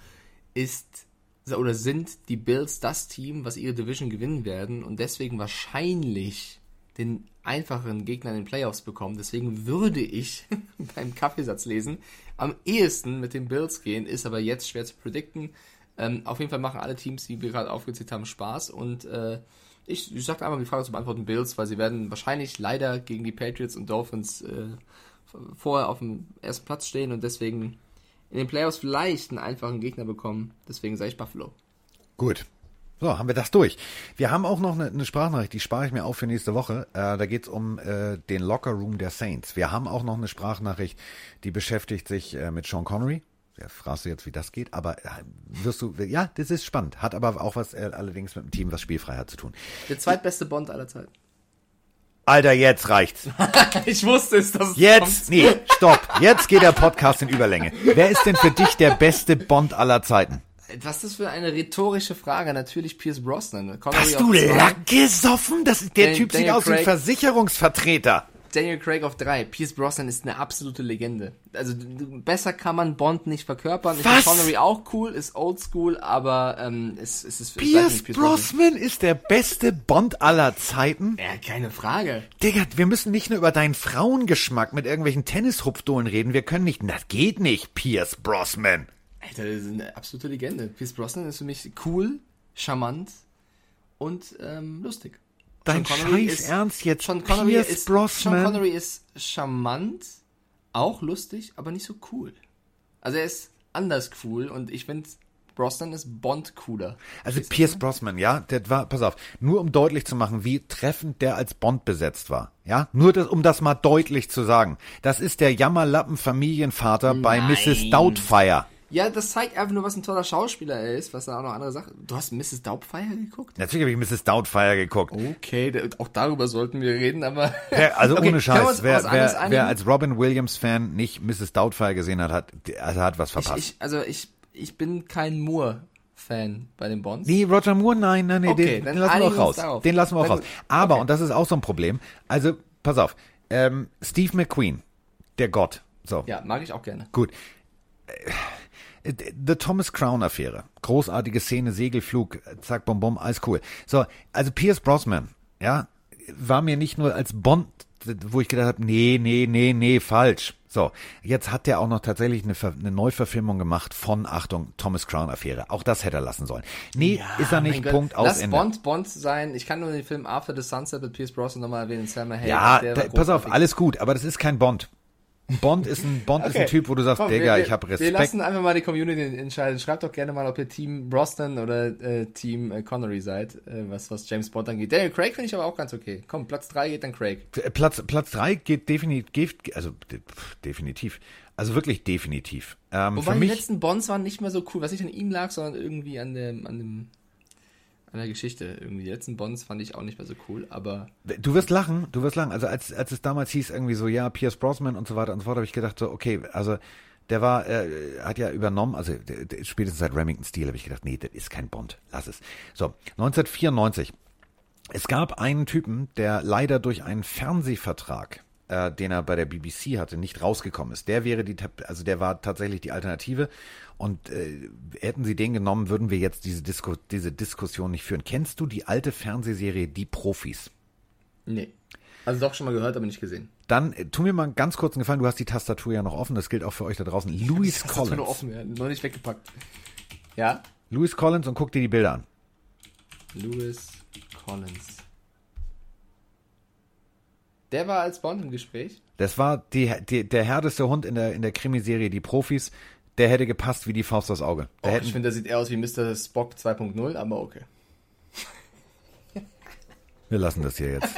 ist oder sind die Bills das Team, was ihre Division gewinnen werden und deswegen wahrscheinlich den einfacheren Gegner in den Playoffs bekommen. Deswegen würde ich beim Kaffeesatz lesen am ehesten mit den Bills gehen, ist aber jetzt schwer zu predikten. Ähm, auf jeden Fall machen alle Teams, die wir gerade aufgezählt haben, Spaß und äh, ich, ich sage einfach die Frage zu beantworten Bills, weil sie werden wahrscheinlich leider gegen die Patriots und Dolphins äh, vorher auf dem ersten Platz stehen und deswegen in den Playoffs vielleicht einen einfachen Gegner bekommen. Deswegen sage ich Buffalo. Gut. So, haben wir das durch. Wir haben auch noch eine, eine Sprachnachricht, die spare ich mir auf für nächste Woche. Äh, da geht's um äh, den Locker Room der Saints. Wir haben auch noch eine Sprachnachricht, die beschäftigt sich äh, mit Sean Connery. Ja, fragst du jetzt, wie das geht, aber äh, wirst du, ja, das ist spannend. Hat aber auch was äh, allerdings mit dem Team, was spielfrei hat zu tun. Der zweitbeste Bond aller Zeiten. Alter, jetzt reicht's. ich wusste es, dass es Jetzt, nee, stopp. Jetzt geht der Podcast in Überlänge. Wer ist denn für dich der beste Bond aller Zeiten? Was ist das für eine rhetorische Frage? Natürlich Pierce Brosnan. Connery Hast du Lack gesoffen? Das, der Dan- Typ sieht Daniel aus wie ein. Versicherungsvertreter. Daniel Craig auf drei. Pierce Brosnan ist eine absolute Legende. Also besser kann man Bond nicht verkörpern. Ich Was? finde Connery auch cool, ist oldschool, aber ähm, es, es ist... ich weiß Pierce nicht, Brosnan ist der beste Bond aller Zeiten? Ja, keine Frage. Digga, wir müssen nicht nur über deinen Frauengeschmack mit irgendwelchen Tennishupfdohlen reden. Wir können nicht, das geht nicht, Pierce Brosnan. Alter, das ist eine absolute Legende. Pierce Brosnan ist für mich cool, charmant und ähm, lustig. Dein scheiß ist- Ernst jetzt, Sean Connery, Pierce ist, Brosnan? Sean Connery ist charmant, auch lustig, aber nicht so cool. Also er ist anders cool und ich finde, Brosnan ist Bond cooler. Also Pierce Brosnan, ja, der war, pass auf, nur um deutlich zu machen, wie treffend der als Bond besetzt war, ja, nur das, um das mal deutlich zu sagen. Das ist der Jammerlappen-Familienvater bei Mrs. Doubtfire. Ja, das zeigt einfach nur, was ein toller Schauspieler er ist, was da auch noch andere Sachen. Du hast Mrs. Doubtfire geguckt? Natürlich habe ich Mrs. Doubtfire geguckt. Okay, auch darüber sollten wir reden, aber. Wer, also Okay, ohne Scheiß, wer, wer, wer als Robin Williams-Fan nicht Mrs. Doubtfire gesehen hat, hat, also hat was Ich, verpasst. ich, also ich, ich bin kein Moore-Fan bei den Bonds. Nee, Roger Moore, nein, nein, nee, Okay, den, den lassen wir auch raus. darauf. Den lassen wir auch raus. Aber, Okay. und das ist auch so ein Problem, also, pass auf, ähm, Steve McQueen, der Gott, so, Ja, mag ich auch gerne. gut. Äh, The Thomas Crown Affäre. Großartige Szene, Segelflug, zack, bom, alles cool. So, also Pierce Brosnan, ja, war mir nicht nur als Bond, wo ich gedacht habe, nee, nee, nee, nee, falsch. So, jetzt hat der auch noch tatsächlich eine, Ver eine Neuverfilmung gemacht von, Achtung, Thomas Crown Affäre. Auch das hätte er lassen sollen. Nee, ist er nicht, Gott, Punkt, aus, Lass Ende. Bond Bond sein. Ich kann nur den Film After the Sunset mit Pierce Brosnan nochmal erwähnen. Selma Hayek. Ja, da, pass auf, alles gut, aber das ist kein Bond. Ein Bond ist ein Bond ist ein Okay. Typ, wo du sagst, Komm, Digga, wir, ich habe Wir Respekt. lassen einfach mal die Community entscheiden. Schreibt doch gerne mal, ob ihr Team Brosnan oder äh, Team äh, Connery seid, äh, was, was James Bond angeht. Daniel Craig finde ich aber auch ganz okay. Komm, Platz 3 geht dann Craig. Platz Platz drei geht definitiv, also pff, definitiv, also wirklich definitiv. Ähm, Wobei für die mich, letzten Bonds waren nicht mehr so cool, was nicht an ihm lag, sondern irgendwie an dem, an dem, an der Geschichte. Irgendwie die letzten Bonds fand ich auch nicht mehr so cool, aber du wirst lachen, du wirst lachen. Also als als es damals hieß irgendwie so, ja, Pierce Brosnan und so weiter und so fort, habe ich gedacht so, okay, also der war, äh, hat ja übernommen, also der, der, spätestens seit Remington Steel habe ich gedacht, nee, das ist kein Bond, lass es. So, 1994. Es gab einen Typen, der leider durch einen Fernsehvertrag, äh, den er bei der BBC hatte, nicht rausgekommen ist. Der wäre die, also der war tatsächlich die Alternative. Und äh, hätten sie den genommen, würden wir jetzt diese, Disku diese Diskussion nicht führen. Kennst du die alte Fernsehserie Die Profis? nee. Also doch schon mal gehört, aber nicht gesehen. Dann äh, tu mir mal einen ganz kurzen Gefallen. Du hast die Tastatur ja noch offen. Das gilt auch für euch da draußen. Louis nur Collins. offen, ja. Noch nicht weggepackt. Ja? Louis Collins und guck dir die Bilder an. Lewis Collins. Der war als Bond im Gespräch. Das war die, die, der härteste Hund in der, in der Krimiserie Die Profis. Der hätte gepasst wie die Faust aufs Auge. Oh, ich finde, der sieht eher aus wie Mr. Spock 2.0, aber okay. Wir lassen das hier jetzt.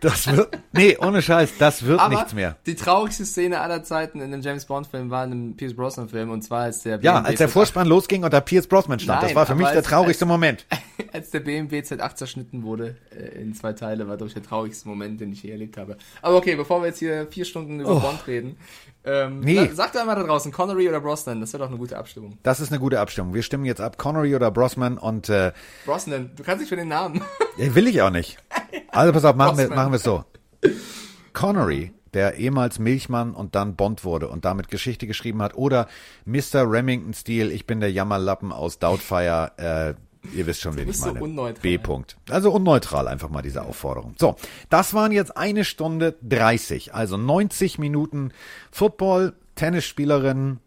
Das, das wird, nee, ohne Scheiß, das wird Aber nichts mehr. die traurigste Szene aller Zeiten in einem James Bond Film war in einem Pierce Brosnan Film und zwar als der Ja, BMW als der Z8 Vorspann losging und da Pierce Brosnan stand, das Nein, war für mich aber der als- traurigste als- Moment. als der BMW Z8 zerschnitten wurde äh, in zwei Teile, war durch der traurigste Moment, den ich je erlebt habe. Aber okay, bevor wir jetzt hier vier Stunden über Bond reden, ähm. Nee. sa- sagt doch einmal da draußen, Connery oder Brosnan, das wäre doch eine gute Abstimmung. Das ist eine gute Abstimmung. Wir stimmen jetzt ab, Connery oder Brosnan und äh, Brosnan, du kannst dich für den Namen. will ich auch nicht. Also pass auf, machen wir, machen wir es so. Connery, der ehemals Milchmann und dann Bond wurde und damit Geschichte geschrieben hat, oder Mr. Remington Steele, ich bin der Jammerlappen aus Doubtfire, äh, ihr wisst schon, wen ich so meine. unneutral. B. -Punkt. Also unneutral einfach mal diese Aufforderung. So, das waren jetzt eine Stunde 30, also 90 Minuten Football, Tennisspielerinnen,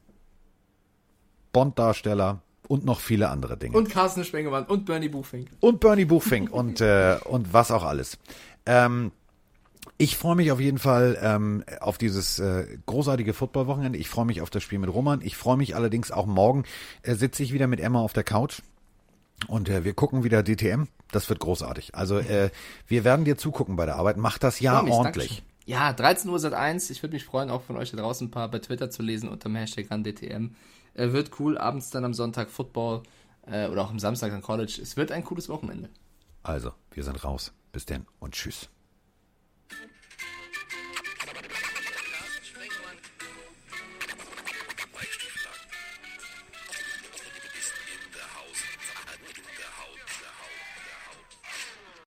Bond-Darsteller und noch viele andere Dinge. Und Carsten Spengemann und Bernie Buchfink. Und Bernie Buchfink und, äh, und was auch alles. Ähm, ich freue mich auf jeden Fall ähm, auf dieses äh, großartige Football-Wochenende. Ich freue mich auf das Spiel mit Roman. Ich freue mich allerdings auch morgen äh, sitze ich wieder mit Emma auf der Couch und äh, wir gucken wieder DTM. Das wird großartig. Also äh, wir werden dir zugucken bei der Arbeit. Mach das ja mich, ordentlich. Dankeschön. Ja, 13 Uhr seit 1. Ich würde mich freuen, auch von euch da draußen ein paar bei Twitter zu lesen unter dem Hashtag RanDTM. Äh, wird cool. Abends dann am Sonntag Football äh, oder auch am Samstag dann College. Es wird ein cooles Wochenende. Also, wir sind raus. Bis denn und tschüss.